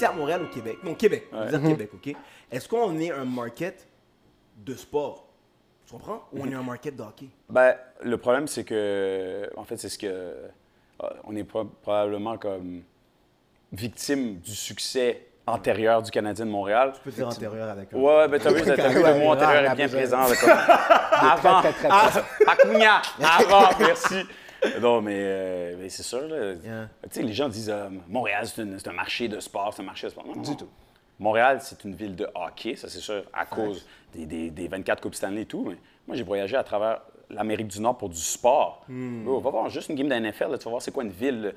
ici à Montréal, au Québec, non, Québec, on va dire Québec, ok? Est-ce qu'on est un market de sport? Tu comprends? Ou on est un market de hockey? Ben, le problème, c'est que, en fait, c'est ce que. euh, on est pro- probablement comme victime du succès antérieur du Canadien de Montréal. Tu peux dire antérieur avec un. Ouais, ouais, ben t'as vu, t'as vu, le mot antérieur est bien présent. Avant, ah, avant, merci. Non, mais, euh, mais c'est sûr, là. Yeah. Tu sais, les gens disent euh, Montréal, c'est une- c'est un marché de sport, c'est un marché de sport. Non, non, du tout. Montréal, c'est une ville de hockey, ça c'est sûr, à cause des, des- des 24 Coupes Stanley et tout. Mais moi, j'ai voyagé à travers l'Amérique du Nord pour du sport. Oh, va voir juste une game de NFL, là, tu vas voir c'est quoi une ville.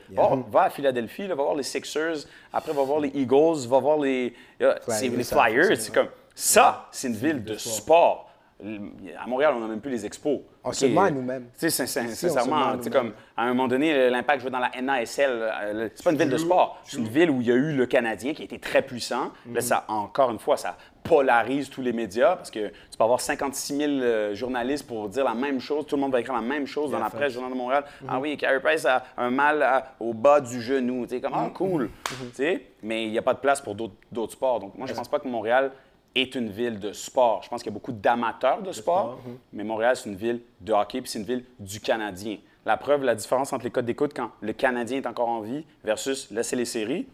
Va, à Philadelphie, là, va voir les Sixers, après va voir les Eagles, va voir les, euh, c'est- les Flyers. C'est comme ça, c'est une ville de sport. À Montréal, on n'a même plus les expos. On OK. se ment à nous-mêmes. Sincèrement, à tu sais, nous-mêmes. comme à un moment donné, l'Impact jouait dans la NASL. euh, C'est pas une ville de sport. C'est une ville où il y a eu le Canadien qui a été très puissant. Là, ça, encore une fois, ça polarise tous les médias parce que tu peux avoir 56 000 euh, journalistes pour dire la même chose. Tout le monde va écrire la même chose dans la presse, Journal de Montréal. Ah oui, Carey Price a un mal à- au bas du genou. Tu sais, comme, ah, cool. Tu sais, mais il n'y a pas de place pour d'autres sports. Donc, moi, je pense pas que Montréal est une ville de sport. Je pense qu'il y a beaucoup d'amateurs de sport, mais Montréal, c'est une ville de hockey, puis c'est une ville du Canadien. La preuve, la différence entre les codes d'écoute quand le Canadien est encore en vie versus laisser les séries,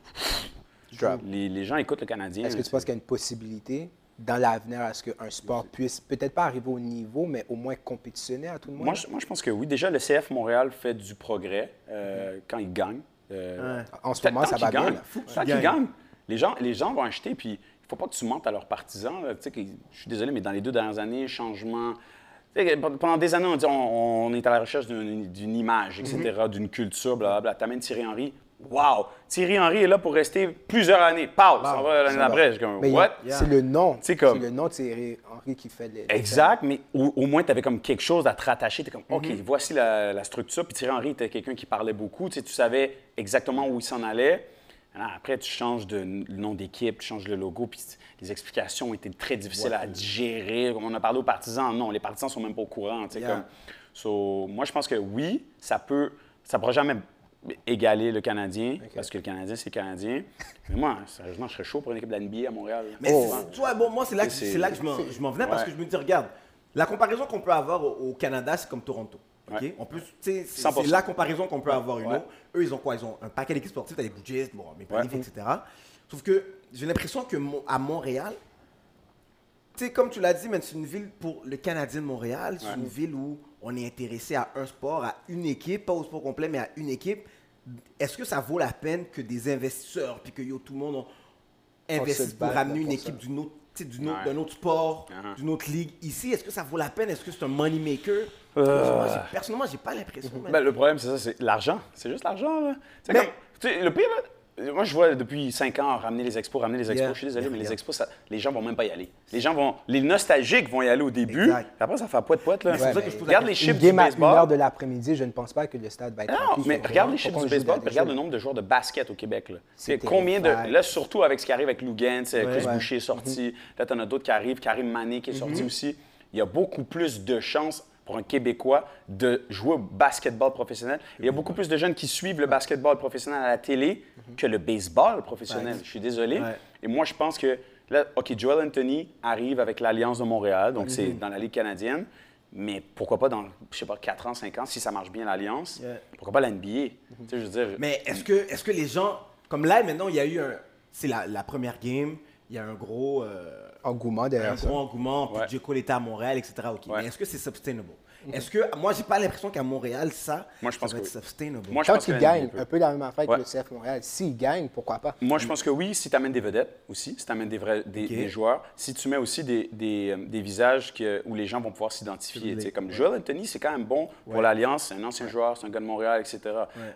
les, les gens écoutent le Canadien. Est-ce que tu penses qu'il y a une possibilité dans l'avenir à ce qu'un sport puisse peut-être pas arriver au niveau, mais au moins compétitionner à tout le monde? moi, je, moi, je pense que oui. Déjà, le CF Montréal fait du progrès euh, quand il gagne. Euh, En ce moment, ça va bien. gagne, là. Qu'ils gagnes. gagnent, les gens, les gens vont acheter, puis il faut pas que tu mentes à leurs partisans. là. Tu sais, que- je suis désolé, mais dans les deux dernières années, changement. Pendant des années, on dit on, on est à la recherche d'une image, etc., Mhm. d'une culture, blablabla. T'amènes Thierry Henry. Wow! Thierry Henry est là pour rester plusieurs années. Pause! on va l'année d'après. Comme, what? c'est le nom. C'est comme- le nom de Thierry Henry qui fait les. Exact, mais au, au moins, tu avais comme quelque chose à te rattacher. Tu comme, OK, Mhm. voici la, la structure. Puis Thierry Henry était quelqu'un qui parlait beaucoup. Tu savais exactement où il s'en allait. Alors, après, tu changes de nom d'équipe, tu changes le logo, puis les explications étaient très difficiles à digérer. On a parlé aux partisans, non, les partisans sont même pas au courant. Yeah. comme- So, moi, je pense que oui, ça peut, ça pourra jamais égaler le Canadien, parce que le Canadien, c'est le Canadien. Mais moi, sérieusement, je serais chaud pour une équipe de la NBA à Montréal. Mais Oh. vois, bon, moi, c'est là, là que je m'en- venais parce que je me dis, regarde, la comparaison qu'on peut avoir au Canada, c'est comme Toronto. Ok? Ouais. En plus, tu sais, c'est 100%. c'est la comparaison qu'on peut avoir une Ouais. autre. Eux, ils ont quoi? Ils ont un paquet d'équipes sportives, t'as des Jays, bon, mais etc. Sauf que j'ai l'impression que à Montréal, tu comme tu l'as dit, c'est une ville pour le Canadien de Montréal. C'est une ville où on est intéressé à un sport, à une équipe, pas au sport complet, mais à une équipe. Est-ce que ça vaut la peine que des investisseurs, puis que yo, tout le monde ont investi se pour ramener une équipe d'une autre, autre- Ouais. d'un autre sport, Uh-huh. d'une autre ligue ici Est-ce que ça vaut la peine? Est-ce que c'est un money maker? Euh. Personnellement, j'ai pas l'impression. man. Ben, le problème, c'est ça, c'est l'argent. C'est juste l'argent, là. Mais- comme- sais, le pire, là, moi, je vois depuis cinq ans ramener les expos, ramener les expos. Yeah. Je suis désolé, Yeah, mais les yeah. expos, ça- les gens vont même pas y aller. Les gens vont... Les nostalgiques vont y aller au début. Exact. Après, ça fait là. C'est pour ça Ouais, que je Regarde les chiffres du à une baseball. heure de l'après-midi, je ne pense pas que le stade va être Non, rempli. mais regarde les chiffres du baseball, regarde le nombre de joueurs de basket au Québec. Là. Combien de. Là, surtout avec ce qui arrive avec Lou Gantz, Chris Ouais. Boucher est sorti. Là, tu en as d'autres qui arrivent, Karim Mané qui est sorti aussi. Il y a beaucoup plus de chances pour un Québécois de jouer au basketball professionnel. Il y a beaucoup plus de jeunes qui suivent le basketball professionnel à la télé que le baseball professionnel. Je suis désolé. Et moi, je pense que là, OK, Joel Anthony arrive avec l'Alliance de Montréal, donc c'est dans la Ligue canadienne. Mais pourquoi pas dans, je sais pas, 4 ans, 5 ans, si ça marche bien l'Alliance, Yeah. pourquoi pas la NBA? Tu sais, je veux dire, Mais est-ce que, est que les gens. Comme là, maintenant, il y a eu un. C'est la, la première game, il y a un gros. euh, Engouement un derrière ça. gros engouement, puis Ouais. J. Cole était à Montréal, etc. Ouais. Mais est-ce que c'est sustainable? Est-ce que. Moi, j'ai pas l'impression qu'à Montréal, ça. Moi, je ça pense va que être oui. sustainable. Moi, je Quand pense que il la gagne, un peu la même affaire que le CF Montréal. S'il gagne, pourquoi pas? Moi, je pense que oui, si tu amènes des vedettes aussi, si tu amènes des, vrais, des, joueurs, si tu mets aussi des, des, euh, des visages que, où les gens vont pouvoir s'identifier. tu sais, Comme Joel Anthony, c'est quand même bon pour l'Alliance, c'est un ancien joueur, c'est un gars de Montréal, etc.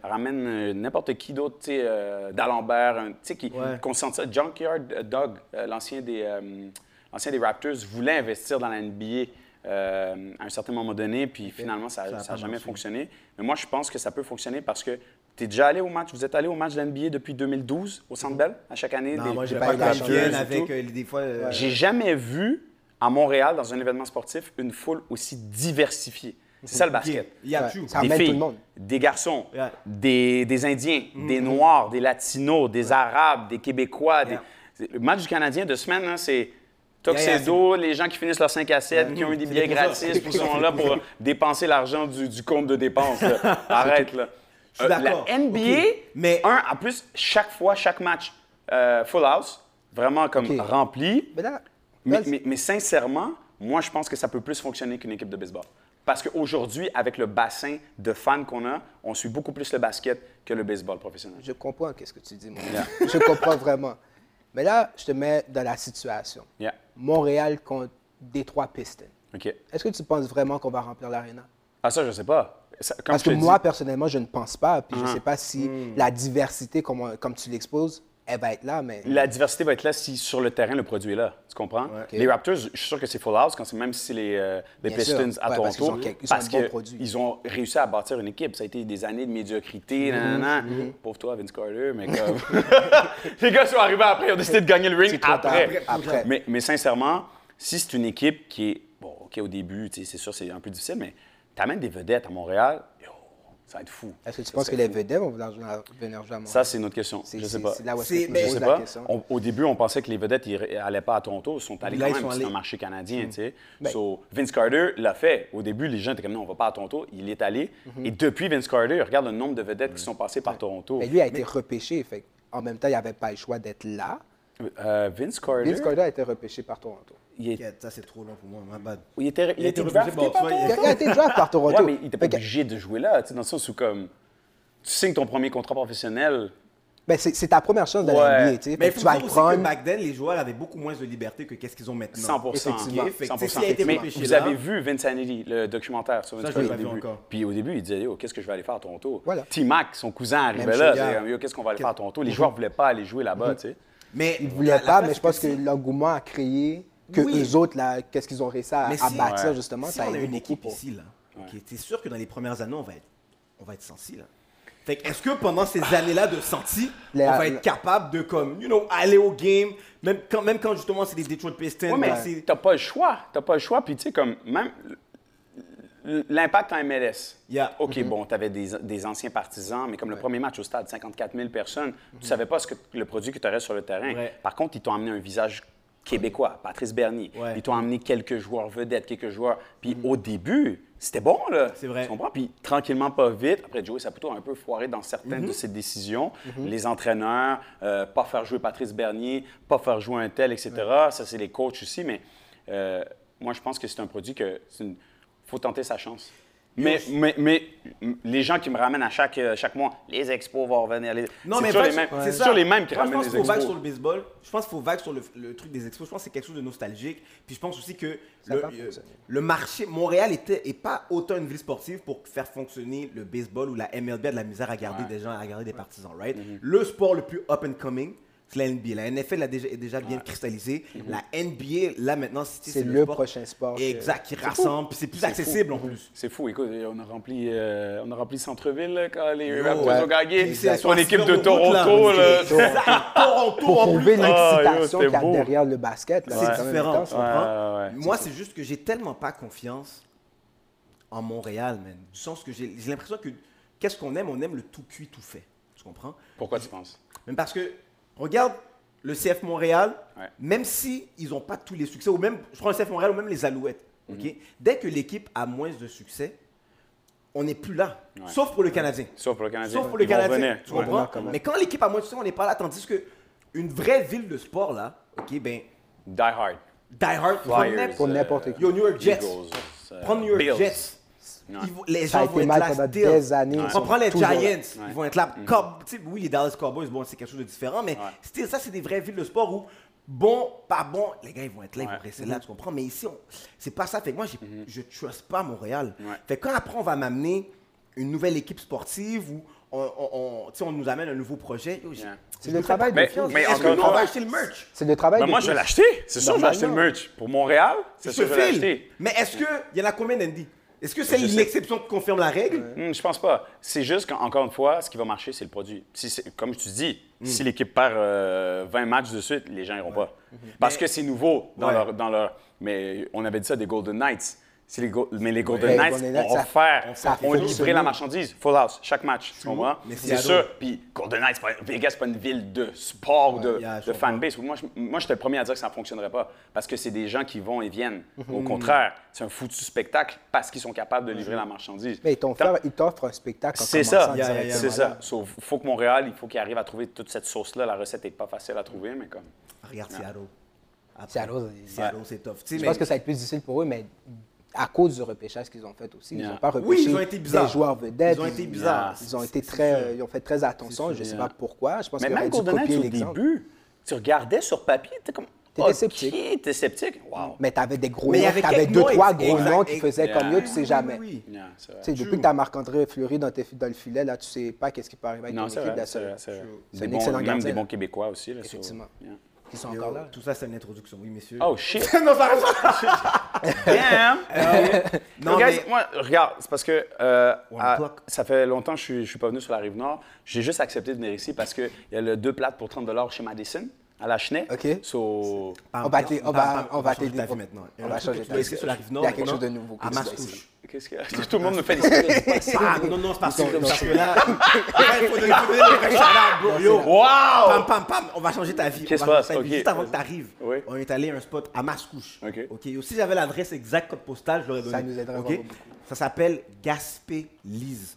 Ramène euh, n'importe qui d'autre, tu sais, euh, d'Alembert, tu sais, qui, sent ça. Junkyard Dog, euh, l'ancien des, euh, l'ancien des Raptors, voulait investir dans la NBA. Euh, à un certain moment donné, puis finalement, ça n'a jamais marché. fonctionné. Mais moi, je pense que ça peut fonctionner parce que tu es déjà allé au match, vous êtes allé au match de l'NBA depuis 2012 au Centre Bell, à chaque année. Non, des- moi, j'ai pas pas eu avec euh, des fois. euh, J'ai jamais vu à Montréal, dans un événement sportif, une foule aussi diversifiée. C'est ça le basket. Il y a Ouais. tout. Ça Des ramène tout filles, le monde. des garçons, Yeah. des, des Indiens, des Mm-hmm. Noirs, des Latinos, des Arabes, des Québécois. des- Yeah. Le match du Canadien de semaine, hein, c'est Yeah, yeah, Tuxedo, les gens qui finissent leur 5 à 7, qui ont eu des billets gratis, des sont là pour dépenser l'argent du, du compte de dépenses. là. Arrête, là. Je suis Euh, la NBA. Mais- un, en plus, chaque fois, chaque match, euh, full house, vraiment comme rempli. Mais là, Mais, là, mais- mais sincèrement, moi, je pense que ça peut plus fonctionner qu'une équipe de baseball. Parce qu'aujourd'hui, avec le bassin de fans qu'on a, on suit beaucoup plus le basket que le baseball professionnel. je comprends qu'est-ce que tu dis, mon gars. je comprends vraiment. Mais là, je te mets dans la situation. Yeah. Montréal contre Détroit Pistons. Est-ce que tu penses vraiment qu'on va remplir l'aréna? Ah, ça, je sais pas. Ça- comme Parce que moi, dis- personnellement, je ne pense pas. Puis je ne Ah. sais pas si la diversité, comme tu l'exposes, elle va être là. Mais la diversité va être là si sur le terrain, le produit est là. Tu comprends? Les Raptors, je suis sûr que c'est full house, quand même si c'est les, euh, les Pistons sûr. à Ouais, parce qu'ils Toronto. ont ont réussi à bâtir une équipe. Ça a été des années de médiocrité. Nanana. Pauvre toi, Vince Carter, mais comme. les gars sont arrivés après, ils ont décidé de gagner le ring après. Après. Mais, mais sincèrement, si c'est une équipe qui est. Bon, OK, au début, c'est sûr, c'est un peu difficile, mais tu amènes des vedettes à Montréal, ça va être fou. est-ce que tu Ça, penses que les vedettes vont venir jouer à Montréal? Ça, c'est une autre question. Je sais c'est- pas. là où je mais- sais pas. On- au début, on pensait que les vedettes n'allaient pas à Toronto. Ils sont allés Là, quand même, un allés. marché canadien, tu sais. Ben- So, Vince Carter l'a fait. Au début, les gens étaient comme non, on va pas à Toronto. Il est allé. Et depuis Vince Carter, regarde le nombre de vedettes qui sont passées par Toronto. Mais lui a été repêché. Fait, en même temps, il n'avait pas le choix d'être là. Euh, Vince Carter, Vince Carter a été repêché par Toronto. il, est- Ok, Ça, c'est trop long pour moi, my bad. il était, il a était été drafté repêché, bon, par Toronto. il a été draft par Toronto. Ouais, mais il était pas que- obligé de jouer là, tu sais, dans le sens où comme tu signes ton premier contrat professionnel. ben, c'est ta première chance dans Ouais. la NBA. tu sais. Mais tu vas aussi que prendre. back then, les joueurs avaient beaucoup moins de liberté que qu'est-ce qu'ils ont maintenant. 100 Effectivement. Ok, fait que, 100 tu sais, s'il a été Mais vous là- avez vu Vinsanity, le documentaire sur Vince Ça, je l'ai Carter pas au vu début. encore. Puis au début, il disait Yo, qu'est-ce que je vais aller faire à Toronto? Voilà. T-Mac, son cousin, arrivait là. qu'est-ce qu'on va aller faire à Toronto? Les joueurs ne voulaient pas aller jouer là-bas, tu sais. Mais Ils ne voulaient la- pas, mais je pense que si- l'engouement a créé que Oui. eux autres, là, qu'est-ce qu'ils ont réussi à, Mais à si- bâtir, Ouais. justement, si ça a on a aidé une équipe pour- ici, là, ok, c'est sûr que dans les premières années, on va être, on va être sensi, là. Fait est-ce que pendant ces années-là de senti, Les- on va être capable de, comme, you know, aller au game, même quand, même quand justement c'est des Detroit Pistons, Ouais, mais t'as pas le choix. T'as pas le choix. Puis, tu sais, comme, même l'impact en MLS. Yeah. OK, Mm-hmm. bon, t'avais des, des anciens partisans, mais comme le premier match au stade, 54 000 personnes, Mm-hmm. tu savais pas ce que, le produit que tu aurais sur le terrain. Ouais. Par contre, ils t'ont amené un visage québécois, Patrice Bernier. Ils t'ont amené quelques joueurs vedettes, quelques joueurs. Puis, au début, c'était bon, là. Mm-hmm. C'est vrai. Tu comprends? Puis, tranquillement, pas vite. Après, Joey Saputo a un peu foiré dans certaines Mm-hmm. de ses décisions. Les entraîneurs, euh, pas faire jouer Patrice Bernier, pas faire jouer un tel, etc. Ça, c'est les coachs aussi. Mais euh, moi, je pense que c'est un produit que faut tenter sa chance. Mais, mais, mais les gens qui me ramènent à chaque, euh, chaque mois, les expos vont revenir. Les... Non, mais toujours les mêmes, c'est toujours les mêmes qui Moi, ramènent Je pense les qu'il faut vague expos. sur le baseball. Je pense qu'il faut vague sur le, le truc des expos. Je pense que c'est quelque chose de nostalgique. Puis je pense aussi que le, euh, le marché, Montréal était est pas autant une ville sportive pour faire fonctionner le baseball ou la MLB a de la misère à garder des gens, à garder des partisans, right? Mm-hmm. Le sport le plus up and coming, c'est la NBA. La NFL a déjà, est déjà bien cristallisé. Mm-hmm. La NBA, là maintenant, c'est C'est le sport- prochain sport que- Exact, qui rassemble. C'est plus accessible fou. en plus. C'est fou, écoute, on a rempli, euh, on a rempli Centre-Ville quand les Yo, Raptors ouais. ont gagné. Puis c'est Son à équipe six de de route, là. Toronto. là. Toronto Pour en prouver plus. Ah, l'excitation c'était qu'il y a beau. derrière le basket. C'est différent? Ouais, ouais. Moi, c'est juste que j'ai tellement pas confiance en Montréal, man. Du sens que j'ai j'ai l'impression que qu'est-ce qu'on aime? On aime le tout cuit, tout fait. Tu comprends? Pourquoi tu penses? Même parce que, regarde le CF Montréal, Ouais. même si ils n'ont pas tous les succès, ou même, je prends le CF Montréal ou même les Alouettes, Mhm. dès que l'équipe a moins de succès, on n'est plus là. Ouais. Sauf pour le Canadien. Sauf pour le Canadien. Sauf pour le Ils Canadien. Tu Ouais. comprends. Mais quand l'équipe a moins de succès, on n'est pas là. Tandis que une vraie ville de sport, là, ok, ben, Die Hard. Die Hard, Flyers. Pour n'importe euh, qui. Yo, New York Jets. Eagles, euh, Prends New York Bills. Jets. Ouais. Ils vont- les Ça gens vont être mal là pendant still. des années, ils On prend les toujours Giants, là. ils vont être là. Tu sais, oui, les Dallas Cowboys, bon, c'est quelque chose de différent, mais still, ça, c'est des vraies villes de sport où, bon, pas bon, les gars, ils vont être là, ils Ouais. vont rester là, tu comprends? Mais ici, on- c'est pas ça. Fait que moi, j'ai- je ne trust pas Montréal. Ouais. Fait que quand après, on va m'amener une nouvelle équipe sportive ou on, on- on- tu sais, on nous amène un nouveau projet, Yeah. C'est je le travail de Mais- confiance. mais Est-ce encore on va acheter le merch? C'est le travail Ben de moi, je vais l'acheter. C'est sûr que je vais acheter le merch. Pour Montréal, c'est Je sûr que je vais l'acheter. Mais est-ce qu'il y en a combien d'Andy? Est-ce que c'est Je sais. l'exception qui confirme la règle? Hmm, je pense pas. C'est juste qu'encore une fois, ce qui va marcher, c'est le produit. Si c'est- comme tu dis, Hmm. si l'équipe perd euh, 20 matchs de suite, les gens iront pas. Parce que c'est nouveau dans, Ouais. leur, dans leur. Mais on avait dit ça des Golden Knights. Les Go- mais les Golden les Knights Golden Knights, ont offert, ont livré la marchandise, full house, chaque match, tu comprends? Mais C'est sûr. Puis Golden Knights, Vegas, c'est pas une ville de sport, de, je de comprends. fanbase. Moi, je- moi, j'étais le premier à dire que ça ne fonctionnerait pas parce que c'est des gens qui vont et viennent. Au Mhm. contraire, c'est un foutu spectacle parce qu'ils sont capables de livrer la marchandise. Mais ils t'offrent un spectacle en C'est ça, Yeah, yeah, direct. yeah. c'est ça. Il faut que Montréal, il faut qu'il arrive à trouver toute cette sauce-là. La recette n'est pas facile à trouver, mais comme. Regarde Seattle. Seattle, c'est tough. Tu sais, Je pense que ça va être plus difficile pour eux, mais à cause du repêchage qu'ils ont fait aussi, ils n'ont pas repêché Oui, ils ont été bizarres. des joueurs vedettes. Ils ont été bizarres. Ils ont été très, ils ont fait très attention. Je ne sais pas pourquoi. Je pense Mais même Golden Knights, au début, tu regardais sur papier, tu comme. T'étais sceptique. T'es sceptique. Wow. Mais tu avais des gros Mais noms, avait tu avais quelques deux, trois gros noms qui faisaient comme mieux, tu sais jamais. Oui, oui, Yeah, depuis que tu as Marc-André Fleury dans, tes- dans le filet, là, tu sais pas qu'est-ce qui peut arriver avec Non, ton c'est équipe. c'est un excellent Même gardien. des bons Québécois aussi. Là, Effectivement. Yeah. Ils sont Yo, encore là. Tout ça, c'est une introduction, oui, messieurs. Oh shit! non, ça reste- Damn! Non, Non, guys, mais- moi, regarde, c'est parce que euh, à- ça fait longtemps que je suis, je suis pas venu sur la rive nord. J'ai juste accepté de venir ici parce qu'il y a le deux plates pour 30 chez Madison, à la Chenay. OK. So, On va t'aider- on va- ta vie maintenant. On va changer que tu ta vie. sur la rive nord. Il y a quelque chose de nouveau À dois Mascouche. qu'est-ce que tout le monde me fait des Ah, non, non, c'est parce que, Non, non. parce que là, il faut donner le. Yo. Pam, Wow! pam, pam, on va changer ta vie. Qu'est-ce qui se passe? Juste avant que tu arrives, on est allé à un spot à Mascouche. Ok. Ok. Si j'avais l'adresse exacte, code postal, je l'aurais donné. Ça nous aiderait beaucoup. Ça s'appelle Gaspé Lise.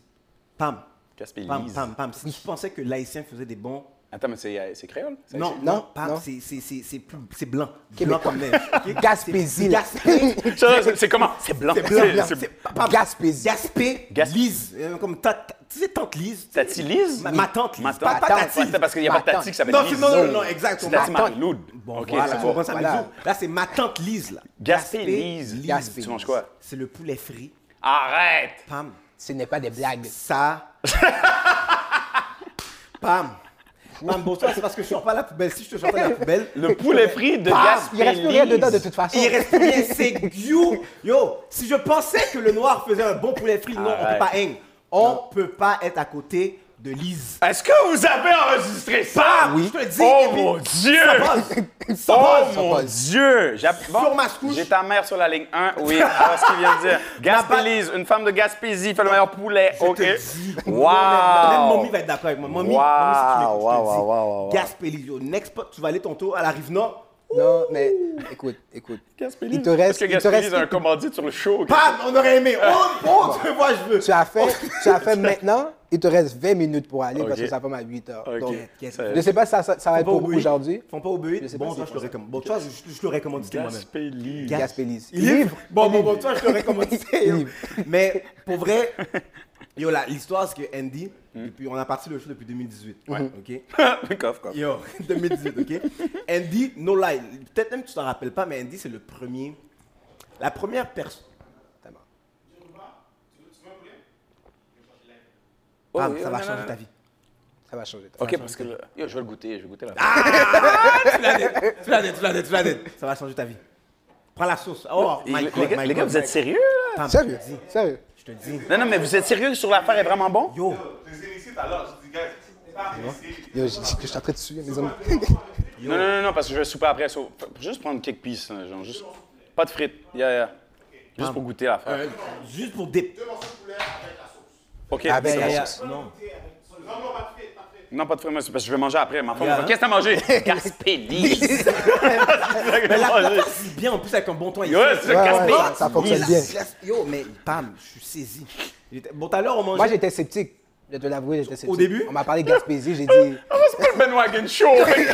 Pam. Gaspé Pam, Lise. pam, pam. Si tu pensais que l'haïtien faisait des bons. Attends, mais c'est c'est créole? Non, non, Non, pam, non. c'est- c'est c'est- c'est plus- c'est blanc. Blanc comme neige. Gaspésie, C'est comment? C'est blanc. C'est blanc, blanc. c'est- Gaspésie. Gaspé, Gas- Lise. Euh, Comme ta, ta- tu sais, tante Lise. Tati Lise? Ma, ma tante Lise. Ma Pas, tante. pas tante, Tati. Ouais, c'est parce qu'il n'y a Ma pas Tati tante. qui s'appelle Non, Lise. c'est- non, non, non, exact. C'est Tati tante. Marie-Loud. Bon, Ok, voilà. Là, c'est ma tante Lise, là. Gaspé Lise. Gaspé Tu manges quoi? C'est le poulet frit. Arrête! Pam. Ce n'est pas des blagues. Ça. Pam. Bon, ça, c'est parce que je sors pas la poubelle. Si je te sortais la poubelle. Le poulet frit de Bam! Gaspé Il reste plus rien dedans de toute façon. Il reste rien, c'est you. Yo, si je pensais que le noir faisait un bon poulet frit, non, on Arrête. peut pas hang. On peut pas être à côté de Lise. Est-ce que vous avez enregistré ça? Bam! Je te dis. Oh puis, mon Dieu! Ça passe. Ça Oh passe. mon Dieu! J'ai Sur ma couche. J'ai ta mère sur la ligne 1. Oui, alors ce qu'il vient de dire. Gaspélise, une femme de Gaspésie fait le meilleur poulet. Je OK. te dis. Wow! Même Mommy va être d'accord avec moi. Mommy, Wow, si tu wow, wow, wow, wow. Gaspélie, yo, next spot, tu vas aller tantôt à la rive nord. Non, mais écoute, écoute. Il te reste- Est-ce que il te reste- a un commandite sur le show? Bam, on aurait aimé. Oh, oh, tu vois, je veux. Tu as fait, tu as fait maintenant, il te reste 20 minutes pour aller parce que ça va à 8 heures. OK. Donc, je ne sais pas si ça, ça, ça va être pour obéir. aujourd'hui. Font pas obéir. Je sais Bon, toi, je le recommande. Bon, toi, je, le recommande moi-même. Livre. Bon, bon, bon, toi, je te recommande. Mais pour vrai, yo, là, l'histoire, c'est que Andy, depuis, on a parti le show depuis 2018. OK? Coff, coff. Yo, 2018, OK? Andy, no lie, peut-être même que tu t'en rappelles pas, mais Andy, c'est le premier, la première personne. Oh, Bam, oui, ça va non, changer non, ta non. vie. Ça va changer. OK, parce que le- yo, je vais le goûter. Je vais goûter la Tu l'as dit, tu l'as dit, tu l'as dit, tu l'as dit. Ça va changer ta vie. Prends la sauce. Oh, my les, God, les gars, my les gars, vous êtes sérieux? Pam, Sérieux? je te dis, Sérieux? Je te dis. Non, non, mais vous êtes sérieux sur l'affaire est vraiment bon? Yo, Les illicites, alors, je dis, ici. Yo, je dis que je suis en train de suivre mes amis. Non, non, non, non, parce que je vais souper après. so- juste prendre quelques pieces, hein, genre, juste... Pas de frites. Yeah, yeah. Juste pour goûter l'affaire. euh, juste pour dé... OK, Ah, ben, c'est Ya, bon. ya, ça. Non. Non, non, pas de Non, pas de c'est parce que je vais manger après. Ma femme, qu'est-ce que t'as mangé? Mais la passe si bien en plus avec un bon ton. Ouais, c'est Ouais, ouais, Gaspélis. ça, fonctionne bien. Yo, mais pam, je suis saisi. Bon, tout à l'heure, on mangeait. Moi, j'étais sceptique. Je te l'avouer, j'étais sceptique. début? On m'a parlé de Gaspésie, j'ai dit. Ah, c'est pas le Ben Wagon Show. On critique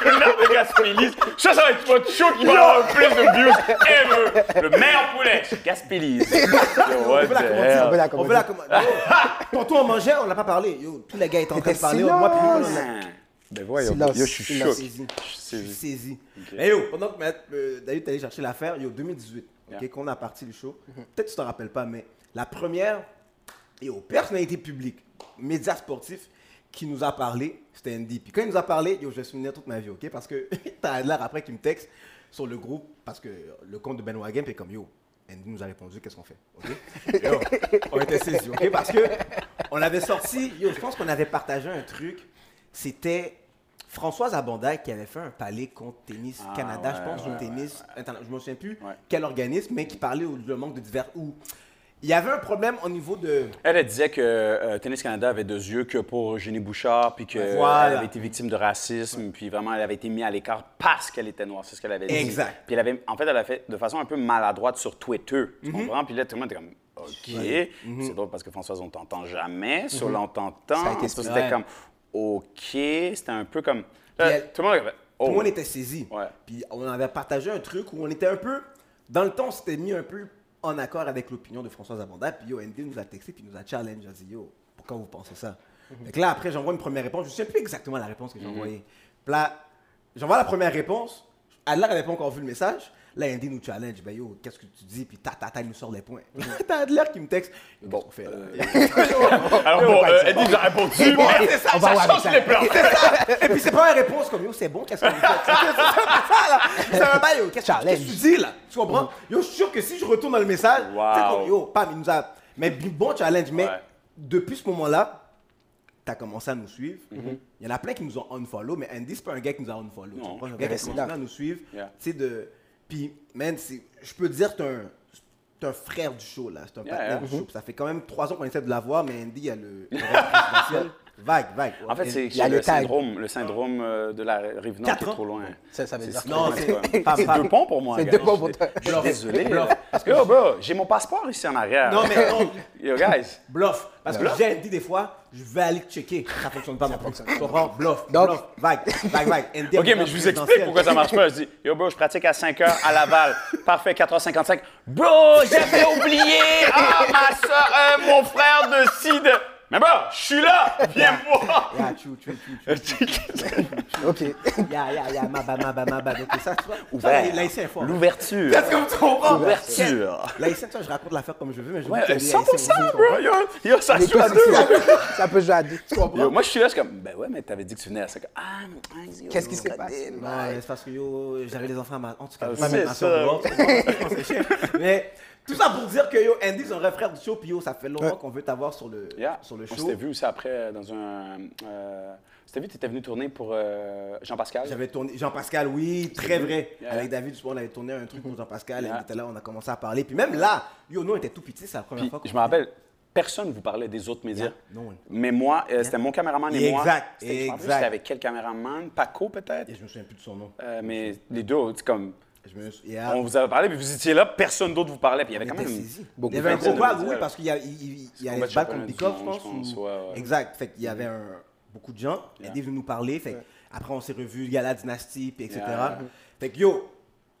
culinaire de Gaspélis. Ça, ça va être votre show qui va avoir le plus de views ever. Le meilleur poulet, Gaspélis. Yo, what on peut la commander. On peut la On peut la commander. Tantôt, on mangeait, on n'a pas parlé. Yo, tous les gars étaient en train de parler. Moi, puis Nicolas, on a- Ah. Ben voyons, Silence, yo, je suis silence. choqué. saisi. Je suis saisi. saisi. Mais yo, pendant que euh, David allé chercher l'affaire, yo, 2018, ok, Yeah. qu'on a parti le show, peut-être que tu t'en rappelles pas, mais la première, yo, personnalité publique, média sportif, qui nous a parlé, c'était Andy. Puis quand il nous a parlé, yo, je vais me souvenir toute ma vie, ok, parce que t'as l'air après qu'il me texte sur le groupe, parce que le compte de Ben Wagen, puis comme yo. Andy nous a répondu, qu'est-ce qu'on fait? Yo, on était saisis, ok? Parce que on avait sorti, yo, je pense qu'on avait partagé un truc, c'était Françoise Abondac qui avait fait un palais contre Tennis Ah, Canada, je pense, ouais, ou Tennis, je me souviens plus quel organisme, mais qui parlait du manque de divers. Où il y avait un problème au niveau de. Elle, elle disait que euh, Tennis Canada avait deux yeux que pour Eugénie Bouchard, puis qu'elle Voilà. avait été victime de racisme, puis vraiment, elle avait été mise à l'écart parce qu'elle était noire. C'est ce qu'elle avait dit. Exact. Puis elle avait, en fait, elle a fait de façon un peu maladroite sur Twitter. Tu Mhm. comprends? Puis là, tout le monde était comme, OK. C'est drôle parce que Françoise, on t'entend jamais. Sur Mhm. Ça a été Ça, expliqué. C'était comme, OK. C'était un peu comme. Là, elle- tout le monde avait oh. Tout le monde était saisi. Ouais. Puis on avait partagé un truc où on était un peu. Dans le temps, on s'était mis un peu en accord avec l'opinion de Françoise Abondac. Puis yo, Andy nous a texté, puis nous a challenge. A dit Yo, pourquoi vous pensez ça? Mhm. Fait que là, après, j'envoie une première réponse. Je ne sais plus exactement la réponse que j'ai envoyée. Puis là, j'envoie la première réponse. Adler n'avait pas encore vu le message. Là, Andy nous challenge. Ben yo, qu'est-ce que tu dis? Puis ta, ta, ta, il nous sort les points. T'as Adler qui me texte. Yo, qu'est-ce qu'on fait là? Alors bon, euh, Eddie nous a répondu, c'est ça, on va voir change les plans. Et puis c'est pas une réponse comme yo, c'est bon, qu'est-ce que vous faites C'est ça là. Ça va pas yo, qu'est-ce que Challenge. qu'est-ce que tu dis là? Tu comprends? Yo, je suis sûr que si je retourne dans le message, tu comme yo, pam, il nous a mais bon challenge mais Ouais. depuis ce moment-là, t'as commencé à nous suivre. Mm-hmm. Il y en a plein qui nous ont unfollow, mais Andy c'est pas un gars qui nous a unfollow. Tu Non. comprends? C'est un gars qui continue là. à nous suivre. Yeah. Tu sais de puis man, c'est je peux te dire que t'es un un frère du show là, c'est un Yeah, partenaire yeah. du show. Ça fait quand même trois ans qu'on essaie de l'avoir, mais Andy il y a le, le Vague, vague. En fait, c'est le, le syndrome, le syndrome euh, de la rive nord qui est trop loin. Ça, ça veut dire Non, c'est deux ponts pour moi. C'est deux ponts pour toi. Je suis Bluff. désolé. Bluff. Parce que, yo, bro, j'ai mon passeport ici en arrière. Non, mais non. Yo, guys. Bluff. Parce que j'ai dit des fois, je vais aller checker. Ça fonctionne pas non plus. Tu comprends? Bluff. Donc- bluff. Vague. Vague, vague. OK, mais je vous explique pourquoi ça marche pas. Je dis, yo, bro, je pratique à 5 h à Laval. Parfait, 4h55. Bro, j'avais oublié. Ah, ma soeur, euh, mon frère de Sid. Mais bro, je suis là. Viens me voir. Yeah, true, true, true. OK. Yeah, yeah, yeah, ma bad, ma bad, ma bad. Ok, ça, tu vois. Ouvert. Là, fort. L'ouverture. Est-ce que tu comprends? L'ouverture. Là, ici, je raconte l'affaire comme je veux, mais je Ouais, veux que euh, les 100%, Haïtiens aussi, bro. Yo, yo, ça joue à deux, ça peut- jouer à deux. Tu comprends? Yo, moi, je suis là, je suis comme, ben ouais, mais t'avais dit que tu venais à ça. Ah, yo, Qu'est-ce qui yo, s'est passé? Non, c'est parce que yo, j'avais les enfants à ma. En tout cas, Ah, c'est mettre ma ça. soeur dehors, tu comprends? Je pense que c'est chiant. Mais tout ça pour dire que yo, Andy, c'est un vrai frère du show, puis yo, ça fait longtemps qu'on veut t'avoir sur le, Yeah. sur le On show. s'était vu aussi après euh, dans un. Euh, c'était vu, tu étais venu tourner pour euh, Jean-Pascal. J'avais tourné vrai, oui, très vrai. Yeah. Avec David, on avait tourné un truc pour Jean-Pascal, Yeah. était là, on a commencé à parler. Puis même là, yo, nous, on était tout petits, c'est la première Puis, fois qu'on je me rappelle, personne ne vous parlait des autres médias. Yeah. No one. Mais moi, euh, c'était mon caméraman et moi. Exact, C'était- je me rappelle, avec quel caméraman? Paco, peut-être? Et je me souviens plus de son nom. Euh, Mais les deux, c'est comme. Je me suis... yeah. On vous avait parlé, puis vous étiez là, personne d'autre vous parlait. Puis il y avait quand même. saisis. beaucoup Il y avait un de gros bag, oui, parce qu'il y a, il, il- il y combat avait championnat contre du Bikoff, je pense. je pense, ou- ouais, ouais. Exact. Fait qu'il y avait un- beaucoup de gens. Yeah. Andy est venu nous parler. Fait après, on s'est revus, il y a la dynastie, puis etc. Yeah. Fait que yo,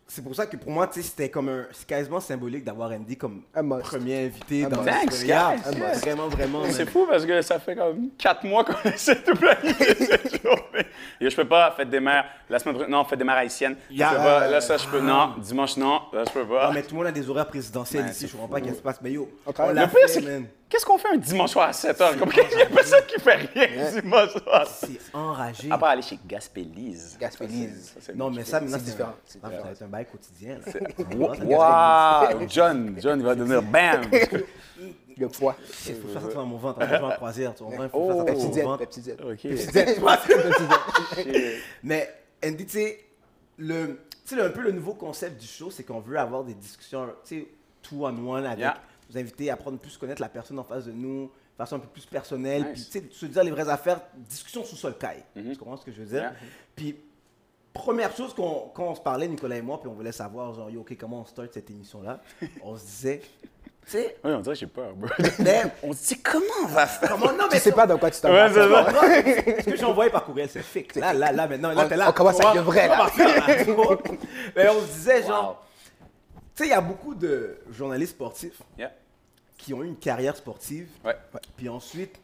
c'est pour ça que pour moi, tu sais, c'était comme un. C'est quasiment symbolique d'avoir Andy comme premier invité dans guys. Yeah, Yes. Vraiment, vraiment. C'est fou parce que ça fait comme quatre mois qu'on essaie de planifier cette journée. Je peux pas, fête des mères, la semaine prochaine, non, fête des mères haïtiennes. Je Yeah. peux pas, là, ça, je peux, non, dimanche, non, là, je peux pas. Ah, mais tout le monde a des horaires présidentiels ici. Je comprends pas qu'est-ce qui se passe. Mais yo, on Le l'a Le fait, man. Que- qu'est-ce qu'on fait un dimanche soir à 7 h? Comme il y a personne qui fait rien dimanche soir à 7 C'est enragé. À part aller chez Gaspélise. Gaspélise. Non, mais ça, maintenant, c'est différent, ça, va être un bail quotidien. wow, John, John, il va devenir BAM! Le poids. Il faut faire ça dans mon ventre. On va jouer en croisière. Tu comprends? Il faut faire ça dans mon ventre. Mais Andy, tu sais, le, tu sais, un peu le nouveau concept du show, c'est qu'on veut avoir des discussions, tu sais, two on one avec Yeah. nos invités, apprendre plus connaître la personne en face de nous, de façon un peu plus personnelle, Nice. puis tu sais, se dire les vraies affaires, discussion sous sol caille. Tu comprends ce que je veux dire? Yeah. Puis première chose qu'on quand on se parlait Nicolas et moi, puis on voulait savoir genre yo, ok comment on start cette émission là, on se disait, tu sais, Oui, on dirait que j'ai peur. bro. mais On se dit comment on va faire? comment non Tu mais sais pas dans quoi tu t'en Ouais, vas. ce que j'ai envoyé par courriel, c'est fixe. Là, là, là, maintenant, là, On- t'es là. on commence avec le vrai, là. tu. Mais on se disait, genre, tu sais, il y a beaucoup de journalistes sportifs Yeah. qui ont eu une carrière sportive, Ouais. puis ensuite,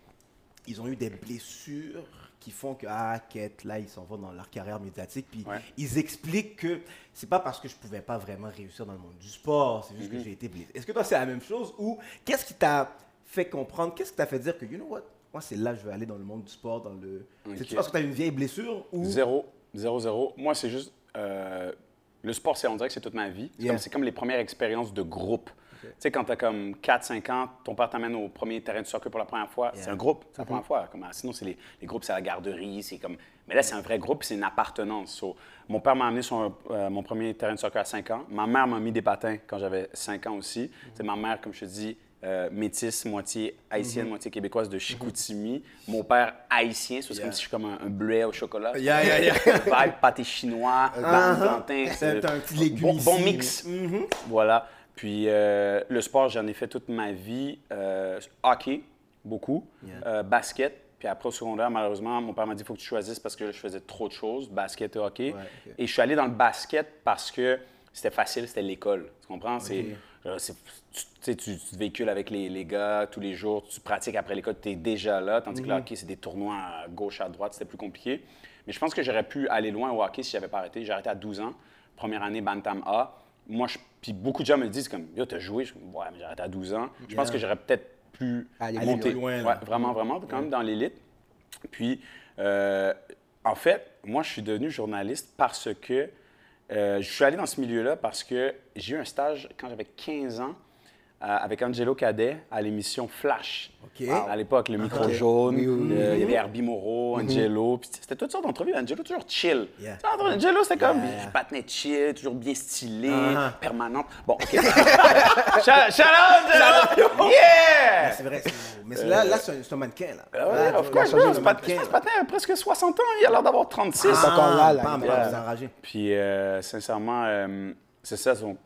ils ont eu des blessures qui font que, ah, quête, là, ils s'en vont dans leur carrière médiatique, puis Ouais. ils expliquent que c'est pas parce que je pouvais pas vraiment réussir dans le monde du sport, c'est juste Mm-hmm. que j'ai été blessé. Est-ce que toi, c'est la même chose, ou qu'est-ce qui t'a fait comprendre, qu'est-ce qui t'a fait dire que, you know what, moi, c'est là que je veux aller dans le monde du sport, dans le... C'est-tu parce que tu as une vieille blessure, ou... Zéro, zéro, zéro. Moi, c'est juste. euh, le sport, c'est, on dirait que c'est toute ma vie. C'est, Yeah. comme, les premières expériences de groupe. Tu sais, quand tu as comme 4-5 ans, ton père t'amène au premier terrain de soccer pour la première fois, c'est un groupe, c'est la première fois. Comme, ah, sinon, c'est les, les groupes, c'est la garderie, c'est comme Mais là, c'est un vrai groupe, c'est une appartenance. So, mon père m'a amené sur euh, mon premier terrain de soccer à 5 ans. Ma mère m'a mis des patins quand j'avais 5 ans aussi. C'est ma mère, comme je te dis, euh, métisse, moitié haïtienne, moitié québécoise de Chicoutimi. Mon père haïtien, c'est comme si je suis comme un, un bleuet au chocolat. Yeah, yeah, yeah. Vibe pâté chinois, plantain. C'est un petit légume bon, mix. Voilà. Puis euh, le sport, j'en ai fait toute ma vie. Euh, hockey, beaucoup. Euh, basket. Puis après, au secondaire, malheureusement, mon père m'a dit il faut que tu choisisses parce que je faisais trop de choses, basket et hockey. Et je suis allé dans le basket parce que c'était facile, c'était l'école. Tu comprends? Euh, c'est- tu, tu te véhicules avec les, les gars tous les jours, tu pratiques après l'école, tu es déjà là. Tandis que le hockey, c'est des tournois à gauche, à droite, c'était plus compliqué. Mais je pense que j'aurais pu aller loin au hockey si j'avais pas arrêté. J'ai arrêté à 12 ans, première année Bantam A. Moi, je, puis beaucoup de gens me disent comme, yo, t'as joué? Je ouais, mais j'ai arrêté à 12 ans. Je pense Yeah. que j'aurais peut-être pu Aller monter. loin. Ouais, vraiment, vraiment, quand même dans l'élite. Puis, euh, en fait, moi, je suis devenu journaliste parce que euh, je suis allé dans ce milieu-là parce que j'ai eu un stage quand j'avais 15 ans avec Angelo Cadet à l'émission Flash. OK. À l'époque, le micro Ok. jaune, Oui, oui, le- il y avait Herbie Moreau, Mhm. Angelo. Puis c'était toutes sortes d'entrevues. Angelo, toujours chill. Yeah. Angelo, c'était comme, Yeah. je patinais chill, toujours bien stylé, Uh-huh. permanente. Bon, OK. out, Angelo! Yeah! C'est vrai. c'est- Mais là, là c'est un, mannequin, là. Ah ouais, Là, of course, là, bro, c'est ce un pat- mannequin, ce là. patin a presque 60 ans, il a l'air d'avoir 36. C'est encore là, là, Bam, bam. Puis, euh, sincèrement, euh, c'est ça. son-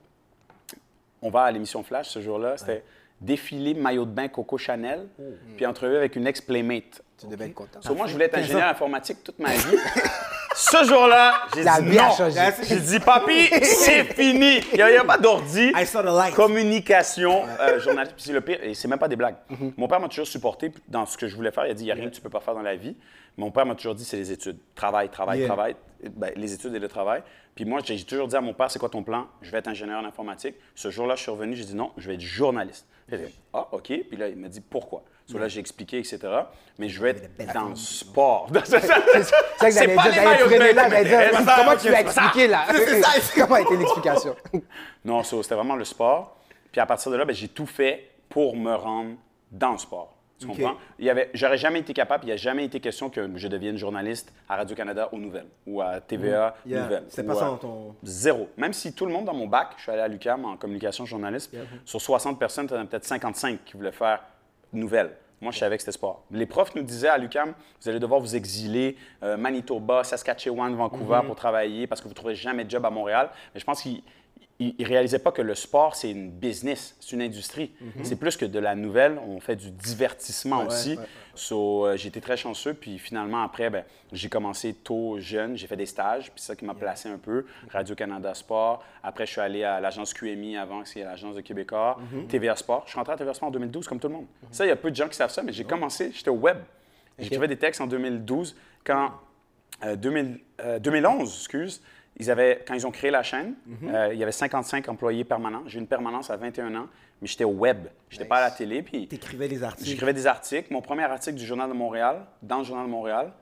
On va à l'émission Flash ce jour-là. C'était défilé maillot de bain Coco Chanel, Oh. puis entrevue avec une ex-playmate. Tu devais être content. So, moi, je voulais être 15 ingénieur informatique toute ma vie. ce jour-là, j'ai La dit vie a non. changé. J'ai dit, papi, c'est fini. Il n'y a, il y a pas d'ordi. I saw the light. Communication, euh, journaliste. Puis c'est le pire, et c'est même pas des blagues. Mm-hmm. Mon père m'a toujours supporté dans ce que je voulais faire. Il a dit, il n'y a rien que tu peux pas faire dans la vie. Mon père m'a toujours dit, c'est les études. Travail, travail, Yeah. travail. Ben, les études et le travail. Puis moi, j'ai toujours dit à mon père, c'est quoi ton plan? Je vais être ingénieur en informatique. Ce jour-là, je suis revenu, j'ai dit non, je vais être journaliste. J'ai dit, ah, OK. Puis là, il m'a dit pourquoi? So là, j'ai expliqué, etc. Mais je vais être dans le sport. C'est ça que j'allais C'est dire, j'allais là, j'allais dire, comment tu l'as C'est expliqué là? Comment a été l'explication? Non, c'était vraiment le sport. Puis à partir de là, ben, j'ai tout fait pour me rendre dans le sport. Tu comprends? Il y avait, j'aurais jamais été capable, il n'y a jamais été question que je devienne journaliste à Radio-Canada aux nouvelles ou à TVA Yeah. nouvelles. Ou pas ça dans ton- Zéro. Même si tout le monde dans mon bac, je suis allé à l'UQAM en communication journaliste, sur 60 personnes, il y en a peut-être 55 qui voulaient faire nouvelles. Moi, je savais que c'était sport. Les profs nous disaient à l'UQAM, vous allez devoir vous exiler euh, Manitoba, Saskatchewan, Vancouver Mm-hmm. pour travailler parce que vous ne trouverez jamais de job à Montréal. Mais je pense qu'ils ne réalisaient pas que le sport, c'est une business, c'est une industrie. C'est plus que de la nouvelle. On fait du divertissement aussi. Ouais, ouais. So, euh, j'ai été très chanceux. Puis finalement, après, ben, j'ai commencé tôt, jeune. J'ai fait des stages. Puis c'est ça qui m'a placé un peu. Radio-Canada Sport. Après, je suis allé à l'agence QMI avant, c'est l'agence de Québécois. Mm-hmm. TVA Sport. Je suis rentré à TVA Sport en 2012, comme tout le monde. Ça, il y a peu de gens qui savent ça, mais j'ai commencé, j'étais au web. J'écrivais des textes en 2012. Quand, euh, 2000, euh, 2011, excuse, ils avaient, quand ils ont créé la chaîne, euh, il y avait 55 employés permanents. J'ai eu une permanence à 21 ans, mais j'étais au web. Je n'étais pas à la télé. Puis T'écrivais des articles. J'écrivais des articles. Mon premier article du Journal de Montréal, dans le Journal de Montréal,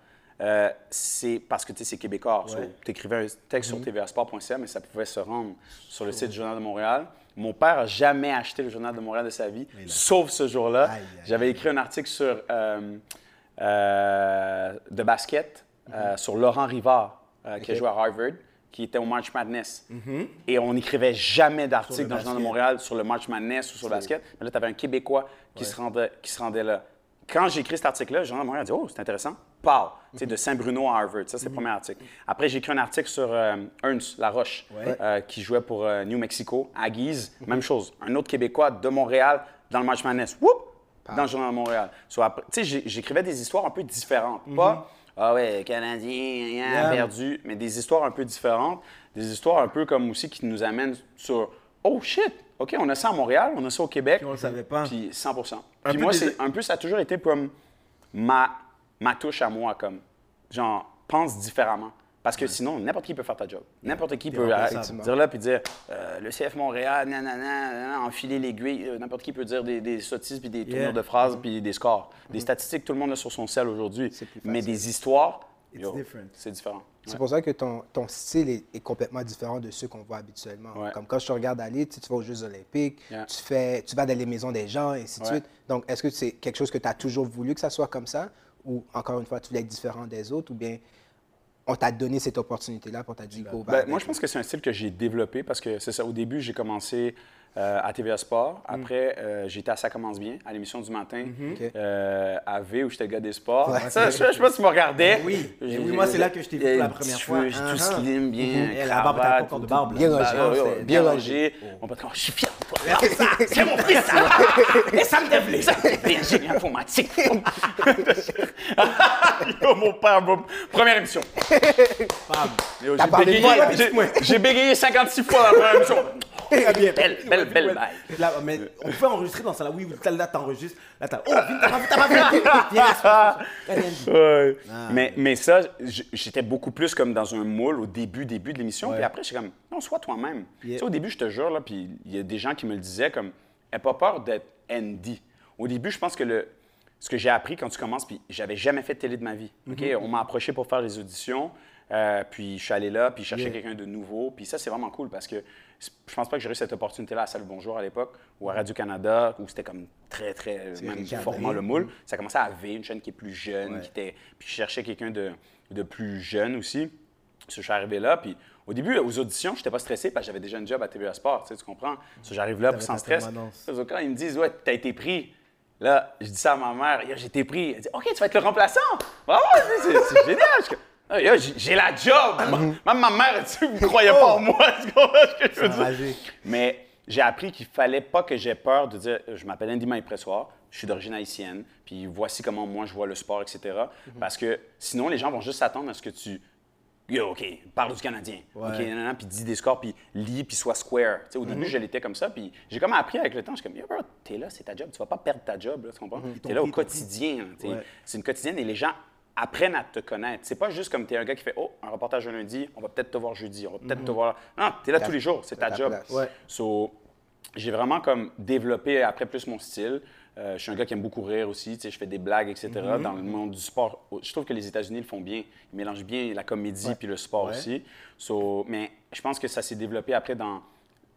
euh, c'est parce que tu sais, c'est québécois. tu écrivais un texte sur tvasport.ca, mais ça pouvait se rendre sur le site du Journal de Montréal. Mon père n'a jamais acheté le Journal de Montréal de sa vie, sauf ce jour-là. J'avais écrit un article sur euh, euh, de basket euh, sur Laurent Rivard, qui a joué à Harvard, qui était au March Madness. Et on n'écrivait jamais d'article le dans le Journal de. Montréal sur le March Madness ou sur le basket. Mais là, tu avais un Québécois qui, se rendait, qui se rendait là. Quand j'ai écrit cet article-là, le Journal de Montréal a dit Oh, c'est intéressant. Pow! Tu sais, de Saint-Bruno à Harvard. Ça, c'est le premier article. Après, j'ai écrit un article sur euh, Ernst Laroche, Ouais. euh, qui jouait pour euh, New Mexico, Aggies. Même chose. Un autre Québécois de Montréal dans le March Madness. Whoop! Dans le Journal de Montréal. So, tu sais, j'écrivais des histoires un peu différentes. Pas, ah ouais, Canadien, Yeah. perdu, mais des histoires un peu différentes. Des histoires un peu comme aussi qui nous amènent sur Oh shit! OK, on a ça à Montréal, on a ça au Québec. Puis on le savait pas. Puis 100 Puis peu moi, des- c'est un peu, ça a toujours été comme ma, ma touche à moi, comme genre, pense différemment. Parce que sinon, n'importe qui peut faire ta job. N'importe qui peut euh, dire là puis dire euh, le CF Montréal, nanana, nanana, enfiler l'aiguille. Euh, N'importe qui peut dire des, des sottises puis des tournures de phrases puis des scores. Des statistiques, tout le monde a sur son sel aujourd'hui. Mais des histoires, It's yo, different. c'est différent. C'est pour ça que ton, ton style est, est complètement différent de ceux qu'on voit habituellement. Ouais. Comme quand je te regarde aller, tu, vas aux Jeux Olympiques, Yeah. tu, fais, tu vas dans les maisons des gens, et ainsi de Ouais. suite. Donc, est-ce que c'est quelque chose que tu as toujours voulu que ça soit comme ça? Ou encore une fois, tu voulais être différent des autres? Ou bien on t'a donné cette opportunité-là pour t'a dit go Ben, moi, je pense que c'est un style que j'ai développé parce que c'est ça. Au début, j'ai commencé euh, à TVA Sport. Après, euh, j'étais à Ça commence bien, à l'émission du matin, euh, à V, où j'étais le gars des sports. Ouais. Ça, je, je sais pas si tu me regardais. Oui. J'ai- Et oui, moi, c'est là que je t'ai vu pour la première fois. cheveux, Uh-huh. tout slim, bien. Et la barbe, t'as pas cravate, encore de barbe. Bien ouais, bien bien rangé. rangé. Mon patron, je suis fier de toi. C'est mon fils, ça. Et ça me déplaît. Ça. Génie informatique. Yo, mon père, première émission. J'ai bégayé, moi, là, j'ai- j'ai bégayé 56 fois la première émission. Très bien. Belle, belle, belle. Là, mais on peut enregistrer dans ça là. Oui, là, t'enregistres. Là, t'as. Oh, t'as pas vu, t'as pas vu. Ah, mais, mais ça, j'étais beaucoup plus comme dans un moule au début, début de l'émission. Puis après, j'étais comme, non, sois toi-même. Yeah. Tu sais, au début, je te jure, là, puis il y a des gens qui me le disaient comme, aie pas peur d'être Andy. Au début, je pense que le, ce que j'ai appris quand tu commences, puis j'avais jamais fait de télé de ma vie. OK? Mm-hmm. On m'a approché pour faire les auditions. euh, puis je suis allé là, puis je cherchais Yeah. quelqu'un de nouveau. Puis ça, c'est vraiment cool parce que je pense pas que j'aurais eu cette opportunité-là à Salut Bonjour à l'époque ou à Radio-Canada où c'était comme très, très, euh, même formant le moule. Ça commençait à V, une chaîne qui est plus jeune, Ouais. qui était. Puis je cherchais quelqu'un de, de plus jeune aussi. Je suis arrivé là, puis au début, aux auditions, je n'étais pas stressé parce que j'avais déjà un job à TVA Sport, tu, sais, tu comprends? So, j'arrive là, sans stress. quand ils me disent, ouais, t'as été pris, là, je dis ça à ma mère, j'ai été pris. Elle dit, OK, tu vas être le remplaçant. Bravo, c'est génial. Ah, j'ai la job. Même ma mère, tu ne croyait pas en moi. Tu comprends ce que je veux dire? Enragé. Mais j'ai appris qu'il fallait pas que j'ai peur de dire je m'appelle Andy Maïpressoir, je suis d'origine haïtienne, puis voici comment moi je vois le sport, etc. Mhm. Parce que sinon, les gens vont juste s'attendre à ce que tu. Yo, OK, parle du Canadien. Ouais. OK, nan, nan, puis dis des scores, puis lis, puis sois square. Tu sais, au début, je l'étais comme ça, puis j'ai comme appris avec le temps. Je suis comme, yo, bro, t'es là, c'est ta job, tu vas pas perdre ta job, là, tu comprends? Mhm. t'ont T'es là au quotidien. Ouais. C'est une quotidienne et les gens apprennent à te connaître. C'est pas juste comme t'es un gars qui fait, oh, un reportage un lundi, on va peut-être te voir jeudi, on va peut-être te voir. Non, t'es là Ta- tous les jours, c'est ta ta job. Ouais. So, j'ai vraiment comme développé après plus mon style. Euh, je suis un gars qui aime beaucoup rire aussi, tu sais, je fais des blagues, etc. Mm-hmm. Dans le monde du sport, je trouve que les États-Unis le font bien. Ils mélangent bien la comédie puis le sport Ouais. aussi. So, mais je pense que ça s'est développé après dans...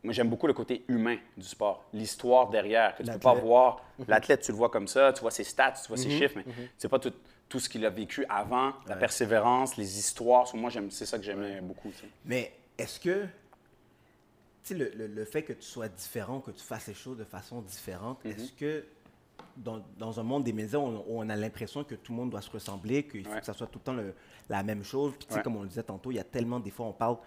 Moi, j'aime beaucoup le côté humain du sport, l'histoire derrière, que tu peux pas voir. L'athlète, tu le vois comme ça, tu vois ses stats, tu vois ses chiffres, mais c'est pas tout, tout ce qu'il a vécu avant, la persévérance, les histoires. Moi, c'est ça que j'aimais beaucoup. tu sais. Mais est-ce que, le, le- le fait que tu sois différent, que tu fasses les choses de façon différente, Mhm. est-ce que dans, dans un monde des médias où on, a l'impression que tout le monde doit se ressembler, qu'il faut Ouais. que ça soit tout le temps le- la même chose, puis comme on le disait tantôt, il y a tellement des fois on parle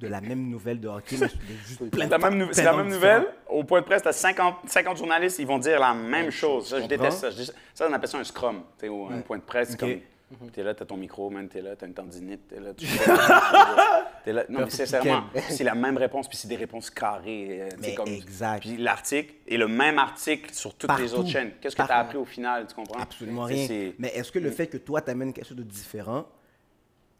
de la même nouvelle de hockey, mais juste plein de La même c'est la même nouvelle. Au point de presse, tu as 50, 50 journalistes, ils vont dire la même chose. Ça, je déteste ça. Ça, on appelle ça un scrum. Au- un point de presse, c'est Ok. comme. T'es là, t'as ton micro, man, t'es là, t'as une tendinite, t'es là, tu T'es là. Non, mais sincèrement, c'est la même réponse, puis c'est des réponses carrées. euh, Mais comme, exact. Puis l'article est le même article sur toutes les autres chaînes. Qu'est-ce que tu as Partout. appris au final, tu comprends? Absolument rien. Mais est-ce que le fait que toi, tu amènes quelque chose de différent,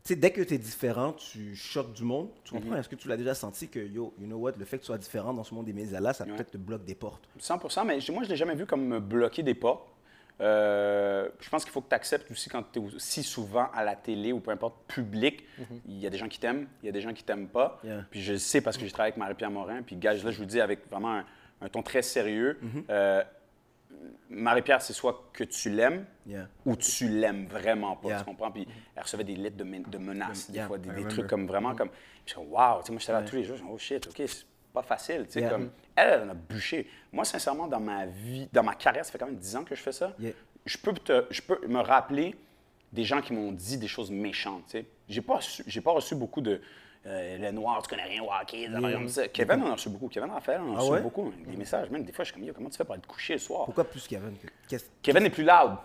sais, dès que tu es différent, tu choques du monde, tu comprends? Mhm. Est-ce que tu l'as déjà senti que, yo, you know what, le fait que tu sois différent dans ce monde des médias-là, ça peut-être te bloque des portes? 100% mais moi, je ne l'ai jamais vu comme me bloquer des portes. Euh, je pense qu'il faut que tu acceptes aussi quand tu es aussi souvent à la télé ou peu importe, public, il y a des gens qui t'aiment, il y a des gens qui t'aiment pas. Yeah. Puis je sais parce que j'ai travaillé avec Marie-Pierre Morin. Puis gage, là, je vous le dis avec vraiment un, un ton très sérieux. Euh, Marie-Pierre, c'est soit que tu l'aimes Yeah. ou tu l'aimes vraiment pas, Yeah. tu comprends? Puis elle recevait des lettres de, men- de menaces, des fois, des, trucs comme vraiment comme... Je suis comme, wow, tu sais, moi, j'étais là tous les jours, je dis, oh shit, OK, c'est pas facile, tu sais, Yeah. comme... Elle, elle en a bûché. Moi, sincèrement, dans ma vie, dans ma carrière, ça fait quand même 10 ans que je fais ça. Yeah. Je, peux te- je peux me rappeler des gens qui m'ont dit des choses méchantes, tu sais. J'ai pas, reçu- pas reçu beaucoup de... euh, le noir, tu connais rien au hockey, des affaires comme ça. Kevin en a reçu beaucoup. Kevin Raphaël en a Ah reçu ouais? beaucoup. Des messages, même des fois, je suis comme, Yo, comment tu fais pour être couché le soir? Pourquoi plus Kevin? que- qu'est-ce- Kevin est plus loud.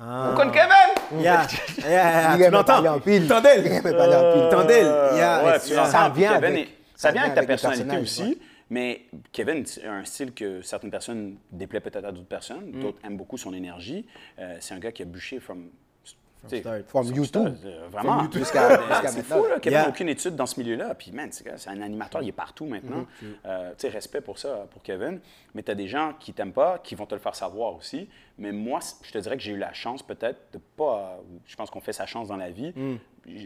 Ah. Vous connaissez Kevin? Yeah. Yeah, yeah, Il tu aime l'entends? parler en pile. Tandel! Il aime parler en pile. Tandel! Yeah. Ouais, Mais tu tu- l'entends, ça vient Kevin avec- est- ça ça vient vient avec ta avec le personnalité personnage, aussi. Mais Kevin a un style que certaines personnes déplaît peut-être à d'autres personnes. Mm. D'autres aiment beaucoup son énergie. Euh, c'est un gars qui a bûché from. Tu. From YouTube. vraiment. C'est fou, là. Kevin Yeah. n'a aucune étude dans ce milieu-là. Puis, man, c'est un animateur, il est partout maintenant. Mm-hmm. Euh, tu sais, respect pour ça, pour Kevin. Mais tu as des gens qui t'aiment pas, qui vont te le faire savoir aussi. Mais moi, je te dirais que j'ai eu la chance, peut-être, de pas. Je pense qu'on fait sa chance dans la vie. Mm.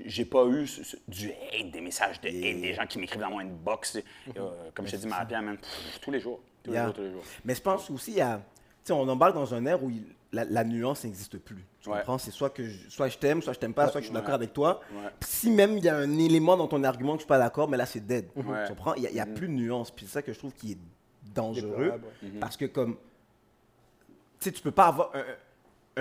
J'ai pas eu ce- ce- du hate, des messages de hate, des gens qui m'écrivent dans mon inbox. Euh, comme je te dis, Marie-Pierre, man, pff, tous les jours. Tous les jours, tous les jours. Mais je pense aussi, y a, sais, on embarque dans un air où il- la, la nuance n'existe plus. Tu Ouais. comprends? C'est soit que je, soit je t'aime, soit je t'aime pas, soit que je suis d'accord Ouais. avec toi. Si même il y a un élément dans ton argument que je suis pas d'accord, mais là c'est dead. Ouais. Tu comprends? Il y a, a plus de nuance. Puis c'est ça que je trouve qui est dangereux. Déplorable, ouais. Parce que comme, tu sais, tu peux pas avoir un,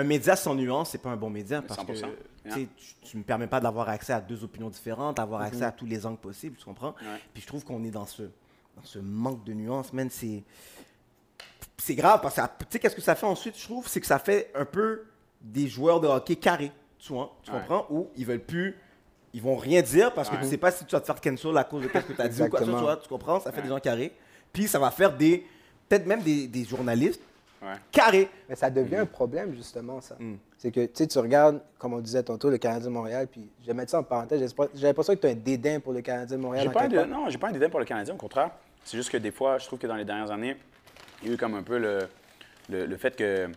un média sans nuance, c'est pas un bon média. Parce 100%. que tu, Yeah. sais, tu, tu me permets pas d'avoir accès à deux opinions différentes, d'avoir accès à tous les angles possibles, tu comprends? Ouais. Puis je trouve qu'on est dans ce, dans ce manque de nuance, man. C'est c'est grave parce que tu sais qu'est-ce que ça fait ensuite je trouve? C'est que ça fait un peu des joueurs de hockey carrés tu vois? Tu Ouais. comprends? Où ils veulent plus ils vont rien dire parce que Ouais. tu sais pas si tu vas te faire cancel à cause de ce que tu as dit ou quoi que ce Exactement. soit tu comprends? Ça fait Ouais. des gens carrés puis ça va faire des peut-être même des, des journalistes Ouais. carrés Mais ça devient un problème, justement, ça. Mm. C'est que, tu sais, tu regardes, comme on disait tantôt, le Canadien de Montréal, puis je vais mettre ça en parenthèse, j'ai l'impression- que tu as un dédain pour le Canadien de Montréal. Pas part. non, j'ai pas un dédain pour le Canadien, au contraire. C'est juste que des fois, je trouve que dans les dernières années, il y a eu comme un peu le, le, le fait que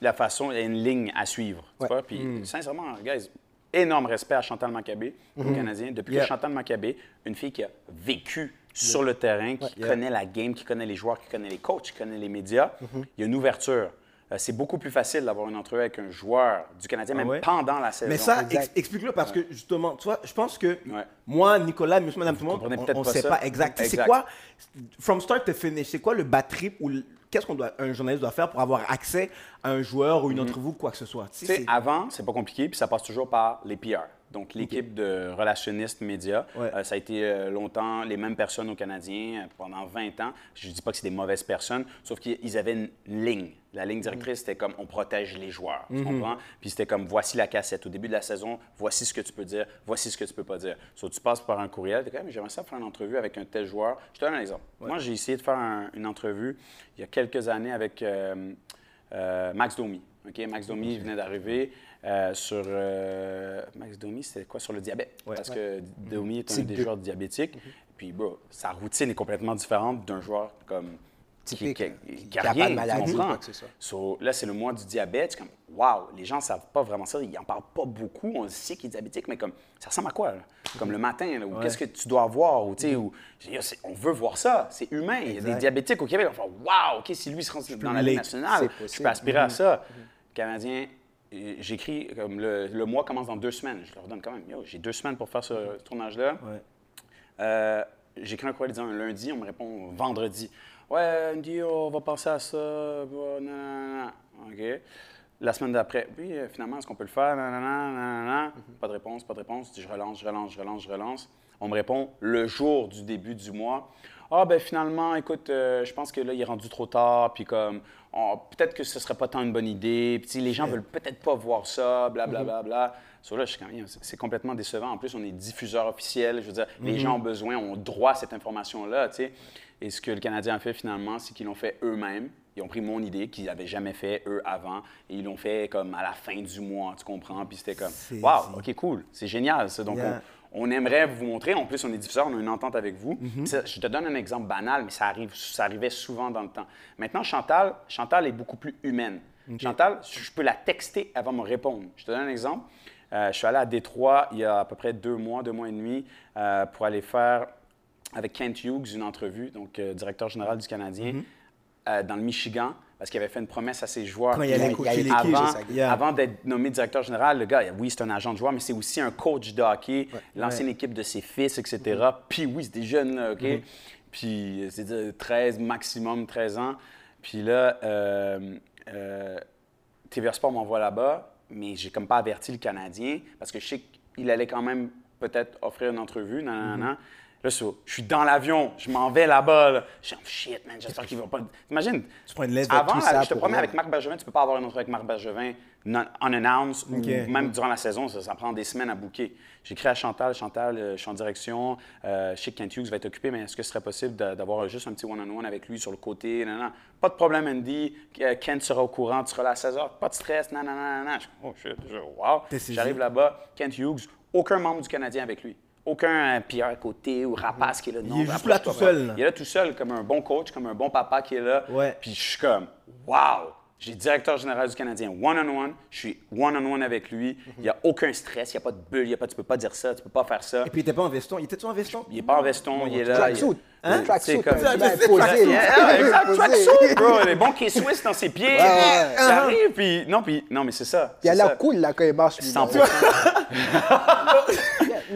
la façon, il y a une ligne à suivre. Tu Ouais. vois? Puis, sincèrement, guys, énorme respect à Chantal Maccabé, au Canadien. Depuis Yeah. que Chantal Maccabé, une fille qui a vécu sur le terrain, qui Yeah. connaît la game, qui connaît les joueurs, qui connaît les coachs, qui connaît les médias, il y a une ouverture. Euh, C'est beaucoup plus facile d'avoir une entrevue avec un joueur du Canadien, même ouais? pendant la saison. mais ça Exact. ex- explique-le parce que justement tu vois je pense que Ouais. moi Nicolas monsieur madame tout le monde on, pas sait ça. pas exact sais, c'est Exact. quoi? From start to finish c'est quoi le bad trip ou qu'est-ce qu'on doit un journaliste doit faire pour avoir accès à un joueur ou une entrevue ou quoi que ce soit? Tu sais, avant, c'est pas compliqué, puis ça passe toujours par les PR. Donc, l'équipe de relationnistes médias, Ouais. euh, ça a été euh, longtemps les mêmes personnes aux Canadiens euh, pendant 20 ans. Je dis pas que c'est des mauvaises personnes, sauf qu'ils avaient une ligne. La ligne directrice, c'était comme on protège les joueurs. Tu comprends? Puis c'était comme voici la cassette. Au début de la saison, voici ce que tu peux dire, voici ce que tu peux pas dire. Soit tu passes par un courriel, tu es comme, j'aimerais ça faire une entrevue avec un tel joueur. Je te donne un exemple. Moi, j'ai essayé de faire un- une entrevue il y a quelques années avec euh, euh, Max Domi. Max Domi venait d'arriver euh, sur. euh, Max Domi, c'était quoi? Sur le diabète? Parce que Domi est un des joueurs diabétiques. Puis, bro, sa routine est complètement différente d'un joueur comme. Qui, Typique, qui, a de rien, tu maladie comprends? So, là, c'est le mois du diabète. Comme, waouh, les gens ne savent pas vraiment ça. Ils n'en parlent pas beaucoup. On sait qu'il est diabétique, mais comme, ça ressemble à quoi? là? Comme le matin, là, ou qu'est-ce que tu dois avoir? Ou, sais, ou, on veut voir ça. C'est humain. Il y a des diabétiques au Québec. On faire, waouh, OK, si lui se rend dans la Ligue nationale, je peux aspirer à ça. Canadien, j'écris, comme le, le mois commence dans deux semaines. Je leur donne quand même, yo, j'ai deux semaines pour faire ce tournage-là. Ouais. Euh, J'écris un courriel disant un lundi, on me répond vendredi. Ouais, Andy, on va penser à ça. OK. La semaine d'après, oui, euh, finalement, est-ce qu'on peut le faire? Nan. Pas de réponse, pas de réponse. Je dis, je relance, je relance, je relance, je relance. On me répond le jour du début du mois. Ah, ben finalement, écoute, euh, je pense que là, il est rendu trop tard, puis comme, peut-être que ce serait pas tant une bonne idée, puis les gens veulent peut-être pas voir ça, blablabla. Bla, bla, bla. So là, je suis comme, Yo, c'est complètement décevant. En plus, on est diffuseur officiel. Je veux dire, les gens ont besoin, ont droit à cette information-là, tu sais. Et ce que le Canadien a fait finalement, c'est qu'ils l'ont fait eux-mêmes. Ils ont pris mon idée qu'ils n'avaient jamais fait eux avant et ils l'ont fait comme à la fin du mois, tu comprends? Puis c'était comme, wow, OK, cool, c'est génial ça. Donc, Yeah. on, on aimerait vous montrer. En plus, on est diffuseur, on a une entente avec vous. Mhm. Ça, je te donne un exemple banal, mais ça, arrive, ça arrivait souvent dans le temps. Maintenant, Chantal, Chantal est beaucoup plus humaine. Chantal, je peux la texter avant de me répondre. Je te donne un exemple. Euh, je suis allé à Détroit il y a à peu près deux mois, deux mois et demi, euh, pour aller faire avec Kent Hughes une entrevue, donc euh, directeur général du Canadien, euh, dans le Michigan, parce qu'il avait fait une promesse à ses joueurs. Quand il qu'il allait allait- coacher l'équipe, avant, c'est ça. Yeah. avant d'être nommé directeur général, le gars, oui, c'est un agent de joueur, mais c'est aussi un coach de hockey, l'ancienne équipe de ses fils, etc. Mhm. Puis oui, c'est des jeunes, là, OK? Puis euh, c'est dire 13, maximum 13 ans. Puis là, euh, euh, TVA Sport m'envoie là-bas, mais j'ai comme pas averti le Canadien parce que je sais qu'il allait quand même peut-être offrir une entrevue. nan, nan, nan. Là, so, je suis dans l'avion, je m'en vais là-bas. Là. Je suis shit, man, j'espère qu'il va pas. Imagine, Tu prends une lettre de avant, tout là, ça je te promets, avec Marc Bergevin, tu peux pas avoir une entrevue avec Marc Bergevin non, unannounced ou Ok. même durant la saison, ça, ça prend des semaines à booker. J'écris à Chantal, Chantal, euh, je suis en direction, euh, je sais que Kent Hughes va être occupé, mais est-ce que ce serait possible d'avoir juste un petit one-on-one avec lui sur le côté? Non, non. Pas de problème, Andy. Euh, Kent sera au courant, tu seras là à 16 h. Pas de stress, non, non, non, non. Oh, shit, wow. J'arrive là-bas, Kent Hughes, aucun membre du Canadien avec lui. Aucun à côté ou rapace qui est là. Non, est juste là tout seul, là. Il est là tout seul, comme un bon coach, comme un bon papa qui est là. Ouais. Puis je suis comme, wow! J'ai directeur général du Canadien one-on-one. Je suis one-on-one avec lui. Il n'y a aucun stress. Il n'y a pas de bulle. Il y a pas, tu peux pas dire ça. Tu peux pas faire ça. Et puis, il était pas en veston. Il était-tu en veston? Il n'est pas en veston. il est là. il- Tracksuit. Hein? Tracksuit, comme- tracksuit. Yeah, exact, Posé. tracksuit, bro. Les bons qui suisses dans ses pieds. ouais. Ça arrive, puis non, puis non, mais c'est ça. Il a l'air cool là quand il marche. lui, 100%.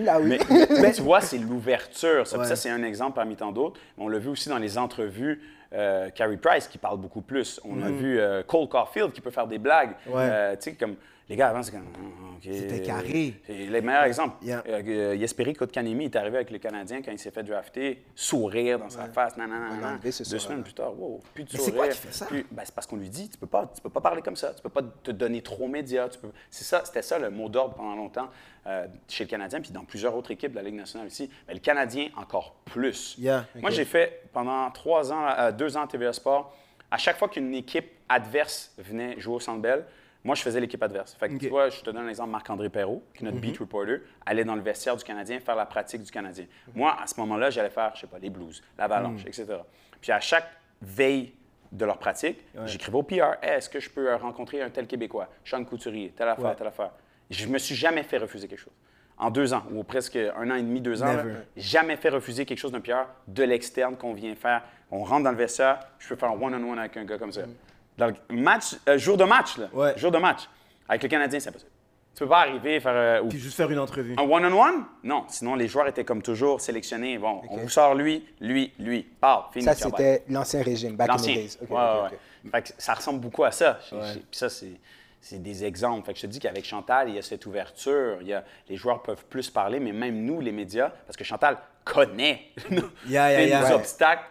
là. Là, oui. Mais, mais tu vois, c'est l'ouverture. Ça, Puis Ouais. ça, c'est un exemple parmi tant d'autres. On l'a vu aussi dans les entrevues. Euh, Carey Price qui parle beaucoup plus. On a vu euh, Cole Caulfield qui peut faire des blagues. Mm. Ouais. Euh, tu sais, comme les gars avant, c'est comme. ah. C'était carré. Les meilleurs exemples. Yeah. Euh, euh, Jesperi Kotkaniemi est arrivé avec le Canadien quand il s'est fait drafter, sourire dans sa face, non, non, non, non. Deux semaines plus tard, wow, plus de Mais c'est sourire. quoi qui fait ça? plus- ben, c'est parce qu'on lui dit, tu peux pas, tu peux pas parler comme ça, tu peux pas te donner trop tu peux- C'est ça, c'était ça le mot d'ordre pendant longtemps euh, chez le Canadien, puis dans plusieurs autres équipes de la Ligue nationale aussi. Mais le Canadien encore plus. Yeah, Moi, j'ai fait pendant trois ans, euh, deux ans à TVA Sport. À chaque fois qu'une équipe adverse venait jouer au Centre Bell, moi, je faisais l'équipe adverse. Fait que, Ok. tu vois, je te donne un exemple, Marc-André Perrault, qui est notre beat reporter, allait dans le vestiaire du Canadien faire la pratique du Canadien. Moi, à ce moment-là, j'allais faire, je sais pas, les Blues, l'Avalanche, etc. Puis à chaque veille de leur pratique, j'écrivais au PR, Hey, est-ce que je peux euh, rencontrer un tel Québécois, Sean Couturier, telle affaire, Ouais. telle affaire. Je me suis jamais fait refuser quelque chose. En deux ans, ou presque un an et demi, deux ans, là, jamais fait refuser quelque chose d'un PR de l'externe qu'on vient faire. On rentre dans le vestiaire, je peux faire un one-on-one avec un gars comme ça. Dans le match, euh, jour de match, là. Ouais. Jour de match. Avec le Canadien, c'est impossible. Tu peux pas arriver et faire. euh, ou- Puis juste faire une entrevue. un one-on-one? Non. Sinon, les joueurs étaient comme toujours sélectionnés. Bon, on vous sort lui, lui, lui. Parle, fini. Ça, c'était l'ancien régime, back in the days. Ouais, ouais. Fait que ça ressemble beaucoup à ça. Puis ça, c'est, c'est des exemples. Fait que je te dis qu'avec Chantal, il y a cette ouverture. Il y a, les joueurs peuvent plus parler, mais même nous, les médias, parce que Chantal connaît Yeah, yeah, nos obstacles.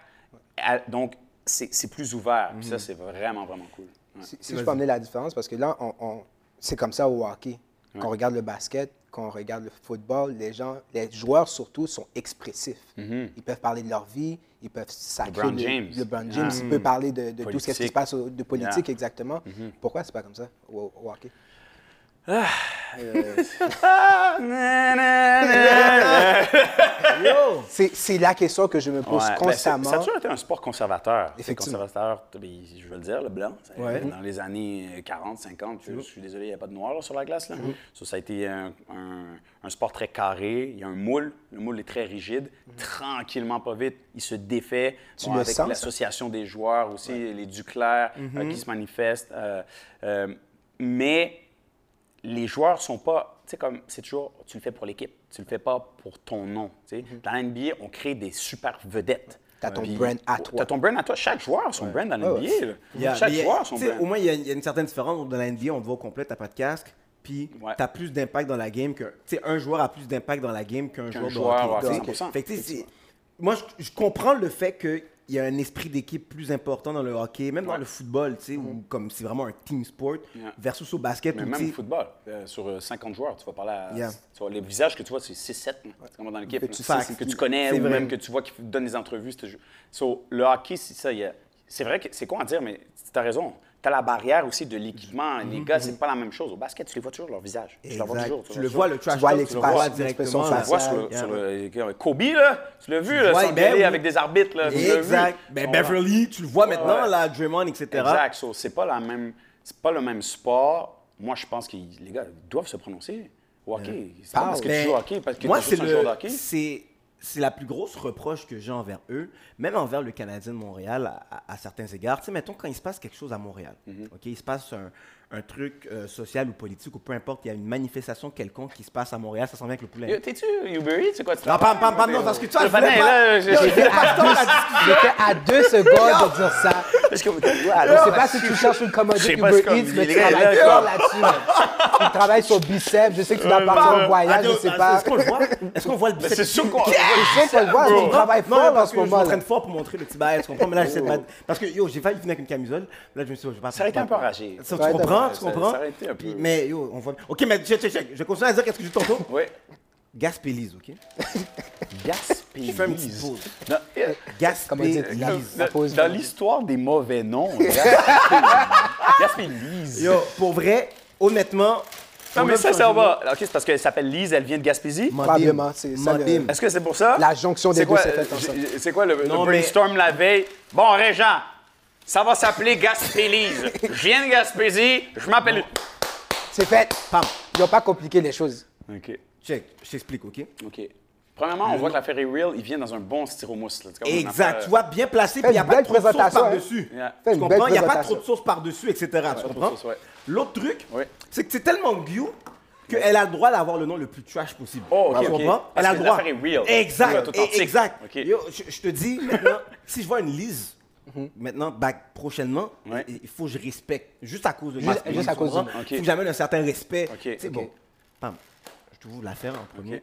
Elle- donc, c'est, plus ouvert. Puis Mhm. ça, c'est vraiment, vraiment cool. Ouais. Si, si je peux amener la différence, parce que là, on, on- c'est comme ça au hockey. Quand on regarde le basket, quand on regarde le football, les gens, les joueurs surtout sont expressifs. Ils peuvent parler de leur vie, ils peuvent sacrer LeBron le- James. LeBron Ah. James, il peut parler de, de tout ce qui se passe au- de politique Yeah. exactement. Pourquoi c'est pas comme ça au, au hockey? Yo! C'est c'est la question que je me pose Ouais, ben, constamment. ça a toujours été un sport conservateur. Effectivement. conservateur, ben, je veux le dire, le blanc. Ouais. Dans les années 40, 50, je, je suis désolé, il n'y a pas de noir là, sur la glace. Là. Mm-hmm. Ça, ça a été un, un- un sport très carré. Il y a un moule. Le moule est très rigide. Tranquillement, pas vite, il se défait. Tu Bon, le avec l'association des joueurs aussi, les Duclair euh, Mm-hmm. qui se manifestent. euh, euh, mais les joueurs sont pas. Tu sais, comme c'est toujours, tu le fais pour l'équipe, tu le fais pas pour ton nom. tu sais. Dans la NBA, on crée des super vedettes. T'as ton Puis- brand à toi. T'as ton brand à toi. Chaque joueur a son brand dans la Ouais, NBA. Chaque mais joueur a son brand. Au moins, il y, a, il y a une certaine différence. Dans la NBA, on te voit au complet, t'as pas de casque. Puis, Ouais. t'as plus d'impact dans la game que. Tu sais, un joueur a plus d'impact dans la game qu'un Qu'un joueur de joueur, hockey. ouais, tu sais. 100%. Fait que, moi, je, je comprends le fait qu'il y a un esprit d'équipe plus important dans le hockey, même dans Ouais. le football, tu sais, où comme c'est vraiment un team sport, Yeah. versus au basket, Mais où, même au football, euh, sur euh, 50 joueurs, tu vas parler à. Yeah. tu vois, les visages que tu vois, c'est 6-7. là. C'est comme dans l'équipe. Que tu sais, que tu connais ou vrai. même que tu vois qui donne des entrevues. So, le hockey, c'est ça. il C'est vrai que c'est con à dire, mais tu as raison. Tu as la barrière aussi de l'équipement. Les gars, c'est pas la même chose. Au basket, tu les vois toujours leur visage. Tu vois toujours. tu vois le vois, le trash vois l'expression- vois l'expression. Tu vois faciale. sur, Yeah. sur le- Kobe, là, tu l'as vu, là, s'engueuler ben oui. avec des arbitres. Là, tu. Exact. Ben, Beverly, tu le vois maintenant, ouais. là, Draymond, etc. Exact. So, c'est pas la même, c'est pas le même sport. Moi, je pense que les gars doivent se prononcer au hockey. C'est pas parce que tu joues au hockey, parce que moi, tu es c'est juste un le- joueur de hockey. C'est la plus grosse reproche que j'ai envers eux, même envers le Canadien de Montréal à, certains égards. Tu sais, mettons quand il se passe quelque chose à Montréal, Mhm. ok, il se passe un, un truc euh, social ou politique ou peu importe, il y a une manifestation quelconque qui se passe à Montréal, ça s'en vient avec le poulet. Yo, T'es-tu Uber Eats? C'est quoi? tu Non, pam, pam, pam, non, travailles? parce que tu vois, je voulais pas-. J'étais à deux secondes de dire ça. Parce que- Je sais pas si tu cherches une Je commodité sais pas, Uber Eats, mais tu travailles là, fort là. là-dessus. Tu travailles sur biceps. Je sais que tu dois partir en voyage, je sais pas. Est-ce qu'on le voit? Est-ce qu'on voit le biceps c'est sûr qu'on. Je le voit, travailles Non, fort en parce ce je moment. là. m'entraîne fort pour montrer le petit bail, tu comprends? Mais là, j'essaie de mettre... Parce que, yo, j'ai failli venir avec une camisole. Là, je me suis dit, je vais pas... Ça aurait été un peu enragé. Tu comprends? Tu comprends? ça aurait été un peu- Puis- mais, yo, on voit... OK, mais check, check, check. Je continue à dire qu'est-ce que j'ai dit tantôt. Oui. Gaspélise, OK? Gaspélise. Je fais une petite pause. Non, euh, Gaspélise. pause. Dans l'histoire des mauvais noms, Gaspélise. Yo, pour vrai, honnêtement... Non, mais ça, ça va. OK, c'est parce qu'elle s'appelle Lise, elle vient de Gaspésie? Probablement, c'est. Est-ce que c'est pour ça? La jonction des C'est deux quoi, s'est faite euh, ensemble. j'ai- C'est quoi le, le Non, mais- brainstorm la veille? Bon, Régent, Ça va s'appeler Gaspélise. Je viens de Gaspésie, je m'appelle. C'est fait. Pam. Ils n'ont pas compliqué les choses. OK. Check, je t'explique, OK? OK. Premièrement, on voit que l'affaire est real. Il vient dans un bon styromousse. là. Exact. affaire- Tu vois, bien placé, puis il n'y a pas trop de sauce présentation, hein. par-dessus. Tu comprends? Il n'y a pas trop de sauce par-dessus, etc. tu comprends? L'autre truc, Ouais. c'est que c'est tellement guillot qu'elle a le droit d'avoir le nom le plus trash possible. Oh, ok, tu ok. comprends? Parce Elle a le droit. l'affaire est real. Exact. Exact. Ok. Yo, je, je te dis maintenant, si je vois une Lise, maintenant, back, prochainement, Ouais. il il faut que je respecte. Juste à cause de Juste- à cause. Ok. faut que j'amène un certain respect. Ok, C'est bon. Pam. Je t'ouvre l'affaire en premier.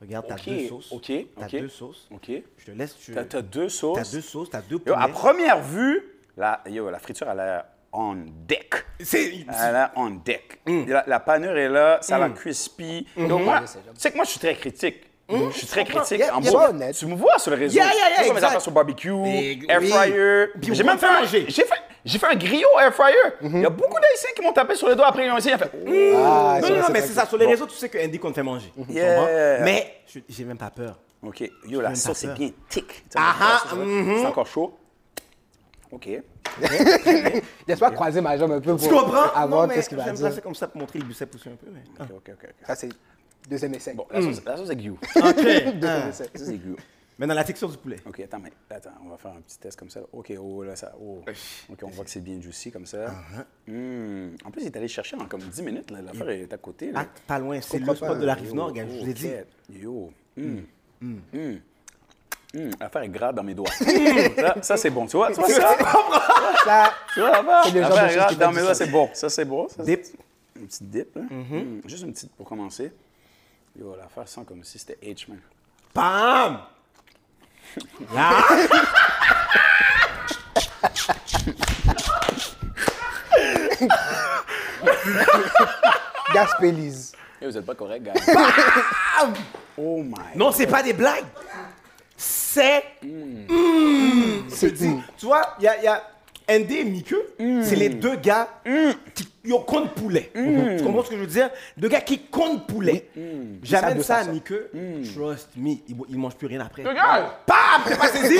Regarde, t'as deux sauces. ok, T'as deux sauces. OK. Je te laisse. Tu... T'as deux sauces. T'as deux sauces, t'as deux Yo, à première vue, la, yo, la friture, elle a l'air on deck. C'est. Elle a l'air on deck. Mm. La, la panure est là, ça a l'air crispy. Mm-hmm. Donc, moi, tu sais que moi, je suis très critique. Je suis très critique Yeah, en yeah. honnête. Tu me vois sur le réseau. Yeah, yeah, yeah, Je fais mes affaires sur barbecue, Et- air oui. fryer. J'ai on même fait un, manger. j'ai fait, j'ai fait un griot air fryer. Il y a beaucoup d'Haïtiens qui m'ont tapé sur le doigt après ils ont essayé. Ils ont fait, Mm. Ah, Non, non, mais c'est ça. Sur les réseaux, tu sais que Andy qu'on te fait manger. Mais je- j'ai même pas peur. OK. Yo, la sauce est bien thick. Ah ah, sauce, c'est mhm. Encore chaud. OK. Laisse pas croiser ma jambe un peu Tu comprends? mais qu'est-ce qu'il va j'aime comme ça pour montrer le biceps aussi un peu. OK, OK. ok. Ça, c'est deuxième essai. Bon, la sauce, la sauce est glue. OK. Deuxième Ah. essai. La sauce glue. Maintenant, la texture du poulet. OK, attends, mais attends, on va faire un petit test comme ça. OK, oh là, ça. Oh. OK, on voit que c'est bien juicy comme ça. Hmm. En plus, il est allé chercher dans comme 10 minutes. là. L'affaire est à côté. Là. Ah, pas loin. C'est le spot pas, de la Yo, rive nord, gars. Je vous ai dit. Yo. Hmm. Hmm. Hmm. L'affaire est grave dans mes doigts. ça, ça, c'est bon. Tu vois, tu vois ça? Ça, Tu vois, l'affaire? Est grave dans mes doigts, c'est bon. Ça, c'est bon. Ça, Dip. Une petite dip, là. Hmm. Juste une petite pour commencer. Yo, l'affaire sent comme si c'était H-Man. Bam! Là! Gaspélise. Yo, vous êtes pas correct, gars. oh my. Non, c'est pas des blagues. C'est. C'est Tu vois, il y a, y a Andy et Mickey, c'est les deux gars qui ont compte poulet. Tu comprends ce que je veux dire? Deux gars qui comptent poulet. J'amène de ça à. Mickey, trust me, il, il mange plus rien après. T'es pas saisi?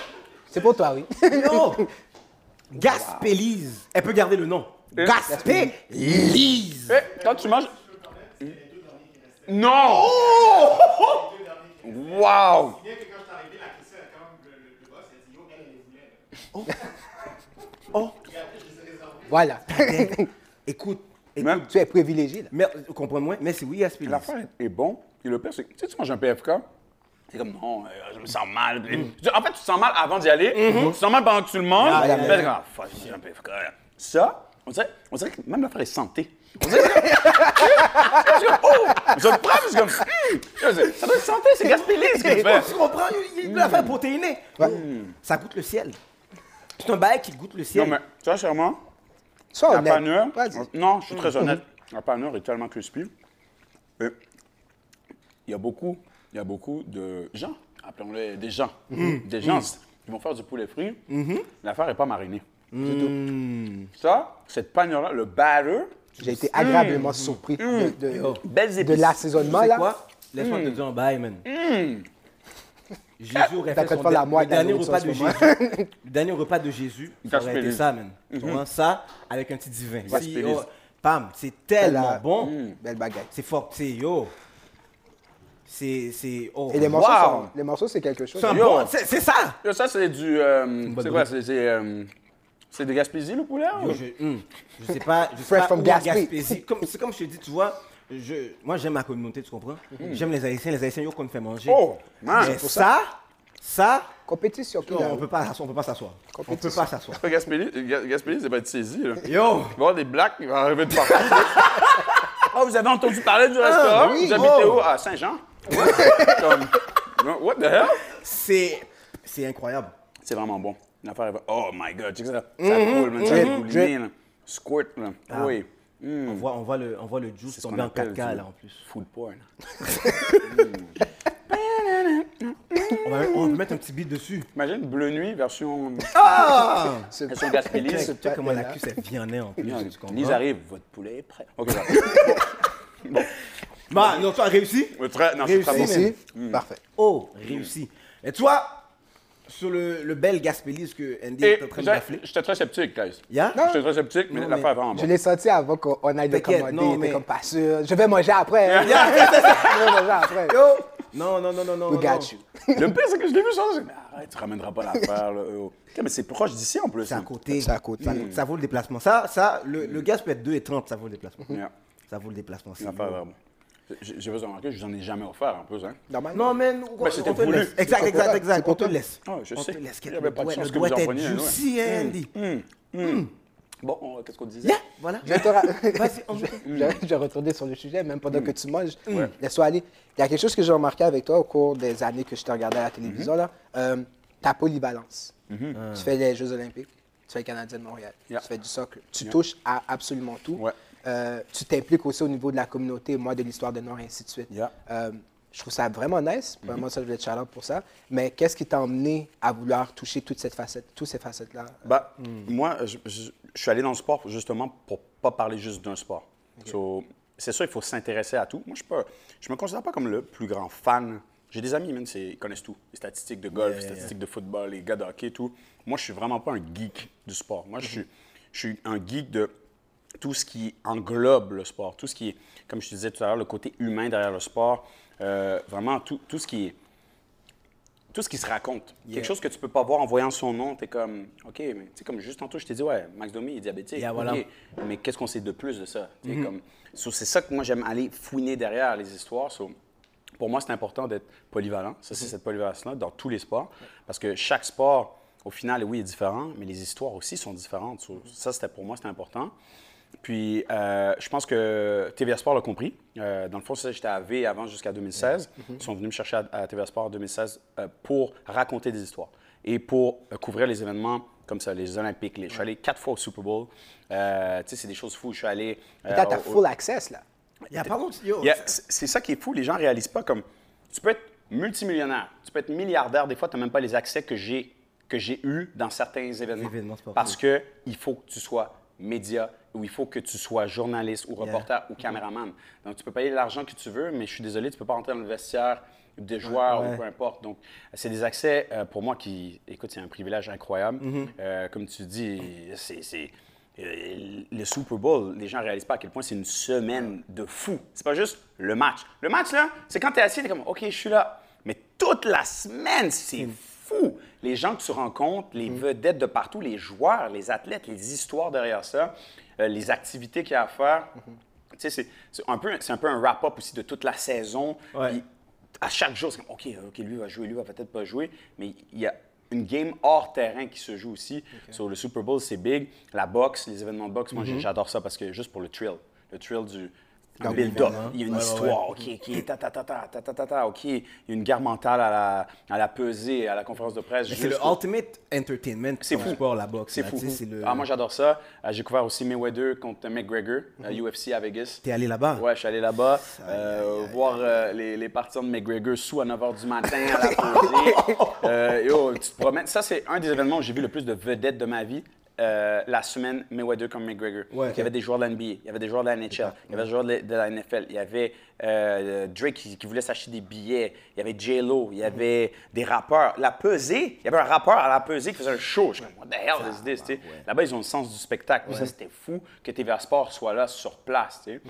C'est pour toi, oui. Non! Gaspélise. Elle peut garder le nom. Gaspélise. Eh, quand tu manges. Non! Wow! Yo, voulait. Oh, Voilà. Écoute, Même- écoute. tu es privilégié, là. Mais, comprends-moi, mais c'est oui, Gaspélise. L'affaire est bon. Et le pire, c'est que tu sais, tu manges un PFK, c'est comme non, euh, je me sens mal. En fait, tu te sens mal avant d'y aller. Tu te sens mal pendant que tu le manges. Ah, Tu yeah, fais yeah. comme, fuck, j'ai un PFK. Ça, on dirait, on dirait que même l'affaire est santé. On dirait que. Je comme, oh! Je le prends, suis comme, hum, ça doit être santé, c'est gaspillé ce que tu fais. Tu comprends? Il la faire protéinée. Ça goûte le ciel. C'est un bail qui goûte le Non, ciel. mais, sincèrement, Sois La honnête. panure, Vas-y. non, je suis très honnête. La panure est tellement crispy. Et il y a beaucoup, il y a beaucoup de gens, appelons-les des gens, des gens qui vont faire du poulet frit. L'affaire n'est pas marinée. C'est tout. Ça, cette panure-là, le batter, J'ai été agréablement surpris de, de, de. Tu l'assaisonnement, sais là. quoi? Laisse-moi te dire un bail, man. Jésus aurait fait son la le dernier de la repas de Jésus. le dernier repas de Jésus, ça aurait été ça, man. Tu comprends? Ça, avec un petit divin. Si, oh, pam, c'est tellement La- bon. Belle bagaille. C'est fort, c'est yo. C'est, c'est, oh. Et les morceaux, Wow. sont- les morceaux, c'est quelque chose. C'est bon, ça. Yo, ça, c'est du. euh, c'est quoi? C'est. C'est euh, c'est de Gaspésie, le poulet? ou- Yo, je, hum, je sais pas, je sais Fresh pas from. Gaspésie. Comme, c'est comme je te dis, tu vois, je, moi j'aime ma communauté, tu comprends? J'aime les Haïtiens, les Haïtiens, yo, qu'on me fait manger. Oh, man. Mais ça, ça, Compétition, qui on peut pas, on peut pas s'asseoir. On peut pas s'asseoir. Gaspésie, Ga- Gaspésie, ça va être saisi, là. Yo! Il va y avoir des blacks qui vont arriver de partout. oh, vous avez entendu parler du restaurant? oui, vous habitez oh. où? À Saint-Jean? Comme, what the hell? C'est, c'est incroyable. C'est vraiment bon. L'affaire. Oh my God, check ça. Ça coule, man. Ça là. Squirt, là. Oui. On, voit, on, voit le, on voit le juice tomber en appelle 4K du là en plus. Food porn. On va, on va mettre un petit beat dessus. Imagine Bleu Nuit version, Ah! Ce- version Tu sais comment la cuisse elle viennait en plus. tu comprends? Lise arrive, votre poulet est prêt. OK, ça. Bah, non, tu as réussi? Très- non, c'est très bon. Réussi. Ici, parfait. Oh, réussi. Et toi, sur le, le bel Gaspélis, ce que Andy est en train de j'étais très sceptique, guys. Yeah? J'étais très sceptique, mais l'affaire mais- est vraiment Je l'ai senti avant qu'on aille le T'inquiète, commander. non, mais- était comme pas sûr. Je vais manger après. hein. Je vais manger après. Yo! Non, non, non, non, non. We got non. you. Le pire, c'est que je l'ai vu changer. Mais arrête, tu ramèneras pas l'affaire. là. Oh. Ok, mais c'est proche d'ici en plus. C'est à côté. C'est à côté. Ça, ça vaut le déplacement. Ça, ça le, le gaz peut être 2 et 30, ça vaut le déplacement. Yeah. Ça vaut le déplacement. c'est J'ai j'ai besoin de remarquer, je vous en ai jamais offert en plus. Hein. Normalement. Non, mais nous, on, Ben, c'était on te voulu. laisse. Exact, exact, exact. On te laisse. Ah, je on sais. te laisse. Il y avait pas de chance que vous en preniez, ouais. juicy, hein, Andy. Bon, on- qu'est-ce qu'on disait? Yeah, voilà. Je vais, te ra- Vas-y, on je, vais- je vais retourner sur le sujet, même pendant que tu manges. Laisse-toi aller. Il y a quelque chose que j'ai remarqué avec toi au cours des années que je te regardais à la télévision, là. Euh, ta polyvalence. Tu fais les Jeux Olympiques, tu fais le Canadien de Montréal, Yeah. tu fais du soccer, tu touches à absolument tout. Ouais. Euh, tu t'impliques aussi au niveau de la communauté, moi, de l'histoire de Nord et ainsi de suite. Yeah. Euh, je trouve ça vraiment nice. Vraiment, ça, je vais te shout pour ça. Mais qu'est-ce qui t'a emmené à vouloir toucher toute cette facette, toutes ces facettes-là? Bah, Moi, je, je- je suis allé dans le sport justement pour pas parler juste d'un sport. So, c'est sûr, il faut s'intéresser à tout. Moi, je ne me considère pas comme le plus grand fan. J'ai des amis, même, ils connaissent tout. Les statistiques de golf, les statistiques de football, les gars de hockey, tout. Moi, je suis vraiment pas un geek du sport. Moi, je, suis, je suis un geek de tout ce qui englobe le sport, tout ce qui est, comme je te disais tout à l'heure, le côté humain derrière le sport, euh, vraiment tout, tout ce qui est tout ce qui se raconte. Quelque chose que tu peux pas voir en voyant son nom, tu es comme, OK, mais tu sais, comme juste tantôt, je t'ai dit, ouais, Max Domi est diabétique. Yeah, voilà. OK, mais qu'est-ce qu'on sait de plus de ça? Sais, comme, so, c'est ça que moi, j'aime aller fouiner derrière les histoires. So, pour moi, c'est important d'être polyvalent. Ça, c'est cette polyvalence-là dans tous les sports. Parce que chaque sport, au final, oui, est différent, mais les histoires aussi sont différentes. So, ça, c'était pour moi, c'était important. Puis, euh, je pense que TVA Sport l'a compris. Euh, dans le fond, j'étais à V avant jusqu'à 2016. Ils sont venus me chercher à, à TVA Sport en 2016 euh, pour raconter des histoires et pour couvrir les événements comme ça, les Olympiques. Les- je suis allé quatre fois au Super Bowl. Tu sais, c'est des choses fous. Je suis allé. t'as au- full access, là. Il y a pas d'autre. Yo, il y a- c'est ça qui est fou, les gens ne réalisent pas comme tu peux être multimillionnaire, tu peux être milliardaire, des fois tu n'as même pas les accès que j'ai que j'ai eu dans certains événements. Événements parce que il faut que tu sois média ou il faut que tu sois journaliste ou reporter ou caméraman. Donc tu peux payer l'argent que tu veux, mais je suis désolé, tu peux pas rentrer dans le vestiaire de joueurs Ouais. ou peu importe. Donc c'est des accès euh, pour moi qui écoute, c'est un privilège incroyable. Mm-hmm. Euh, comme tu dis, c'est c'est- euh, le Super Bowl, les gens ne réalisent pas à quel point c'est une semaine de fou. C'est pas juste le match. Le match, là, c'est quand tu es assis, tu es comme, OK, je suis là. Mais toute la semaine, c'est fou. Les gens que tu rencontres, les vedettes de partout, les joueurs, les athlètes, les histoires derrière ça, euh, les activités qu'il y a à faire. Tu sais, c'est- un, peu- un peu un wrap-up aussi de toute la saison. Ouais. Puis, à chaque jour, c'est comme, OK, OK, lui va jouer, lui va peut-être pas jouer, mais il y a une game hors terrain qui se joue aussi. Sur le Super Bowl, c'est big. La boxe, les événements de boxe, moi, Mm-hmm. j'adore ça parce que juste pour le thrill, le thrill du il y a une histoire, ouais. OK, OK, ta ta ta, ta, ta, ta, ta, OK. Il y a une guerre mentale à la, à la pesée, à la conférence de presse. C'est le ultimate entertainment c'est fou. sport, la boxe. C'est fou. Ah, moi, j'adore ça. Euh, j'ai couvert aussi Mayweather contre McGregor, euh, mm. UFC à Vegas. T'es allé là-bas? Ouais, je suis allé là-bas. Euh, voir les, partisans de McGregor sous à 9 h du matin à la pesée. yo, tu te promènes. Ça, c'est un des événements où j'ai vu le plus de vedettes de ma vie euh, la semaine Mayweather contre McGregor. Ouais. Il y avait des joueurs de la NBA, il y avait des joueurs de la NHL, il y avait des joueurs de la- de la NFL, il y avait euh, Drake qui, qui voulait s'acheter des billets, il y avait J-Lo, il y avait des rappeurs. La pesée, il y avait un rappeur à la pesée qui faisait un show. Je comme, what the hell is this? Là-bas, ils ont le sens du spectacle. Ça, c'était fou que TVA Sport soit là sur place. sais?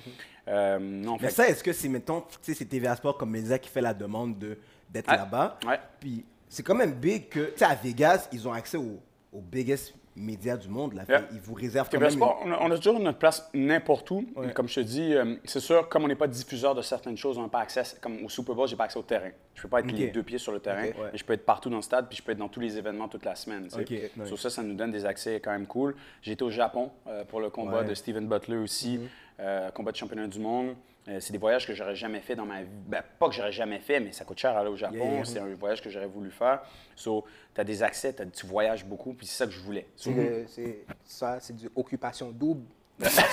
Euh, non, Mais fait- ça, est-ce que c'est, mettons, c'est TVA Sport comme média qui fait la demande de, d'être Ouais. là-bas? Puis c'est quand même big que, tu sais, à Vegas, ils ont accès aux au biggest médias du monde. Là. Yeah. Ils vous réservent quand même. Sport, on a, on a toujours notre place n'importe où. Comme je te dis, euh, c'est sûr, comme on n'est pas diffuseur de certaines choses, on n'a pas accès, comme au Super Bowl, j'ai pas accès au terrain. Je peux pas être les deux pieds sur le terrain, Ok, ouais. mais je peux être partout dans le stade, puis je peux être dans tous les événements toute la semaine. nice. So ça, ça nous donne des accès quand même cool. J'ai été au Japon euh, pour le combat Ouais. De Steven Butler aussi, euh, combat de championnat du monde. Euh, c'est des voyages que j'aurais jamais fait dans ma vie. Ben, pas que j'aurais jamais fait, mais ça coûte cher aller au Japon. Yeah, yeah. C'est un voyage que j'aurais voulu faire. So, tu as des accès, t'as- tu voyages beaucoup, puis c'est ça que je voulais. So, C'est c'est- ça, c'est du occupation double. de faire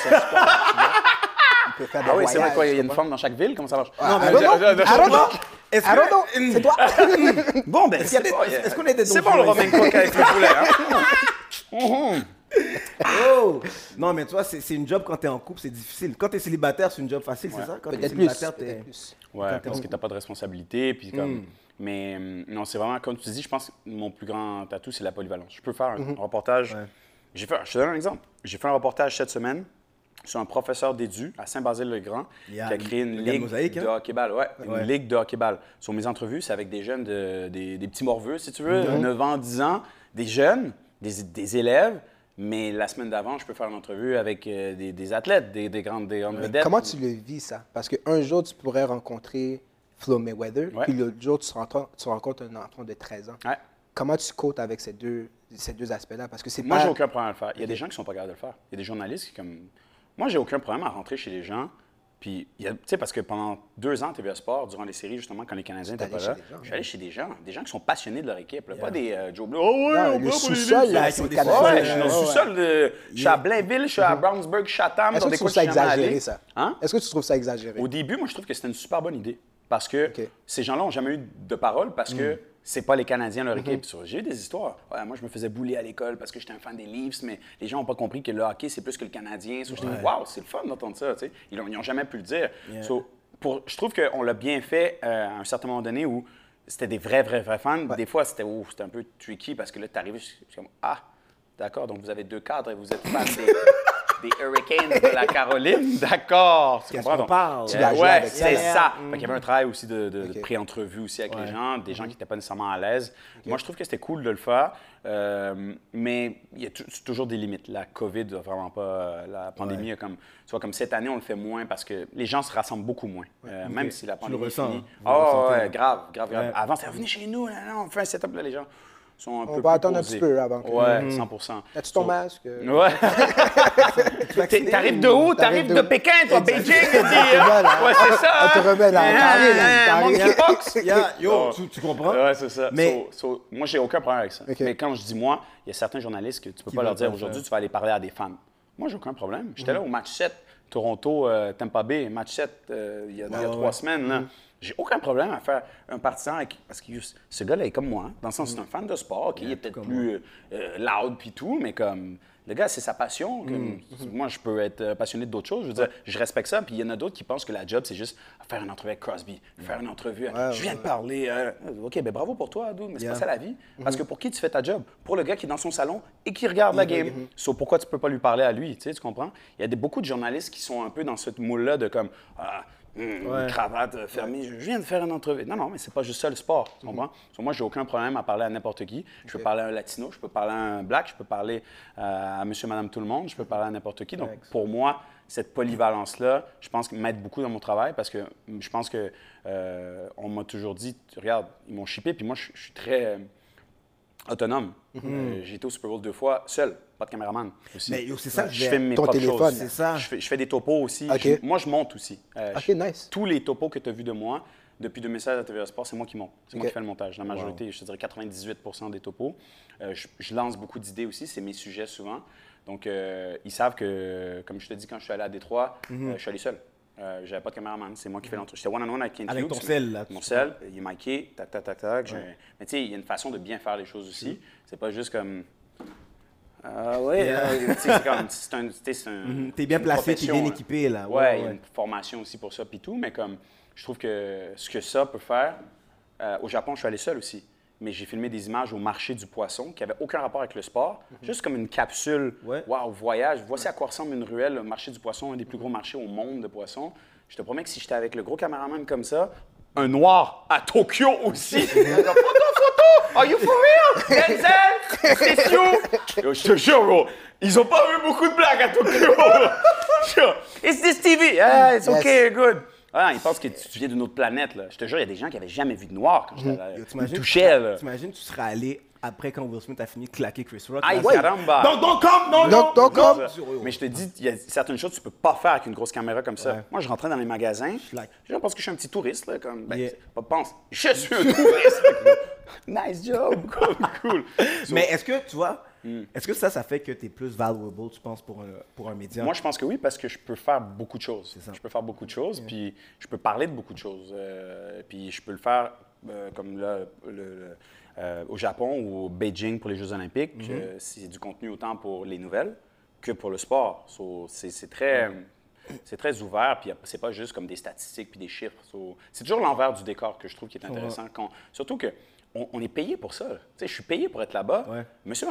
peut faire des Ah oui, c'est vrai quoi, il y a une femme dans chaque ville? Comment ça marche? Non, mais know. C'est toi. Bon, ben, Est-ce qu'on a des C'est bon le? Romain Cook avec le poulet? Oh! Non, mais toi, c'est c'est une job quand t'es en couple, c'est difficile. Quand t'es célibataire, c'est une job facile, c'est ça? Quand t'es célibataire, t'es. Ouais, Quand parce en que t'as pas de responsabilité. Puis comme, Mais hum, non, c'est vraiment, comme tu dis, je pense que mon plus grand atout, c'est la polyvalence. Je peux faire un reportage. Ouais. J'ai fait, je te donne un exemple. J'ai fait un reportage cette semaine sur un professeur d'édu à Saint-Basile-le-Grand Il qui a a créé une ligue Mosaïque, de hockey-ball. Ouais, Ouais. une ligue de hockey-ball. Sur mes entrevues, c'est avec des jeunes, de- des, des petits morveux, si tu veux, 9 ans, 10 ans, des jeunes, des, des élèves. Mais la semaine d'avant, je peux faire une entrevue avec euh, des, des athlètes, des, des grandes, des grandes vedettes. Comment tu le vis, ça? Parce qu'un jour, tu pourrais rencontrer Flo Mayweather, Ouais. puis l'autre jour, tu rencontres, tu rencontres un enfant de 13 ans. Ouais. Comment tu côtes avec ces deux, ces deux aspects-là? Parce que c'est Moi, pas... j'ai aucun problème à le faire. Il y a des gens qui sont pas capables de le faire. Il y a des journalistes qui, comme. Moi, j'ai aucun problème à rentrer chez les gens. Puis, tu sais, parce que pendant deux ans, TVA Sport, durant les séries, justement, quand les Canadiens T'es n'étaient pas là, je suis allé chez des gens, des gens qui sont passionnés de leur équipe, là, pas des euh, Joe Blow. Oh, ouais, Non, on le sous-sol, là, c'est. Ouais, je suis dans le sous-sol de. Je suis à Blainville, je suis à Brownsburg, Chatham, Est-ce que tu trouves ça exagéré, ça? Hein? Est-ce que tu trouves ça exagéré? Au début, moi, je trouve que c'était une super bonne idée. Parce que ces gens-là n'ont jamais eu de parole parce que c'est pas les Canadiens leur Mhm. équipe. J'ai eu des histoires. Ouais, moi, je me faisais bouler à l'école parce que j'étais un fan des Leafs, mais les gens n'ont pas compris que le hockey, c'est plus que le Canadien. So, j'étais waouh, c'est le fun d'entendre ça. tu sais. Ils n'ont jamais pu le dire. So, pour, je trouve qu'on l'a bien fait euh, à un certain moment donné où c'était des vrais, vrais, vrais fans. Des fois, c'était oh, c'était un peu tricky parce que là, tu arrives, je suis comme Ah, d'accord, donc vous avez deux cadres et vous êtes fans des. Des Hurricanes de la Caroline, d'accord. Tu comprends? qu'on Donc, parle? Tu l'as joué ouais, avec c'est ça. ça. Fait qu'il y avait un travail aussi de, de- de Ok. pré-entrevue aussi avec les gens, des gens qui n'étaient pas nécessairement à l'aise. Moi, je trouve que c'était cool de le faire, euh, mais il y a tou- toujours des limites. La COVID, a vraiment pas. euh, La pandémie, a comme, tu vois, comme cette année, on le fait moins parce que les gens se rassemblent beaucoup moins. Euh, Même si la Tu le pandémie est ressens, finie. Vous le ouais, hein? grave, grave, grave. Ouais. Avant, c'était venez chez nous, là, là, on fait un setup, là, les gens sont un peu va attendre un petit peu avant que- Ouais, 100 As-tu ton So- masque? Ouais. T'es- T'arrives de où? T'arrives de- de Pékin, toi, Beijing, tu dis, Exactement, hein? là. Ouais, c'est ça. On te remet là, Hein, carré, là, hein, carré. monkeypox. Il y a- yo, Oh. tu, comprends? Ouais, c'est ça. Mais- moi, j'ai aucun problème avec ça. Mais quand je dis moi, il y a certains journalistes que tu peux pas leur dire aujourd'hui, tu vas aller parler à des fans. Moi, j'ai aucun problème. J'étais là au match 7, Toronto, euh, Tampa Bay, match 7, euh, il y a, il y a Ouais, trois ouais. semaines. J'ai aucun problème à faire un partisan avec. Parce que ce gars-là est comme moi. hein. Dans le sens, c'est un fan de sport, qui est peut-être plus euh, euh, loud puis tout, mais comme. Le gars, c'est sa passion. comme- Moi, je peux être euh, passionné d'autres choses. Je veux dire, je respecte ça. Puis il y en a d'autres qui pensent que la job, c'est juste faire une entrevue avec Crosby, faire une entrevue. avec- je viens de parler. euh, OK, ben bravo pour toi, Adou, mais c'est Yeah. pas ça la vie. Parce que pour qui tu fais ta job? Pour le gars qui est dans son salon et qui regarde la game. So, pourquoi tu peux pas lui parler à lui? Tu, sais, tu comprends? Il y a des, beaucoup de journalistes qui sont un peu dans cette moule-là de comme. Ah, Ouais. cravate euh, fermée, je viens de faire une entrevue. Non, non, mais c'est pas juste ça le sport, tu comprends? So, moi, j'ai aucun problème à parler à n'importe qui. Je peux parler à un latino, je peux parler à un black, je peux parler euh, à monsieur, madame, tout le monde, je peux parler à n'importe qui. Donc, pour moi, cette polyvalence-là, je pense que m'aide beaucoup dans mon travail parce que je pense que euh, on m'a toujours dit, regarde, ils m'ont shippé, puis moi, je je suis très euh, autonome. Euh, j'ai été au Super Bowl deux fois, seul, pas de caméraman aussi. Mais c'est ça je fais mes Ton propres téléphone, choses. c'est ça. Je fais, je fais des topos aussi. Je- moi, je monte aussi. Euh, je- nice. Tous les topos que tu as vus de moi, depuis 2016 à TVA Sport, c'est moi qui monte. C'est moi qui fais le montage. La majorité, je te dirais 98% des topos. Euh, je, lance beaucoup d'idées aussi. C'est mes sujets souvent. Donc, euh, ils savent que, comme je te dis, quand je suis allé à Détroit, Mhm. euh, je suis allé seul. Euh, J'avais pas de caméraman, c'est moi qui fais l'entrevue. J'étais one-on-one avec Ken Avec ton sel, là, Mon sel, il est miké, tac, tac, tac, tac. Mais tu sais, il y a une façon de bien faire les choses aussi. C'est pas juste comme. Ah Yeah. euh, sais, c'est comme. C'est un. c'est Mhm. T'es bien placé, t'es bien profession, équipé, là. Ouais, Ouais, il y a une formation aussi pour ça, puis tout, mais comme. Je trouve que ce que ça peut faire. euh, au Japon, je suis allé seul aussi. Mais j'ai filmé des images au marché du poisson qui n'avaient aucun rapport avec le sport, juste comme une capsule. Ouais. Waouh, voyage. Voici à quoi ressemble une ruelle, le marché du poisson, un des plus gros marchés au monde de poissons. Je te promets que si j'étais avec le gros caméraman comme ça, un noir à Tokyo aussi. Are you for real? Denzel? C'est you? Yo, je te jure, bro, ils ont pas vu beaucoup de blagues à Tokyo. Yo, It's this TV. Ah, it's Yes. okay, good. Ah, ils pensent que tu viens d'une autre planète. Là. Je te jure, il y a des gens qui n'avaient jamais vu de noir quand j'étais là. Ils touchaient. Là. t'imagines, tu serais allé après quand Will Smith a fini de claquer Chris Rock. Aïe, là, caramba! Donc, donc, comme, non, non, Donc, donc, non. comme. Mais je te dis, il y a certaines choses que tu peux pas faire avec une grosse caméra comme ça. Ouais. Moi, je rentrais dans les magasins. gens pensent que je suis un petit touriste. Là, comme, ben, Yeah. pas pense. Je suis un touriste. nice job. Cool, cool. So, Mais est-ce que, tu vois, Hmm. est-ce que ça, ça fait que tu es plus valuable, tu penses, pour un, pour un média? Moi, je pense que oui, parce que je peux faire beaucoup de choses. C'est ça. Je peux faire beaucoup de choses, puis je peux parler de beaucoup de choses. Euh, puis je peux le faire euh, comme là, le- le- euh, au Japon ou au Beijing pour les Jeux Olympiques. Mhm. euh, c'est du contenu autant pour les nouvelles que pour le sport. So, c'est c'est très, c'est très ouvert, puis c'est pas juste comme des statistiques puis des chiffres. So, c'est toujours l'envers du décor que je trouve qui est intéressant. Quand, surtout que on, on est payé pour ça. Je suis payé pour être là-bas. Ouais. Monsieur,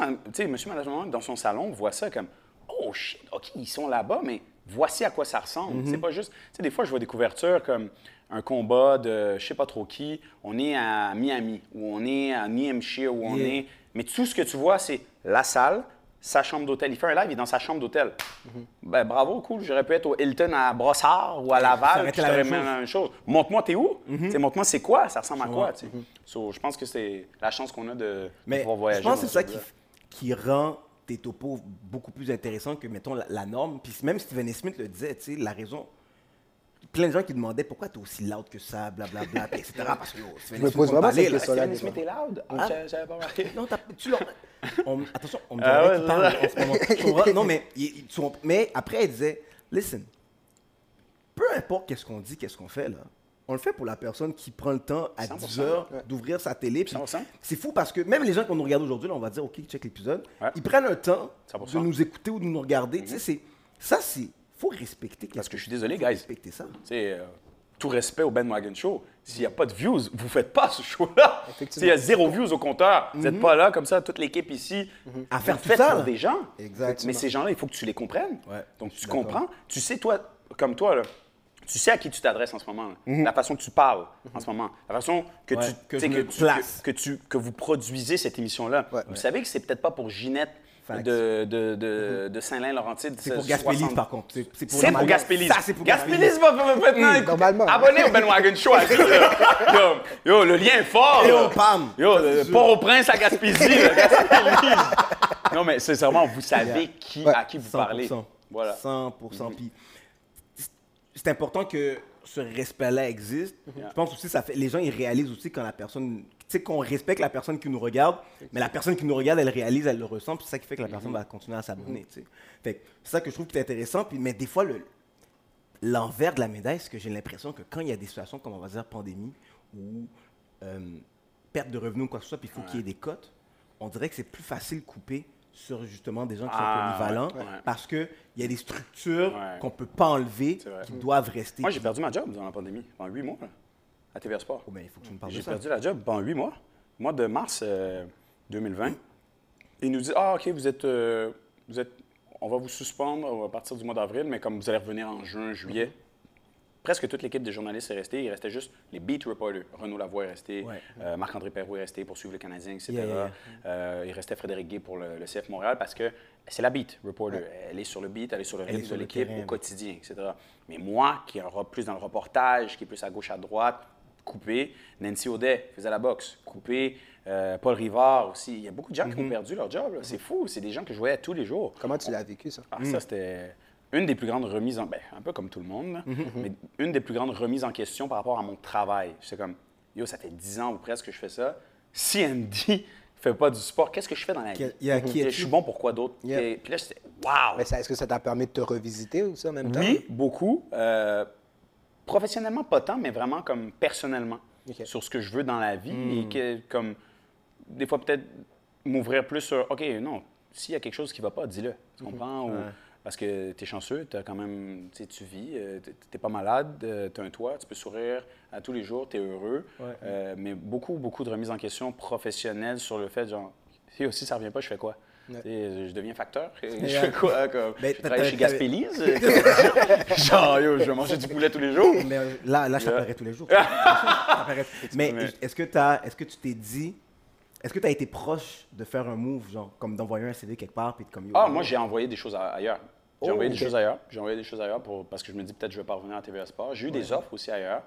monsieur, dans son salon, voit ça comme Oh shit, OK, ils sont là-bas, mais voici à quoi ça ressemble. Mm-hmm. C'est pas juste. Tu sais, des fois, je vois des couvertures comme un combat de je sais pas trop qui. On est à Miami, ou on est à New Hampshire, ou on Yeah. est. Mais tout ce que tu vois, c'est la salle, sa chambre d'hôtel. Il fait un live, il est dans sa chambre d'hôtel. Mm-hmm. Ben bravo, cool. J'aurais pu être au Hilton à Brossard ou à Ça Laval. puis la même la même chose. Montre-moi, t'es où? Tu sais, Montre-moi, c'est quoi? Ça ressemble à quoi? So, je pense que c'est la chance qu'on a de, Mais pouvoir voyager. je pense que c'est ça qui, qui rend tes topos beaucoup plus intéressants que, mettons, la, la norme. Puis même Steven Smith le disait, la raison. Plein de gens qui demandaient pourquoi tu es aussi loud que ça, blablabla, etc. Parce que Steven Je me pose vraiment cette là. question-là. Steven Smith est loud? Ah, j'avais- pas remarqué. Non, tu l'as. on- attention, on me Ah dirait qu'il parle en ce moment. Non, mais, mais après, il disait Listen, peu importe qu'est-ce qu'on dit, qu'est-ce qu'on fait, là. On le fait pour la personne qui prend le temps à 100%, 10 heures d'ouvrir sa télé. puis 100%. C'est fou parce que même les gens qui nous regardent aujourd'hui, on va dire, OK, check l'épisode, Ouais. ils prennent un temps 100%. de nous écouter ou de nous regarder. Sais, c'est- ça, c'est. Faut respecter. Parce que je suis désolé, faut guys. respecter ça. Sais, euh, tout respect au Ben Wagon Show. S'il n'y a pas de views, vous faites pas ce show-là. S'il y a zéro views au compteur, vous n'êtes pas là comme ça, toute l'équipe ici. À Vous faire tout ça, pour là. des gens. Exactement. Mais ces gens-là, il faut que tu les comprennes. Ouais, Donc tu comprends. Tu sais, toi, comme toi, là, tu sais à qui tu t'adresses en ce moment. là. La façon que tu parles en ce moment. La façon que, Ouais, tu, que que, que, que tu, que vous produisez cette émission-là. Ouais. vous savez que c'est peut-être pas pour Ginette. De, de, de, de Saint-Lin-Laurentide. C'est pour 60. Gaspélis, par contre. C'est pour normalement- Gaspélis. Ça, c'est pour Gaspélis va maintenant. normalement. Abonnez au Ben Wagon Show. yo, yo, le lien est fort. Au PAM. Yo, sûr. Port-au-Prince à Gaspésie. non, mais sincèrement, vous savez qui, à qui vous parlez. 100%. Voilà. 100%. Puis c'est- c'est important que ce respect-là existe. Je pense aussi ça fait les gens ils réalisent aussi quand la personne tu sais qu'on respecte la personne qui nous regarde, mais la personne qui nous regarde, elle réalise, elle le ressent, puis c'est ça qui fait que la personne va continuer à s'abonner, que c'est ça que je trouve qui est intéressant puis mais des fois le l'envers de la médaille, c'est que j'ai l'impression que quand il y a des situations comme on va dire pandémie ou euh, perte de revenus ou quoi que ce soit, puis il faut qu'il y ait des cotes, on dirait que c'est plus facile de couper sur justement des gens qui Ah, sont polyvalents ouais, ouais. parce qu'il y a des structures Ouais. qu'on ne peut pas enlever qui doivent rester. Moi, j'ai perdu ma job dans la pandémie, pendant huit mois, là, à TVA Sport. Oh, ben, il faut que tu me parles J'ai perdu la job pendant huit mois. Mois de mars euh, 2020. Ils nous disent Ah, OK, vous êtes, euh, vous êtes. On va vous suspendre à partir du mois d'avril, mais comme vous allez revenir en juin, juillet. Presque toute l'équipe des journalistes est restée. Il restait juste les beat reporters. Renaud Lavoie est resté, Ouais. euh, Marc-André Perrault est resté pour suivre le Canadien, etc. Yeah, yeah, yeah. Euh, il restait Frédéric Gay pour le, le CF Montréal parce que c'est la beat reporter. Elle est sur le beat, elle est sur le rythme de l'équipe au quotidien, etc. Mais moi, qui est plus dans le reportage, qui est plus à gauche, à droite, coupé. Nancy Audet faisait la boxe, coupé. Euh, Paul Rivard aussi. Il y a beaucoup de gens qui ont perdu leur job. C'est fou. C'est des gens que je voyais tous les jours. Comment tu l'as vécu, ça? Ah, ça, c'était une des plus grandes remises en... Ben, un peu comme tout le monde, là, mais une des plus grandes remises en question par rapport à mon travail. C'est comme, yo, ça fait 10 ans ou presque que je fais ça. Si Andy fait pas du sport, qu'est-ce que je fais dans la vie? Qui je suis bon pour quoi d'autre? Yeah. Et Puis là, j'étais, ça- Est-ce que ça t'a permis de te revisiter aussi en même temps? Oui, beaucoup. Euh, professionnellement, pas tant, mais vraiment comme personnellement. Sur ce que je veux dans la vie et que, comme, des fois, peut-être m'ouvrir plus sur, OK, non, s'il y a quelque chose qui va pas, dis-le. Tu comprends? Ou- parce que tu es chanceux, as quand même, tu vis, euh, tu n'es pas malade, tu as un toit, tu peux sourire à tous les jours, tu es heureux. Ouais. Euh, mais beaucoup, beaucoup de remises en question professionnelles sur le fait, genre, si aussi ça revient pas, je fais quoi? Ouais. Je deviens facteur. Je fais quoi? Comme, Ben, je travaille chez t'as- Gaspélis? Genre, yo, je vais manger du poulet tous les jours. Mais euh, là, là, Yeah. t'appellerai tous les jours. Mais est-ce que, t'as- est-ce que tu t'es dit, est-ce que tu as été proche de faire un move, genre, comme d'envoyer un CV quelque part, puis de comme Ah, moi, j'ai envoyé des choses ailleurs. J'ai Oh, envoyé ok. des choses ailleurs. J'ai envoyé des choses ailleurs pour, parce que je me dis peut-être que je vais pas revenir à TVA Sport. J'ai eu des offres aussi ailleurs.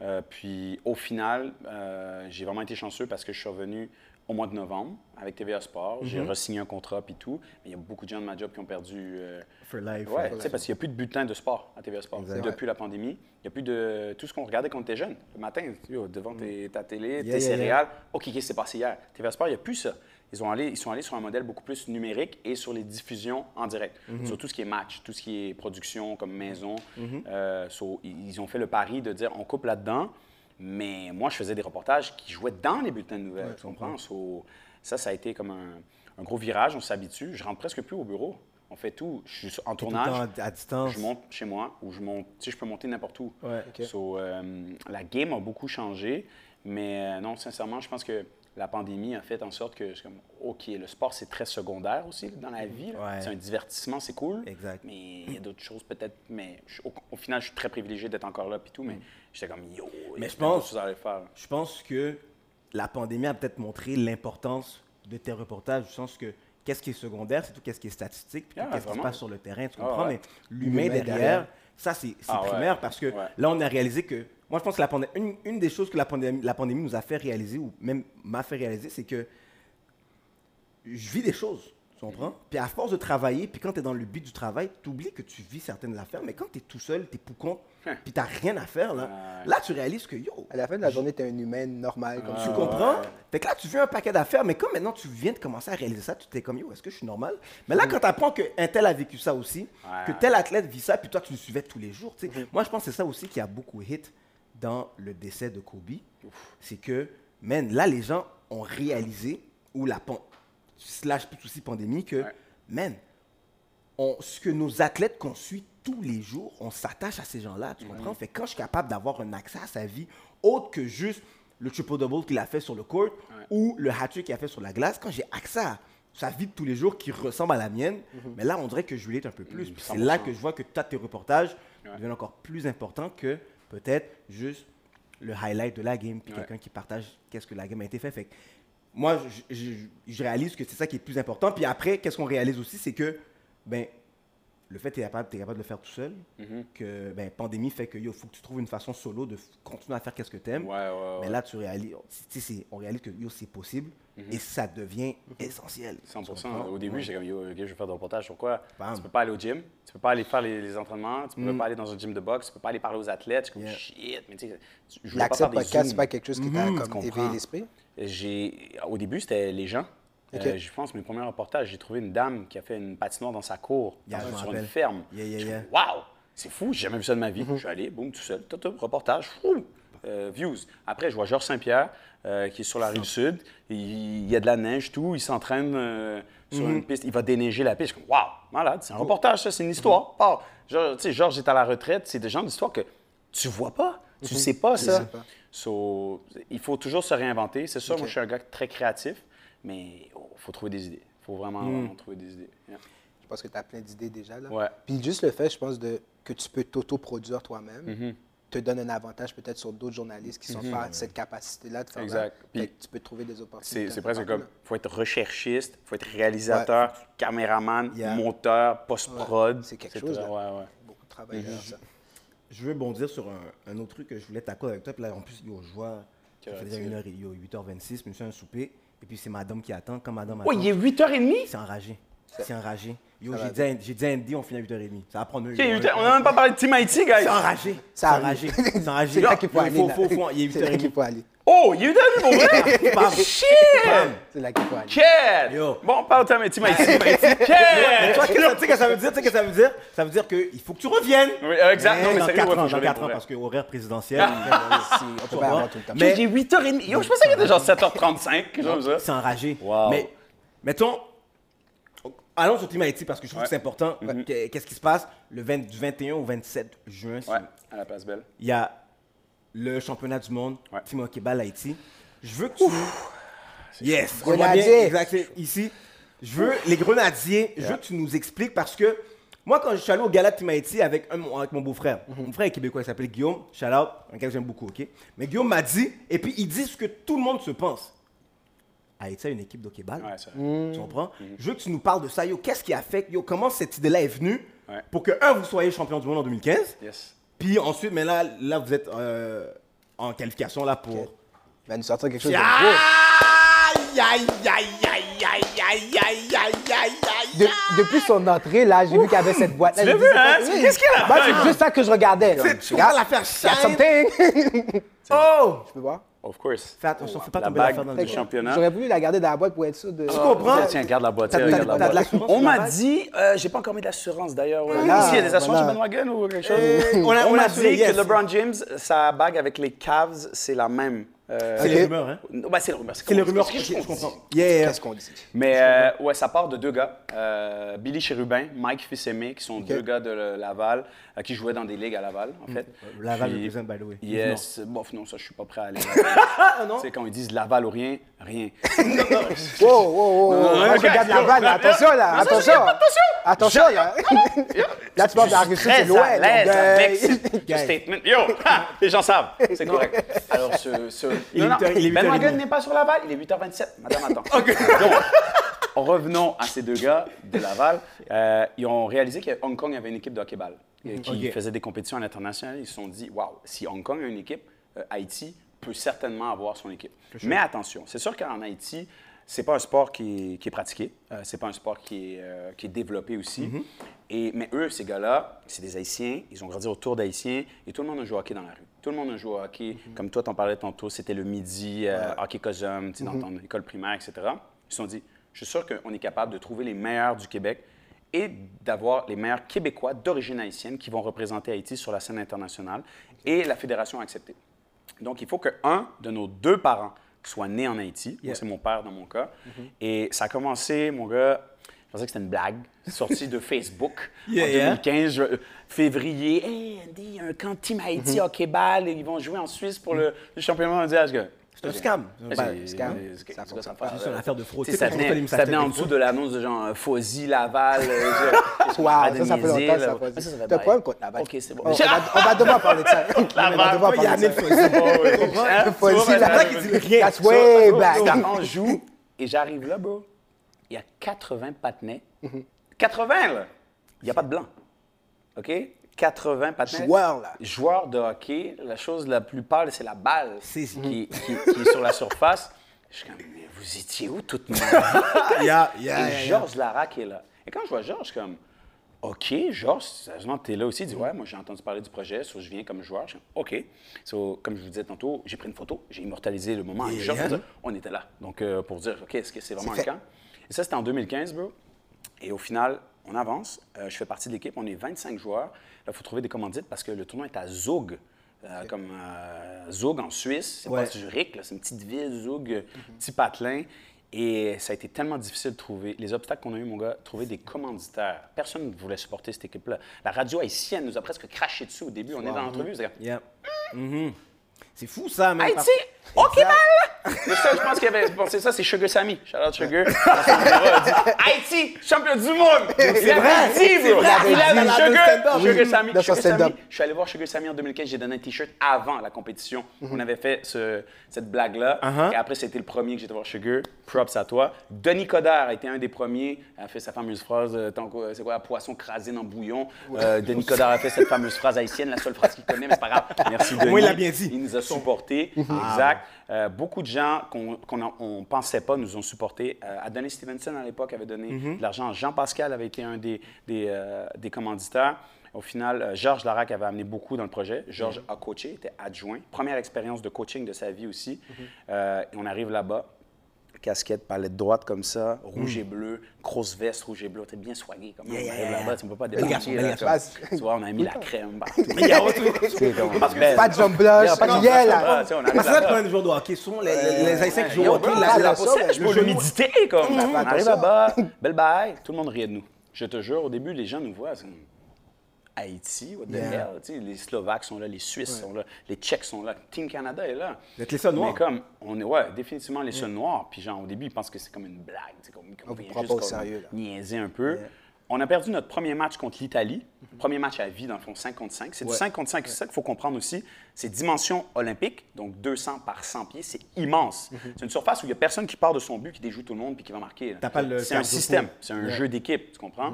Euh, puis au final, euh, j'ai vraiment été chanceux parce que je suis revenu au mois de novembre avec TVA Sport. J'ai Mhm. re-signé un contrat puis tout. Mais il y a beaucoup de gens de ma job qui ont perdu. euh, For life. Ouais, tu sais, parce qu'il n'y a plus de bulletin de sport à TVA Sport. Depuis la pandémie, il n'y a plus de tout ce qu'on regardait quand on était jeune. Le matin, yo, devant tes- ta télé, Yeah, tes yeah, yeah. céréales. OK, qu'est-ce qui s'est passé hier? TVA Sport, il n'y a plus ça. Ils, ont allé, ils sont allés sur un modèle beaucoup plus numérique et sur les diffusions en direct. Mhm. Sur tout ce qui est match, tout ce qui est production comme maison. Euh, so, ils ont fait le pari de dire on coupe là-dedans. Mais moi, je faisais des reportages qui jouaient dans les bulletins de nouvelles. Ouais, tu comprends? So, ça, ça a été comme un, un gros virage. On s'habitue. Je rentre presque plus au bureau. On fait tout. Je suis en tournage. à distance. Je monte chez moi ou je monte, tu sais, je peux monter n'importe où. Ouais. Ok. So, euh, la game a beaucoup changé, mais euh, non, sincèrement, je pense que la pandémie a fait en sorte que, comme, OK, le sport, c'est très secondaire aussi dans la vie. Ouais. C'est un divertissement, c'est cool. Exact. Mais il y a d'autres choses peut-être, mais je- au, au final, je suis très privilégié d'être encore là puis tout, mais j'étais comme, yo, Mm. Mais je pense- choses à aller faire. Je pense que la pandémie a peut-être montré l'importance de tes reportages, du sens que qu'est-ce qui est secondaire, c'est tout qu'est-ce qui est statistique, puis Ah, qu'est-ce qui se passe sur le terrain, tu Ah, comprends? ouais. Mais l'humain derrière, ça, c'est Ah, ouais. primaire parce que Ouais. là, on a réalisé que. Moi, je pense que la pandémie, une, une des choses que la pandémie, la pandémie nous a fait réaliser, ou même m'a fait réaliser, c'est que je vis des choses. Tu comprends? Mhm. Puis à force de travailler, puis quand tu es dans le but du travail, tu oublies que tu vis certaines affaires, mais quand tu es tout seul, tu es pour compte, Hein. puis tu rien à faire, là, Ouais. là, tu réalises que, yo, À la fin de la journée, tu es un humain normal comme tu Ah, monde. comprends? ouais. Fait que là, tu vis un paquet d'affaires, mais comme maintenant tu viens de commencer à réaliser ça, tu t'es comme, yo, est-ce que je suis normal? Mais là, quand tu apprends qu'un tel a vécu ça aussi, Ouais. que tel athlète vit ça, puis toi, tu le suivais tous les jours, tu sais. Moi, je pense que c'est ça aussi qui a beaucoup hit dans le décès de Kobe. C'est que, man, là, les gens ont réalisé, ou la pan- slash aussi pandémie, que, Ouais. man, on- ce que nos athlètes qu'on suit tous les jours, on s'attache à ces gens-là, tu comprends? Fait que quand je suis capable d'avoir un accès à sa vie autre que juste le triple-double qu'il a fait sur le court ou le hat-trick qu'il a fait sur la glace, quand j'ai accès à sa vie de tous les jours qui ressemble à la mienne, mais là, on dirait que je relate un peu plus. C'est là que je vois que toi, tes reportages deviennent encore plus importants que peut-être juste le highlight de la game, puis Ouais. quelqu'un qui partage qu'est-ce que la game a été fait. Moi, je, je- je réalise que c'est ça qui est le plus important. Puis après, qu'est-ce qu'on réalise aussi, c'est que, ben, le fait que tu es capable, de le faire tout seul, Mhm. que, ben, pandémie fait que, yo, faut que tu trouves une façon solo de continuer à faire qu'est-ce que tu aimes. Ouais, ouais, ouais. Mais là, tu réalises, c'est- on réalise que, yo, c'est possible et ça devient essentiel. Tu 100%. comprends? Au début, j'étais comme, yo, ok, je vais faire des reportages. Pourquoi? Bam. Tu peux pas aller au gym, tu peux pas aller faire les, les entraînements, tu peux pas aller dans un gym de boxe, tu peux pas aller parler aux athlètes. Je suis comme, Yeah. shit, mais tu sais, je voulais pas faire des podcast, c'est pas quelque chose qui t'a tu comme éveillé l'esprit? J'ai, au début, c'était les gens. Euh, je pense, mes premiers reportages, j'ai trouvé une dame qui a fait une patinoire dans sa cour, Yeah, dans- sur une ferme. Yeah, yeah, Wow! C'est fou, j'ai jamais vu ça de ma Mhm. vie. Je suis allé, boum, tout seul, tout, tout, reportage, fou, euh, views. Après, je vois Georges Saint-Pierre, euh, qui est sur la rive sud. Il, il y a de la neige, tout. Il s'entraîne euh, sur Mhm. une piste. Il va déneiger la piste. Wow, malade, c'est un reportage, ça, c'est une histoire. Mhm. Genre, tu sais, Georges est à la retraite. C'est des gens d'histoire que tu vois pas. Tu sais pas ça. sais pas. So, il faut toujours se réinventer. C'est sûr, moi, je suis un gars très créatif, mais il faut trouver des idées. Il faut vraiment, vraiment trouver des idées. Yeah. Je pense que tu as plein d'idées déjà. Là. Ouais. Puis juste le fait, je pense, de, que tu peux t'auto-produire toi-même. Te donne un avantage peut-être sur d'autres journalistes qui n'ont pas cette capacité-là de faire Exact. Puis tu peux trouver des opportunités. C'est, presque comme, il faut être recherchiste, il faut être réalisateur, caméraman, Yeah. monteur, post-prod. Ouais, c'est quelque chose, là. Ouais, ouais. Beaucoup de travail ça. Je veux bondir sur un, un autre truc que je voulais t'accorder avec toi. Puis là, en plus, yo, je vois, ça fait déjà une heure, et- yo, 8h26, monsieur, un souper. Et puis c'est madame qui attend. Quand madame Oh, attend, il est 8h30? c'est enragé. C'est enragé. Yo, j'ai dit, Andy, on finit à 8h30. Ça va prendre une Ok, 8h On n'a même pas parlé de Team Haiti, guys. C'est enragé. C'est enragé. C'est enragé. C'est là qu'il faut aller. faut- là. faut- faut- Il est C'est là qu'il 8h30. faut aller. Oh, il est 8h30 pour vrai? Shit! C'est là qu'il faut aller. Quête! Yo. Bon, on parle de Team vois, Quête! qu'est-ce que- tu sais que ça veut dire? Tu sais ce que ça veut dire? Ça veut dire qu'il faut que tu reviennes. Oui, exact. Non, mais dans sérieux, 4 ouais, faut ans, que je dans revienne 4 pour ans, parce que horaire présidentiel. Si, on peut pas avoir tout le temps. Mais j'ai 8h30. Yo, je pensais qu'il était genre 7h35, quelque chose comme ça. C'est enragé. Wow. Mais, mettons, allons sur Team Haïti parce que je trouve Ouais. que c'est important. Qu'est- Qu'est-ce qui se passe? Le 20 du 21 au 27 juin? Ouais, à la place belle. Il y a le championnat du monde, Ouais. Team Hokeball Haïti. Je veux que tu. Yes! on voit Grenadiers. bien, exact, c'est ici. Je veux les grenadiers, je veux que tu nous expliques parce que moi, quand je suis allé au gala de Team Haïti avec, un- avec mon beau-frère, Mhm. mon frère est québécois, il s'appelle Guillaume, shout out, un gars que j'aime beaucoup, ok? Mais Guillaume m'a dit, et puis il dit ce que tout le monde se pense. Haïti a une équipe d'hockey-ball. Ouais. Tu comprends? Je veux que tu nous parles de ça. Yo, qu'est-ce qui a fait? Yo, comment cette idée-là est venue Ouais. pour que, un, vous soyez champion du monde en 2015, Yes. puis ensuite, mais là, là vous êtes euh, en qualification là pour. Il va nous sortir quelque chose de Aïe, beau. aïe, aïe, aïe, aïe, aïe, aïe, aïe, aïe, aïe. De- depuis son entrée, là, j'ai vu qu'il y avait cette boîte. Tu l'as vu, hein? Qu'est-ce qu'il a fait? c'est juste ça que je regardais. là. C'est- tu Regarde, vas la faire il y a shine. something. Oh! Tu peux voir? Of course. Fais attention, fais pas La tomber bague l'affaire dans le championnat. J'aurais voulu la garder dans la boîte pour être sûr de. Tu comprends? Tiens, garde la boîte. La On m'a la bague? dit, euh, j'ai pas encore mis d'assurance d'ailleurs. Ici, il y a des assurances voilà. chez Bandwagon ou quelque chose? Euh, on a- on on a m'a dit yes. que LeBron James, sa bague avec les Cavs, c'est la même Euh, C'est les rumeurs, hein? ouais, c'est le rumeur. C'est les rumeurs, c'est ce qu'on yeah. Qu'est-ce qu'on dit? Mais euh, ouais, ça part de deux gars, euh, Billy Chérubin, Mike Fils-Aimé, qui sont deux gars de le- Laval, euh, qui jouaient dans des ligues à Laval, en fait. Laval Puis- represent, by the way. Yes, bof, non, ça, je suis pas prêt à aller. Ah? Tu sais, quand ils disent Laval ou rien, rien. Wow, wow, wow, wow. Moi, je regarde la balle, là. Attention, là. Attention. Attention, là. Là, tu parles de la Russie, c'est Très loin, à là. l'aise avec ce, ce Gang. statement. Yo, ha, les gens savent, c'est correct. Alors, ce, ce... Il est non, non, Ben n'est pas sur Laval, il est 8h27. Madame, attends. Donc, revenons à ces deux gars de Laval. Euh, ils ont réalisé que Hong Kong avait une équipe de hockey-ball euh, qui Ok. faisait des compétitions à l'international. Ils se sont dit, waouh, si Hong Kong a une équipe, euh, Haïti peut certainement avoir son équipe. Mais attention, c'est sûr qu'en Haïti, c'est pas un sport qui est, qui est pratiqué, euh, c'est pas un sport qui est, euh, qui est développé aussi. Et, mais eux, ces gars-là, c'est des Haïtiens, ils ont grandi autour d'Haïtiens et tout le monde a joué au hockey dans la rue. Tout le monde a joué au hockey. Comme toi, t'en parlais tantôt, c'était le midi, euh, hockey cosum, dans ton école primaire, etc. Ils se sont dit, je suis sûr qu'on est capable de trouver les meilleurs du Québec et d'avoir les meilleurs Québécois d'origine haïtienne qui vont représenter Haïti sur la scène internationale. Et la fédération a accepté. Donc, il faut qu'un de nos deux parents soit né en Haïti. Moi, Yeah. c'est mon père dans mon cas. Et ça a commencé, mon gars, je pensais que c'était une blague, sortie de Facebook Yeah, en yeah. 2015, je- février. Hey, Andy, il y a un camp Team Haïti hockey-ball et ils vont jouer en Suisse pour le, le championnat mondial. C'est un scam. C'est- scam. c'est- C'est une affaire de fraude. Ça venait, en dessous de l'annonce de genre euh, Fosy, Laval. euh, de ça, ça fait longtemps, fait T'as un problème contre Laval. Ok, c'est bon. On, on va, on va devoir parler de ça. On va devoir Moi, il y a parler amené de le ça. feu. Hein, tu Fosy, vois, la ben, blague, il ben, dit rien. That's way back. on joue et j'arrive là, bro. Il y a 80 patinets. 80, là. Il n'y a pas de blanc. OK? 80 patinets. Joueurs, là. De hockey. La chose la plus pâle, c'est la balle qui, qui- qui est sur la surface. Je suis comme, mais vous étiez où toute ma vie? Yeah, yeah, Et yeah. Georges Larac est là. Et quand je vois Georges, je suis comme, OK, Georges, sérieusement, tu es là aussi? Il dit, ouais, moi, j'ai entendu parler du projet, so, je viens comme joueur. Je suis comme, OK. So, comme je vous disais tantôt, j'ai pris une photo, j'ai immortalisé le moment. Et. Georges, on était là. Donc, euh, pour dire, OK, est-ce que c'est vraiment un camp? Et ça, c'était en 2015, bro. Et au final, on avance. Euh, je fais partie de l'équipe. On est 25 joueurs. Là, il faut trouver des commandites parce que le tournoi est à Zug. euh, Comme euh, Zug en Suisse, c'est Ouais. pas Zurich, c'est une petite ville, Zug, euh, petit patelin. Et ça a été tellement difficile de trouver. Les obstacles qu'on a eu, mon gars, trouver des commanditaires. Personne ne voulait supporter cette équipe-là. La radio haïtienne nous a presque craché dessus au début. On est dans l'entrevue, c'est Yeah. Mhm. C'est fou, ça, man. Haïti, OK, mal! Le seul, je pense, qui avait pensé ça, c'est Sugar Sammy. Shout out Sugar. Il dit Haïti, champion du monde! C'est vrai, dit, c'est bro. vrai, Il il avait avait le Sugar. Sugar Sammy. Sugar. Sammy. Je suis allé voir Sugar Sammy en 2015. J'ai donné un T-shirt avant la compétition. On avait fait ce- cette blague-là. Uh-huh. Et après, c'était le premier que j'étais voir Sugar. Props à toi. Denis Coderre a été un des premiers. Il a fait sa fameuse phrase euh, tant que- c'est quoi, poisson crasé dans le bouillon. Euh, Denis Coderre a fait cette fameuse phrase haïtienne, la seule phrase qu'il connaît, mais c'est pas grave. Merci, Denis. il l'a bien dit. Il nous a supportés. Exact. Euh, beaucoup de gens qu'on ne pensait pas nous ont supportés. Euh, Adonis Stevenson, à l'époque, avait donné de l'argent. Jean-Pascal avait été un des, des, euh, des commanditaires. Au final, Georges Larac avait amené beaucoup dans le projet. Georges a coaché, était adjoint. Première expérience de coaching de sa vie aussi. On arrive là-bas. Casquette, palette droite comme ça, rouge et bleu, grosse veste rouge et bleu. T'es bien soigné. Comme Yeah, on yeah, là-bas, tu ne peux pas débarquer. là. Tu vois, on a mis la crème partout. Mais il y a autre C'est Pas de jump blush, Yeah, pas de là. ouais, tu sais, on arrive Parce que là, là-bas. quand les joueurs de hockey, souvent, les, Haïtiens qui jouent au hockey, la, pour genou. l'humidité, comme. On arrive là-bas, belle bye, tout le monde riait de nous. Je te jure, au début, les gens nous voient, c'est Haïti, what the Yeah. hell, les Slovaques sont là, les Suisses sont là, les Tchèques sont là, Team Canada est là. Vous êtes les seuls noirs. Mais comme, on est, ouais, définitivement les seuls noirs. Puis genre, au début, ils pensent que c'est comme une blague, comme, qu'on vous vient juste comme sérieux, niaiser un peu. On a perdu notre premier match contre l'Italie. Premier match à vie, dans le fond, 5 contre 5. C'est du Ouais. 5 contre 5. C'est ça qu'il faut comprendre aussi. C'est dimension olympique, donc 200 par 100 pieds. C'est immense. C'est une surface où il n'y a personne qui part de son but, qui déjoue tout le monde puis qui va marquer. C'est un système. C'est un jeu d'équipe, tu comprends?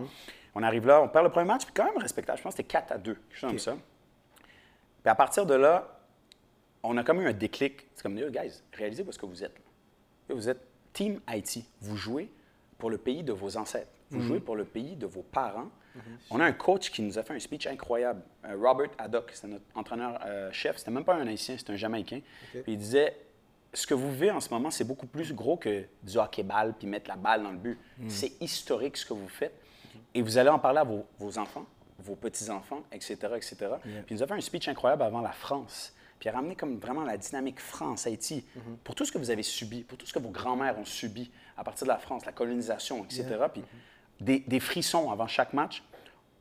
On arrive là, on perd le premier match, puis quand même respectable. Je pense que c'était 4 à 2, quelque chose comme ça. Puis à partir de là, on a comme eu un déclic. C'est comme, Yo, guys, réalisez où est-ce que vous êtes. Vous êtes Team Haïti. Vous jouez pour le pays de vos ancêtres. Vous jouez pour le pays de vos parents. On a un coach qui nous a fait un speech incroyable. Euh, Robert Haddock, c'était notre entraîneur-chef. c'était même pas un Haïtien, c'était un Jamaïcain. Puis il disait, ce que vous vivez en ce moment, c'est beaucoup plus gros que du hockey-ball puis mettre la balle dans le but. C'est historique ce que vous faites. Et vous allez en parler à vos, vos enfants, vos petits-enfants, etc., etc. Puis il nous a fait un speech incroyable avant la France. puis ramener comme vraiment la dynamique France-Haïti, pour tout ce que vous avez subi, pour tout ce que vos grands-mères ont subi à partir de la France, la colonisation, etc. Puis des, des frissons avant chaque match,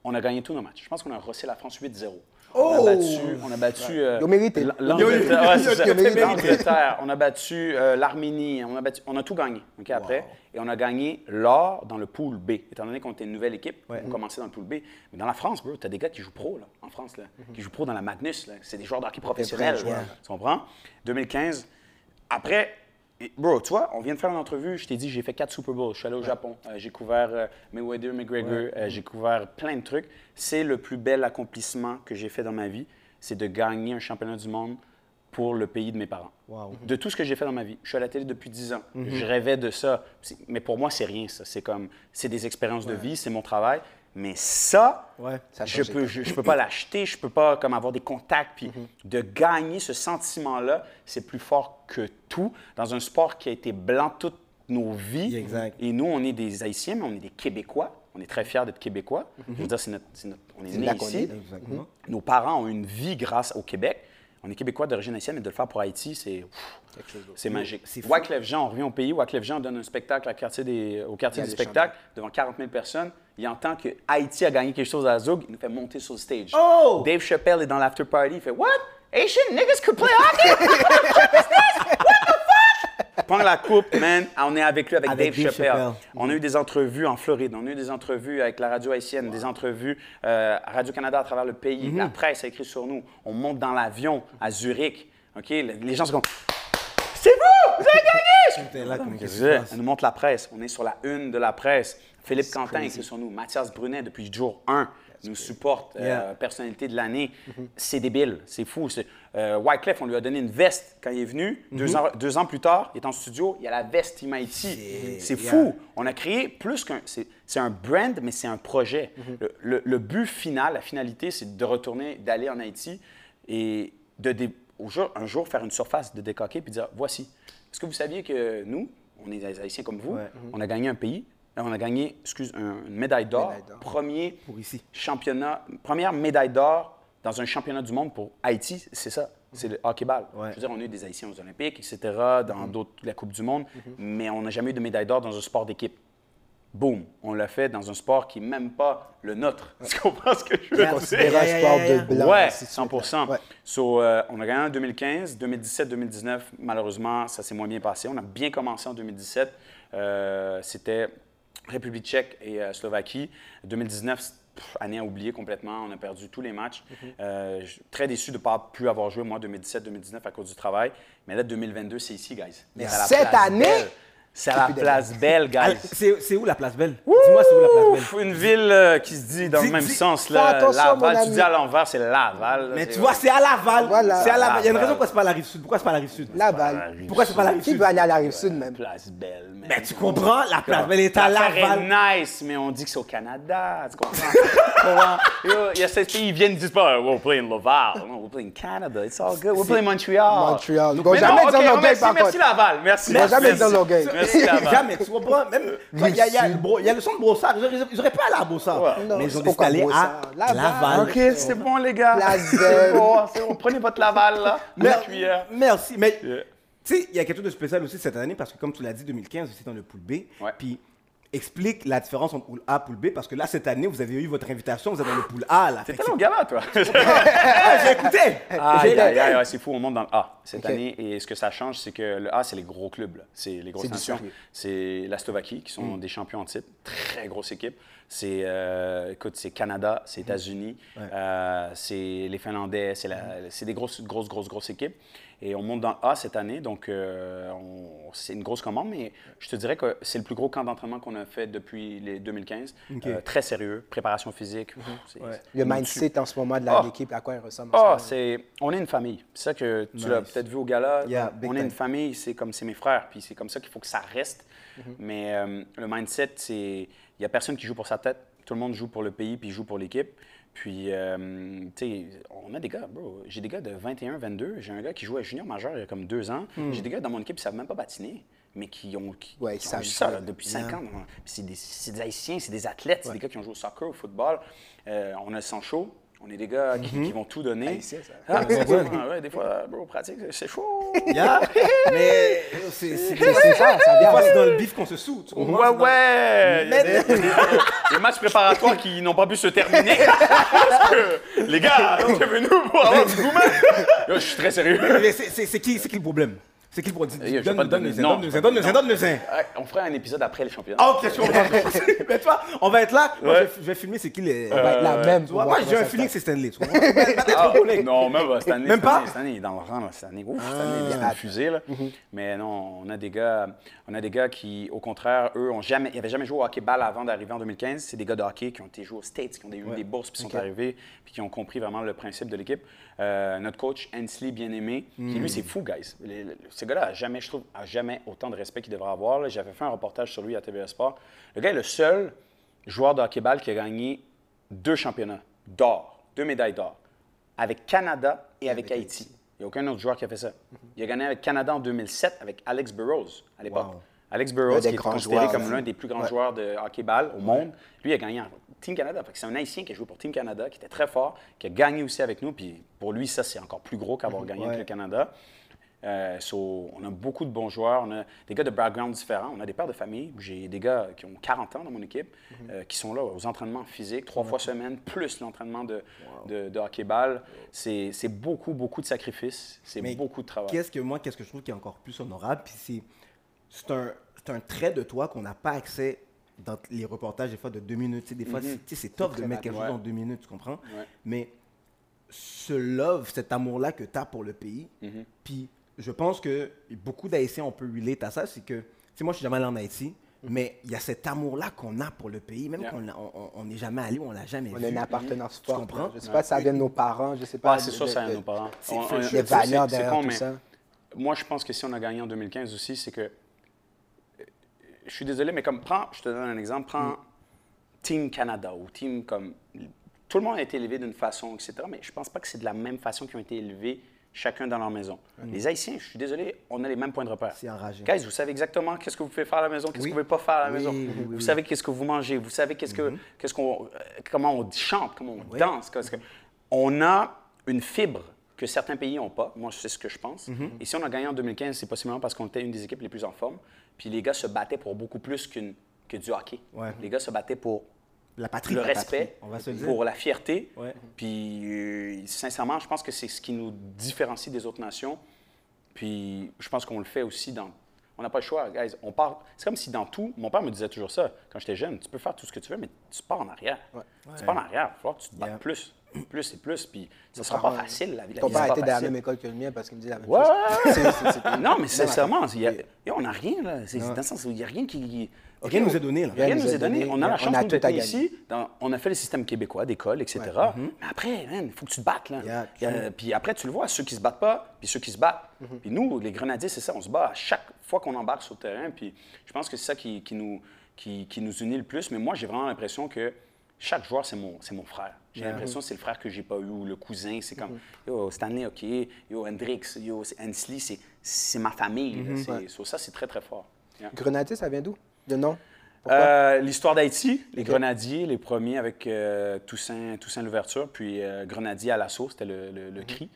on a gagné tous nos matchs. Je pense qu'on a rossé la France 8-0. On a battu, on a battu euh, l'Angleterre, ouais, on a battu euh, l'Arménie, on a battu, on a tout gagné, ok, après, et on a gagné l'or dans le pool B. Étant donné qu'on était une nouvelle équipe, on commençait dans le pool B. Mais dans la France, bro, t'as des gars qui jouent pro là, en France là, qui jouent pro dans la Magnus. C'est des joueurs de hockey professionnels. Tu comprends? 2015. Après, et, bro, tu vois, on vient de faire une entrevue. Je t'ai dit, j'ai fait quatre Super Bowls. Je suis allé au Japon. Euh, j'ai couvert euh, Mayweather, McGregor. euh, j'ai couvert plein de trucs. C'est le plus bel accomplissement que j'ai fait dans ma vie. C'est de gagner un championnat du monde pour le pays de mes parents. De tout ce que j'ai fait dans ma vie. Je suis à la télé depuis 10 ans. Je rêvais de ça. Mais pour moi, c'est rien, ça. C'est comme, c'est des expériences de vie, c'est mon travail. Mais ça, Ouais. Ça a je changé peux, je, je peux pas l'acheter, je peux pas comme avoir des contacts, puis de gagner ce sentiment-là, c'est plus fort que tout dans un sport qui a été blanc toutes nos vies. Exact. Et nous, on est des Haïtiens, mais on est des Québécois. On est très fiers d'être Québécois. Je veux dire, c'est notre, c'est notre- on est C'est né là qu'on ici. est. Exactement. Nos parents ont une vie grâce au Québec. On est Québécois d'origine haïtienne, mais de le faire pour Haïti, c'est c'est magique. Wyclef Jean, on revient au pays. Wyclef Jean donne un spectacle à quartier des- au quartier du spectacle devant 40 000 personnes. Il entend que Haïti a gagné quelque chose à Zug. Il nous fait monter sur le stage. Oh! Dave Chappelle est dans l'after party. Il fait What? Asian niggas could play hockey? Prends la coupe, man. On est avec lui, avec, Avec Dave, Dave Chappelle. Chappelle. On a eu des entrevues en Floride. On a eu des entrevues avec la radio haïtienne, des entrevues euh, à Radio-Canada à travers le pays. Mhm. La presse a écrit sur nous. On monte dans l'avion à Zurich. OK? Les gens sont comme C'est vous! Vous avez gagné! Là comme? Elle nous montre la presse. On est sur la une de la presse. Philippe Quentin écrit sur nous. Mathias Brunet, depuis jour 1, nous supporte. euh, Yeah. personnalité de l'année. C'est débile. C'est fou. Euh, Wyclef, on lui a donné une veste quand il est venu. deux, ans, deux ans plus tard, il est en studio. Il y a la veste Team Haïti. C'est yeah. fou. On a créé plus qu'un. C'est un brand, mais c'est un projet. le, le- le but final, la finalité, c'est de retourner, d'aller en Haïti et de dé- au jour- un jour faire une surface de décoquer puis dire voici. Est-ce que vous saviez que nous, on est des Haïtiens comme vous, Ouais. on a gagné un pays, on a gagné, excuse, un- une médaille d'or, premier Pour ici. championnat, première médaille d'or dans un championnat du monde pour Haïti, c'est ça. C'est le hockey-ball. Ouais. Je veux dire, on a eu des Haïtiens aux Olympiques, etc., dans d'autres, la Coupe du Monde, mais on n'a jamais eu de médaille d'or dans un sport d'équipe. Boum, on l'a fait dans un sport qui n'est même pas le nôtre. Tu comprends ce que je veux Yeah, dire? Yeah, un sport de blanc. Ouais, ainsi de suite, 100 là. Ouais. So, euh, on a gagné en 2015. 2017, 2019, malheureusement, ça s'est moins bien passé. On a bien commencé en 2017. Euh, C'était République tchèque et euh, Slovaquie. 2019, c'est- pff, année à oublier complètement. On a perdu tous les matchs. Mm-hmm. Euh, je suis très déçu de ne pas plus avoir joué, moi, 2017-2019 à cause du travail. Mais là, 2022, c'est ici, guys. Mais C'est à la cette année? Belle. C'est à la place belle, guys. C'est c'est où la place belle? Dis-moi, c'est où la place belle? Une ville euh, qui se dit dans Dis- le même dis- sens. Là, attention, Laval, tu dis à l'envers, c'est Laval. là, Mais c'est- tu vois, c'est à Laval. Voilà. C'est à Laval. Il y a une raison pourquoi c'est pas la rive sud. Pourquoi c'est pas la rive sud? Laval. Pourquoi c'est pas la rive Qui sud? veut aller à la rive sud même? Place belle, man. Ben, tu comprends? La place belle est à Laval. est nice, mais on dit que c'est au Canada. Tu comprends? Il y a ces pays, ils viennent, ils disent pas, we're playing Laval. No, we're playing Canada. It's all good. We're playing Montreal. Mais vont non, jamais ok, dire merci, par merci contre. Laval. Merci. Vont jamais merci. dire Longueuil. Merci Laval. Jamais, tu comprends? Même, il y, y y a le son de Brossard. Ils auraient, ils auraient pas allé à Brossard. Ouais. Non, mais ils ont d'aller à. Laval. Ok, c'est bon, les gars. C'est bon, bon. Prenez votre Laval, là. Cuillère. Merci. Mais tu sais, il y a quelque chose de spécial aussi cette année parce que, comme tu l'as dit, 2015, vous étiez dans le pool B. Puis, explique la différence entre pool A et pool B parce que là, cette année, vous avez eu votre invitation, vous êtes dans le pool A. Là. Que tellement gamin, toi? Ah, j'ai écouté. Ah, ouais, c'est fou, on monte dans le A cette année. Et ce que ça change, c'est que le A, c'est les gros clubs. C'est les grosses nations. C'est la Slovaquie, qui sont des champions en titre. Très grosse équipe. C'est, euh, écoute, c'est Canada, c'est États-Unis, euh, c'est les Finlandais. C'est, c'est des grosses, grosses, grosses, grosses équipes. Et on monte dans A cette année, donc euh, on- c'est une grosse commande, mais je te dirais que c'est le plus gros camp d'entraînement qu'on a fait depuis les 2015. Euh, très sérieux, préparation physique. c'est- Ouais. Le mindset en ce moment de la- Ah. l'équipe, à quoi il ressemble en ce moment? c'est. On est une famille. C'est ça que tu l'as peut-être vu au gala. Yeah, on est une famille, c'est comme c'est mes frères, puis c'est comme ça qu'il faut que ça reste. Mm-hmm. Mais euh, le mindset, c'est. Il n'y a personne qui joue pour sa tête. Tout le monde joue pour le pays, puis joue pour l'équipe. Puis, euh, tu sais, on a des gars, bro. J'ai des gars de 21, 22. J'ai un gars qui joue à junior majeur il y a comme deux ans. Hmm. J'ai des gars dans mon équipe qui ne savent même pas patiner, mais qui ont, qui, Ouais, ont ça là, depuis cinq ans. C'est des, des Haïtiens, c'est des athlètes, c'est des gars qui ont joué au soccer, au football. Euh, on a Sancho, On est des gars qui, qui vont tout donner. Ça. Ah, c'est ça. Ah ouais, des fois, bro, pratique, c'est chaud. Yeah. Mais c'est c'est- ça, ça des vient fois, c'est dans le bif qu'on se comprends? Ouais, dans- ouais! Mais- des matchs préparatoires qui n'ont pas pu se terminer. Parce que, les gars, venus pour avoir du. Yo, Je suis très sérieux. Mais c'est- qui, c'est qui le problème? C'est qui le problème? Eh, je vais pas te Donne, donner- donne, non. donne, donne, donne, donne, donne, donne, donne. Ouais, On ferait un épisode après les championnats. Ah, ok, je. Mais toi, on va être là. Moi, je, vais, je vais filmer c'est qui les. On va être la même. Tu pour vois, moi, j'ai un feeling que c'est Stanley. Tu d'être Ah, non, même pas. Année, Même pas? année, il est dans le rang. Là, cette année, ouf, année, il est fusée. Là. Mais non, on a des gars, on a des gars qui, au contraire, eux, ont jamais, ils n'avaient jamais joué au hockey ball avant d'arriver en 2015. C'est des gars de hockey qui ont été joués aux States, qui ont eu des bourses, puis sont arrivés, puis qui ont compris vraiment le principe de l'équipe. Euh, notre coach, Hensley, bien aimé, qui lui, c'est fou, guys. Les- les- ce gars-là a jamais, je trouve, a jamais autant de respect qu'il devrait avoir. là. J'avais fait un reportage sur lui à TVA Sport. Le gars est le seul joueur de hockey-ball qui a gagné deux championnats d'or, deux médailles d'or, avec Canada et avec, Haïti. Il n'y a aucun autre joueur qui a fait ça. Il a gagné avec Canada en 2007 avec Alex Burrows à l'époque. Wow. Alex des qui est considéré joueurs, comme l'un des plus grands Ouais. joueurs de hockey-ball au monde, lui a gagné en Team Canada. Fait que C'est un Haïtien qui a joué pour Team Canada, qui était très fort, qui a gagné aussi avec nous. Puis pour lui, ça, c'est encore plus gros qu'avoir gagné avec Ouais. le Canada. Euh, so, on a beaucoup de bons joueurs, on a des gars de background différents, on a des pères de famille. J'ai des gars qui ont 40 ans dans mon équipe, euh, qui sont là aux entraînements physiques, trois fois semaine, plus l'entraînement de, de, de hockey-ball. C'est c'est beaucoup, beaucoup de sacrifices, c'est Mais beaucoup de travail. Qu'est-ce que moi, qu'est-ce que je trouve qui est encore plus honorable, puis c'est c'est un, c'est un trait de toi qu'on n'a pas accès dans les reportages des fois de deux minutes. Tu sais, des fois, c'est- tu sais, c'est tough de mettre quelque chose en deux minutes, tu comprends? Ouais. Mais ce love, cet amour-là que tu as pour le pays, Mhm. puis je pense que beaucoup d'Haïtiens, on peut relate à ça, c'est que, tu sais, moi, je suis jamais allé en Haïti, mais il y a cet amour-là qu'on a pour le pays, même Mhm. Yeah. qu'on on- on n'est jamais allé ou on l'a jamais On vu. a une appartenance forte. comprends? là. Je ne sais pas si ça vient de nos parents, je ne sais pas. Ah, c'est sûr, ça vient de nos parents. c'est On- on-. Les c'est- valeurs c'est derrière tout ça. Moi, je pense que si on a gagné en 2015 aussi, c'est que. Je suis désolé, mais comme, prends, je te donne un exemple, prends Team Canada ou Team comme. Tout le monde a été élevé d'une façon, etc. Mais je pense pas que c'est de la même façon qu'ils ont été élevés chacun dans leur maison. Les Haïtiens, je suis désolé, on a les mêmes points de repère. C'est enragé. Guys, vous savez exactement qu'est-ce que vous pouvez faire à la maison, qu'est-ce Oui. que vous pouvez pas faire à la maison. oui, oui, vous savez qu'est-ce que vous mangez, vous savez qu'est-ce que, qu'est-ce qu'on, euh, comment on chante, comment on danse. que- On a une fibre que certains pays n'ont pas. Moi, c'est ce que je pense. Mhm. Et si on a gagné en 2015, c'est possiblement parce qu'on était une des équipes les plus en forme. Puis les gars se battaient pour beaucoup plus qu'une, que du hockey. Ouais. Les gars se battaient pour La patrie. le la respect, patrie, on va se le dire. pour la fierté. Ouais. Puis, euh, sincèrement, je pense que c'est ce qui nous différencie des autres nations. Puis, je pense qu'on le fait aussi dans. On n'a pas le choix, guys. On part. C'est comme si dans tout, mon père me disait toujours ça quand j'étais jeune. Tu peux faire tout ce que tu veux, mais tu pars en arrière. Tu pars en arrière. Il va falloir que tu te battes Yeah. plus, plus et plus. Puis, ça sera pas facile, la vie. La Ton vie, père c'est pas était de la même école que le mien parce qu'il me dit la même Ouais. chose. Non, mais sincèrement, y a- on n'a rien, là. C'est dans le sens où il n'y a rien qui. Rien nous est donné, là. Rien nous est donné. On a la On chance a tout gagner. ici. dans- on a fait le système québécois d'école, etc. Mais après, il faut que tu te battes. Là. Yeah, a- puis après, tu le vois, ceux qui se battent pas, puis ceux qui se battent. Puis nous, les Grenadiers, c'est ça. On se bat à chaque fois qu'on embarque sur le terrain. Puis je pense que c'est ça qui, qui nous, qui, qui nous unit le plus. Mais moi, j'ai vraiment l'impression que chaque joueur, c'est mon, c'est mon frère. J'ai l'impression que c'est le frère que j'ai pas eu, ou le cousin. C'est comme, yo, Stanley, OK, yo, Hendrix, yo, Hensley, c'est, c'est ma famille. là. C'est- so, ça, c'est très, très fort. Yeah. Grenadier, ça vient d'où? Le nom? Euh, L'histoire d'Haïti, les. Grenadiers, les premiers avec euh, Toussaint, Toussaint Louverture, puis euh, Grenadier à l'assaut, c'était le, le- le cri.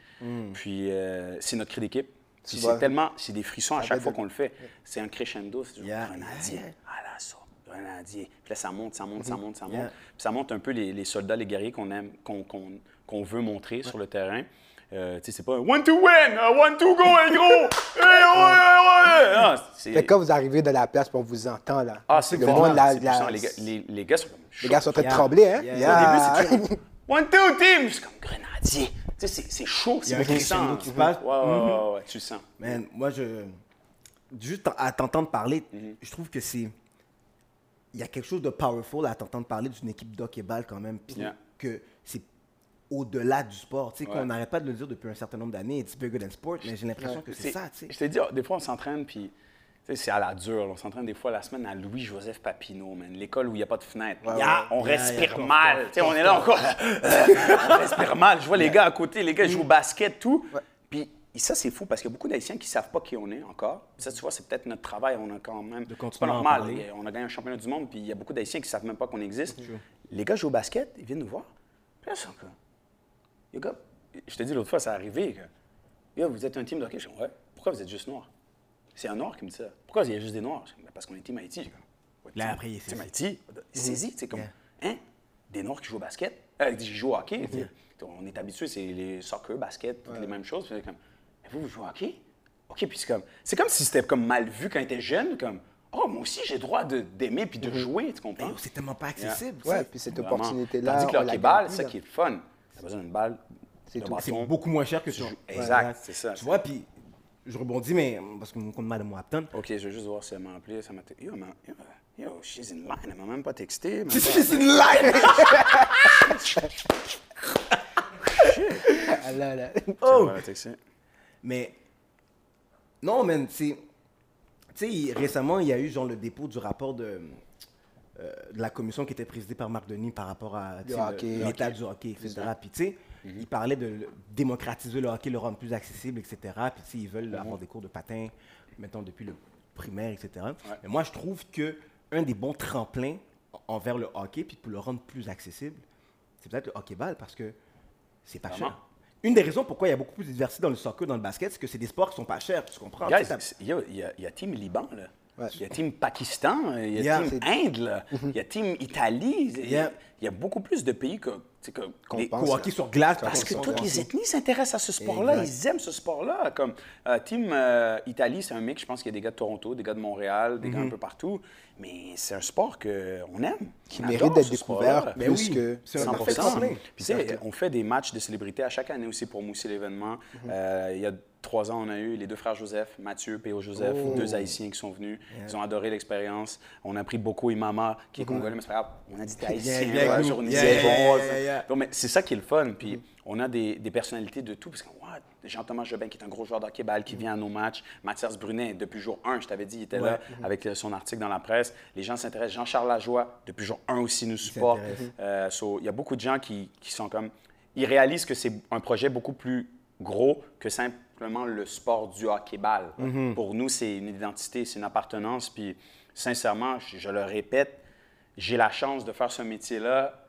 Puis euh, c'est notre cri d'équipe. Puis c'est tellement, c'est des frissons à chaque fois de- qu'on le fait. C'est un crescendo, c'est toujours Yeah. Grenadier Yeah. à Grenadier. Puis là, ça monte, ça monte, ça monte, ça monte. Yeah. Puis ça monte un peu les, les soldats, les guerriers qu'on aime, qu'on qu'on- qu'on veut montrer sur le terrain. Euh, tu sais, c'est pas un one to win, un one to go, les gros! Eh, ouais, ouais, ouais! Non, c'est- Fait que quand vous arrivez de la place, puis on vous entend là. ah, c'est le monde, la-. Les, gars, les, les gars sont comme les gars sont en train de Yeah. trembler, hein? Yeah. Yeah. Au début, c'est One, two, team! C'est comme grenadier. Tu sais, c'est- c'est chaud, Il y c'est a un puissant. qui se passe. Ouais, ouais, ouais, ouais, tu le sens. Man, moi, je. Juste à t'entendre parler, Mhm. je trouve que c'est. Il y a quelque chose de powerful à t'entendre parler d'une équipe d'hockey-ball quand même. puis Yeah. Que c'est au-delà du sport. Tu sais, Ouais. qu'on n'arrête pas de le dire depuis un certain nombre d'années, it's bigger than sport, mais j'ai l'impression que c'est ça, tu sais. Je t'ai dit, oh, des fois, on s'entraîne, puis c'est à la dure. On s'entraîne des fois la semaine à Louis-Joseph Papineau, man. L'école où il n'y a pas de fenêtre. Ouais, Yeah, ouais. On Yeah, respire yeah, mal. tough, Tu sais, on est là encore. on respire mal. Je vois les gars à côté, les gars Mm. jouent au basket, tout. Puis et ça, c'est fou parce qu'il y a beaucoup d'Haïtiens qui ne savent pas qui on est encore. Ça, tu vois, c'est peut-être notre travail. On a quand même. C'est pas normal. On a gagné un championnat du monde, puis il y a beaucoup d'Haïtiens qui ne savent même pas qu'on existe. Les gars jouent au basket, ils viennent nous voir. Puis là, sont comme. Yo, gars, je te dis l'autre fois, ça arrivé. Que, vous êtes un team de hockey? Je dis, ouais. Pourquoi vous êtes juste noir? C'est un noir qui me dit ça. Pourquoi il y a juste des noirs? Je dis, Ben, parce qu'on est team Haïti. Je dis, Ouais, Là, après, il Team. Haïti. Il. C'est comme, Yeah. hein? Des noirs qui jouent au basket? Euh, qui jouent au hockey. On est habitué, c'est les soccer, basket, toutes les mêmes choses. Puis comme, vous, vous jouez au hockey? OK, puis c'est comme, c'est comme si c'était comme mal vu quand tu étais jeune, comme, oh, moi aussi, j'ai le droit d'aimer puis de jouer, tu comprends? Yo, c'est tellement pas accessible. tu Ouais, puis cette opportunité-là. Tandis que le on la hockey-ball, gagne c'est ça qui est fun. T'as besoin d'une balle, C'est beaucoup moins cher que sur. Exact, c'est ça. Tu vois, puis je rebondis, mais parce que mon compte Madame Wapton. OK, je veux juste voir si elle m'a appelé. Ça m'a dit, yo, man, yo, yo, she's in line. Elle m'a même pas texté. même pas- C'est une live! Ah, là, là. Oh! Elle m'a texté. Mais non, man, c'est. Tu sais, récemment, il y a eu genre le dépôt du rapport de, euh, de la commission qui était présidée par Marc Denis par rapport à l'état du hockey, etc. Puis tu sais, Mhm. il parlait de le- démocratiser le hockey, le rendre plus accessible, etc. Puis tu sais, ils veulent Mhm. avoir des cours de patin, mettons depuis le primaire, etc. Mais moi, je trouve que un des bons tremplins envers le hockey, puis pour le rendre plus accessible, c'est peut-être le hockey-ball parce que c'est pas Vraiment? cher. Une des raisons pourquoi il y a beaucoup plus de diversité dans le soccer, dans le basket, c'est que c'est des sports qui sont pas chers, tu comprends? Il y, a- il y a Team Liban, là. Ouais. Il y a Team Pakistan, il y a Yeah. Team Inde, là. il y a Team Italie. Il y a- Yeah. il y a beaucoup plus de pays que. que Qu'on les- pense. hockey sur glace, Parce que toutes les ethnies s'intéressent à ce sport-là. Exact. Ils aiment ce sport-là. Comme euh, Team euh, Italie, c'est un mix, je pense qu'il y a des gars de Toronto, des gars de Montréal, des Mhm. gars un peu partout. Mais c'est un sport qu'on aime. Qui On mérite d'être découvert. Mais plus oui, que. c'est un 100%. parfait tremplin. Puis tu sais, on fait des matchs de célébrités à chaque année aussi pour mousser l'événement. Euh, il y a trois ans, on a eu les deux frères Joseph, Mathieu, P.O. Joseph, deux Haïtiens qui sont venus. Ils ont adoré l'expérience. On a pris beaucoup Imama, qui est congolais, mais c'est pas grave. On a dit haïtien, Yeah, bon. mais c'est ça qui est le fun. Puis on a des, des personnalités de tout. Parce que, wow, Jean-Thomas Jobin, qui est un gros joueur d'hockey-ball, qui vient à nos matchs. Mathias Brunet, depuis jour 1, je t'avais dit, il était là avec euh, son article dans la presse. Les gens s'intéressent. Jean-Charles Lajoie, depuis jour 1 aussi, nous supporte. Euh, so, il y a beaucoup de gens qui, qui sont comme. Ils réalisent que c'est un projet beaucoup plus gros que simplement le sport du hockey-ball. Pour nous, c'est une identité, c'est une appartenance. Puis, sincèrement, je, je le répète, j'ai la chance de faire ce métier-là.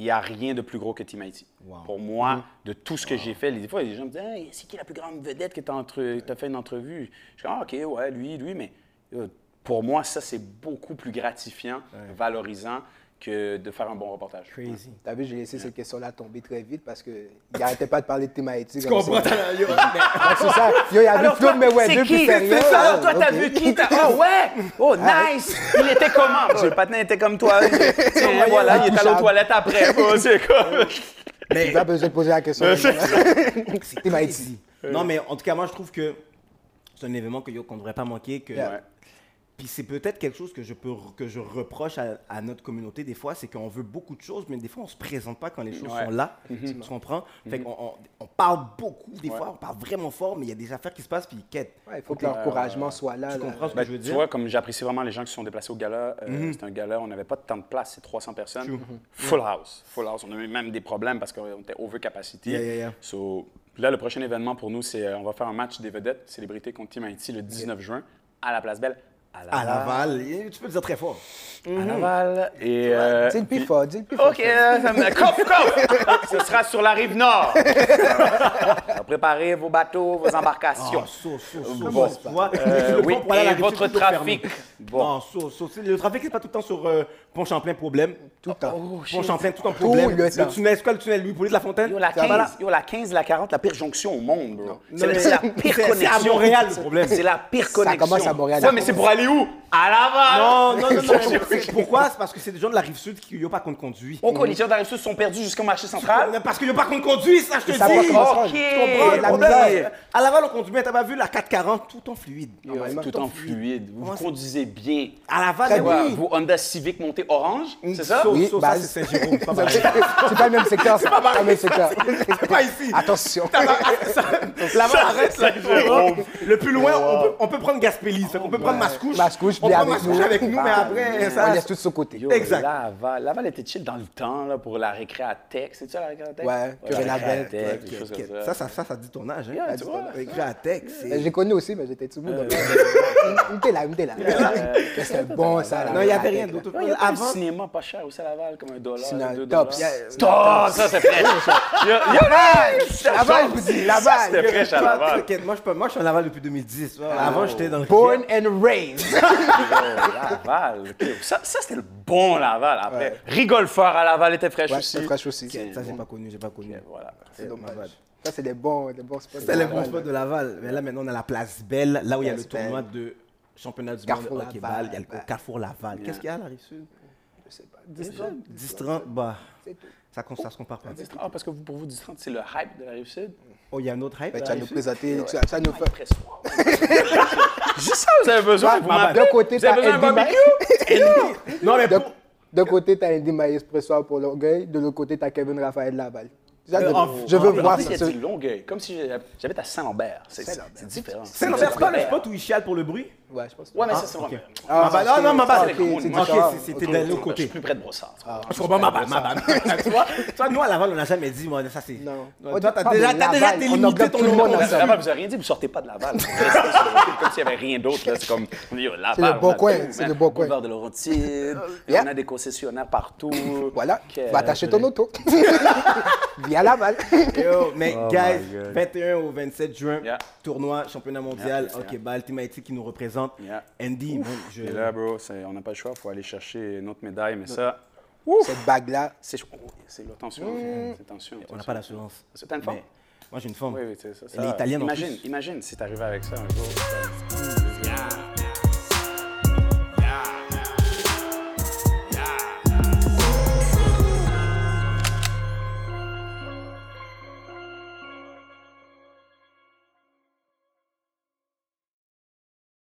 Il n'y a rien de plus gros que Team Haïti. Pour moi, de tout ce que j'ai fait, des fois, les gens me disent Hey, c'est qui la plus grande vedette que tu as, fait une entrevue? Je dis Ah, OK, ouais, lui, lui, mais euh, pour moi, ça, c'est beaucoup plus gratifiant, valorisant que de faire un bon reportage. Crazy. T'as vu, j'ai laissé cette question-là tomber très vite parce qu'il n'arrêtait pas de parler de Timaïti. Tu comprends? t'as- yo, mais- C'est ça. Yo, il y avait Alors, Claude toi, Mayweather c'est puis qui? Ferrier. C'est ça, Ouais, toi, t'as vu qui? Oh, ouais! Oh, nice! Il était comment? Le patin était comme toi. Voilà, il est allé aux toilettes après. Oh, c'est comme... Il va besoin de poser la question. c'est Timaïti. crazy. Non, mais en tout cas, moi, je trouve que c'est un événement que, yo, qu'on ne devrait pas manquer. Que... Puis c'est peut-être quelque chose que je, peux, que je reproche à, à notre communauté des fois, c'est qu'on veut beaucoup de choses, mais des fois, on ne se présente pas quand les choses Ouais. sont là. Tu comprends? Fait qu'on on, on parle beaucoup, des Ouais. fois, on parle vraiment fort, mais il y a des affaires qui se passent, puis ils quêtent. Ouais, il faut que l'encouragement soit là. Tu là. comprends ce que Ben, je veux tu dire? vois, comme j'apprécie vraiment les gens qui se sont déplacés au gala, euh, Mhm. c'était un gala, on n'avait pas tant de place, c'est 300 personnes. Full house. Full house. On a eu même des problèmes parce qu'on était over capacity. Yeah, yeah, yeah. So, là, le prochain événement pour nous, c'est euh, on va faire un match des vedettes, célébrité contre Team Haïti le 19 juin à la Place Belle. À À Laval, tu peux le dire très fort. À Laval. Et, euh, Dis le plus fort, dis le plus fort. OK, euh, ça me- coff, coff! Ce sera sur la rive nord. Préparez vos bateaux, vos embarcations. Ah, so, so, so, Bon. vois, Euh, sur le oui, et votre trafic. Bon. Non, so, so, c'est- le trafic, c'est pas tout le temps sur euh, Pont-Champlain, problème. Tout le temps. Oh. Pont-Champlain, tout le temps problème. le temps. tunnel, c'est quoi le tunnel Louis-Paulier de la Fontaine? Yo, la Ça va là? 15, yo, la 15, la 40, la pire jonction au monde, bro. C'est la, la pire c'est à connexion. Montréal, le problème. C'est la pire Ça connexion. commence à Montréal. Ouais, mais c'est pour aller où? À Laval! Non, non, non, Pourquoi? C'est parce que c'est des gens de la rive sud qui n'ont pas compte conduit. Pourquoi les gens d'arrive sud sont perdus jusqu'au marché central? Parce qu'ils n'ont pas compte conduit, ça, je te dis. comprends? La. À Laval, on conduit, mais t'as pas vu la 440, tout en fluide. vraiment. Tout en fluide. Vous conduisez bien. À Laval, Très Ouais, oui. Vous Honda Civic monté orange, c'est ça? So, Oui, bah, ça, c'est Saint-Jérôme. c'est pas pareil. C'est pas le même secteur. C'est pas le même secteur. C'est pas ici. Attention. Laval, arrête ça. Le plus loin, on peut, on peut prendre Gaspésie. Fait qu'on peut prendre Mascouche. Mascouche, on puis prend avec Mascouche nous. avec nous, mais Ah, après, On ça. laisse tout de son côté. Yo, Exact. Laval. Laval était chill dans le temps là, pour la récré à Tech. C'est ça la récré à Tech? Ouais, la Curé récré à Labelle. Tech, Ouais, des choses ok. comme Ça, ça, ça, ça dit ton âge. Hein? Yeah, Ça tu dit vois. ton âge. Écrit à texte. c'est- J'ai connu aussi, mais j'étais tout le monde. Là, était là. Mais c'est bon, ça. là. Non, il n'y avait rien d'autre. Il y a pas un cinéma pas cher aussi à Laval, comme un dollar, deux Tops. dollars. Ça c'est yo, Laval, je vous dis, Laval. C'était fraîche à Laval. t'inquiète, moi, je suis en Laval depuis 2010. Avant, j'étais dans le Born and raised. Laval. Ça, ça c'était le bon Laval. Après, Rigole fort à Laval était fraîche Ouais, aussi. c'est fraîche aussi. Ça, j'ai pas connu, j'ai pas connu. Voilà. C'est dommage. Laval. Ça, c'est des bons, des bons spots. C'était les bons spots de Laval. Mais là, maintenant, on a la place Belle, là où il y a le tournoi de championnat du Carrefour monde de hockey Laval. ball. Il y a le au Carrefour Laval. Qu'est-ce qu'il y a à la rive sud? Je sais pas. 10-30, bah, C'est tout. ça, se compare pas. Ah, parce que vous- pour vous, 10 c'est le hype de la rive sud. Oh, il y a un autre hype? Ben, tu vas nous présenter, tu vas- nous faire. Juste ça, vous avez besoin. Vous bah, m'appelez? d'un côté, vous avez t'as besoin d'un barbecue? Non, mais de côté, tu as Andy Maïs Pressoir pour l'orgueil. De l'autre côté, tu as Kevin Raphaël Laval. Euh, je- en- je veux en- voir En plus, il ça. y a du Longueuil, comme si j'habite à Saint-Lambert. C'est Saint-Lambert. c'est différent. C'est l'envers, c'est pas le spot où il chiale pour le bruit? Ouais, je pense. Ouais, mais Ah, ça, c'est ok. vrai. Ah, bah, non, non, ma base. ok, c'est c'est- c'était de l'autre Je suis côté. plus près de Brossard. Je comprends ma base. Tu vois, tu vois, nous à Laval, on n'a jamais dit, moi, ça c'est. Non. Toi, t'as déjà, délimité ton tout le nom. Laval, vous avez rien dit, vous sortez pas de Laval. Comme s'il n'y avait rien d'autre. là. C'est comme, on dit, oh, C'est le bon coin, c'est le bon coin. De Laurentide, on a des concessionnaires partout. Voilà, va attacher ton auto. Via Laval. Yo, mais Oh guys, my God. 21 au 27 juin, Yeah. tournoi, championnat mondial, Yeah, ok, yeah. bah, Ultimate qui nous représente. Yeah. Andy, bon, je... Et là, bro, on n'a pas le choix, il faut aller chercher notre médaille, mais ça, Cette bague-là, c'est oh, c'est attention, c'est attention. on n'a pas l'assurance. C'est t'as une forme? Mais Moi, j'ai une forme. Oui, oui, c'est ça. Elle est italienne en imagine, plus. Imagine si t'arrivais avec ça un jour. ça-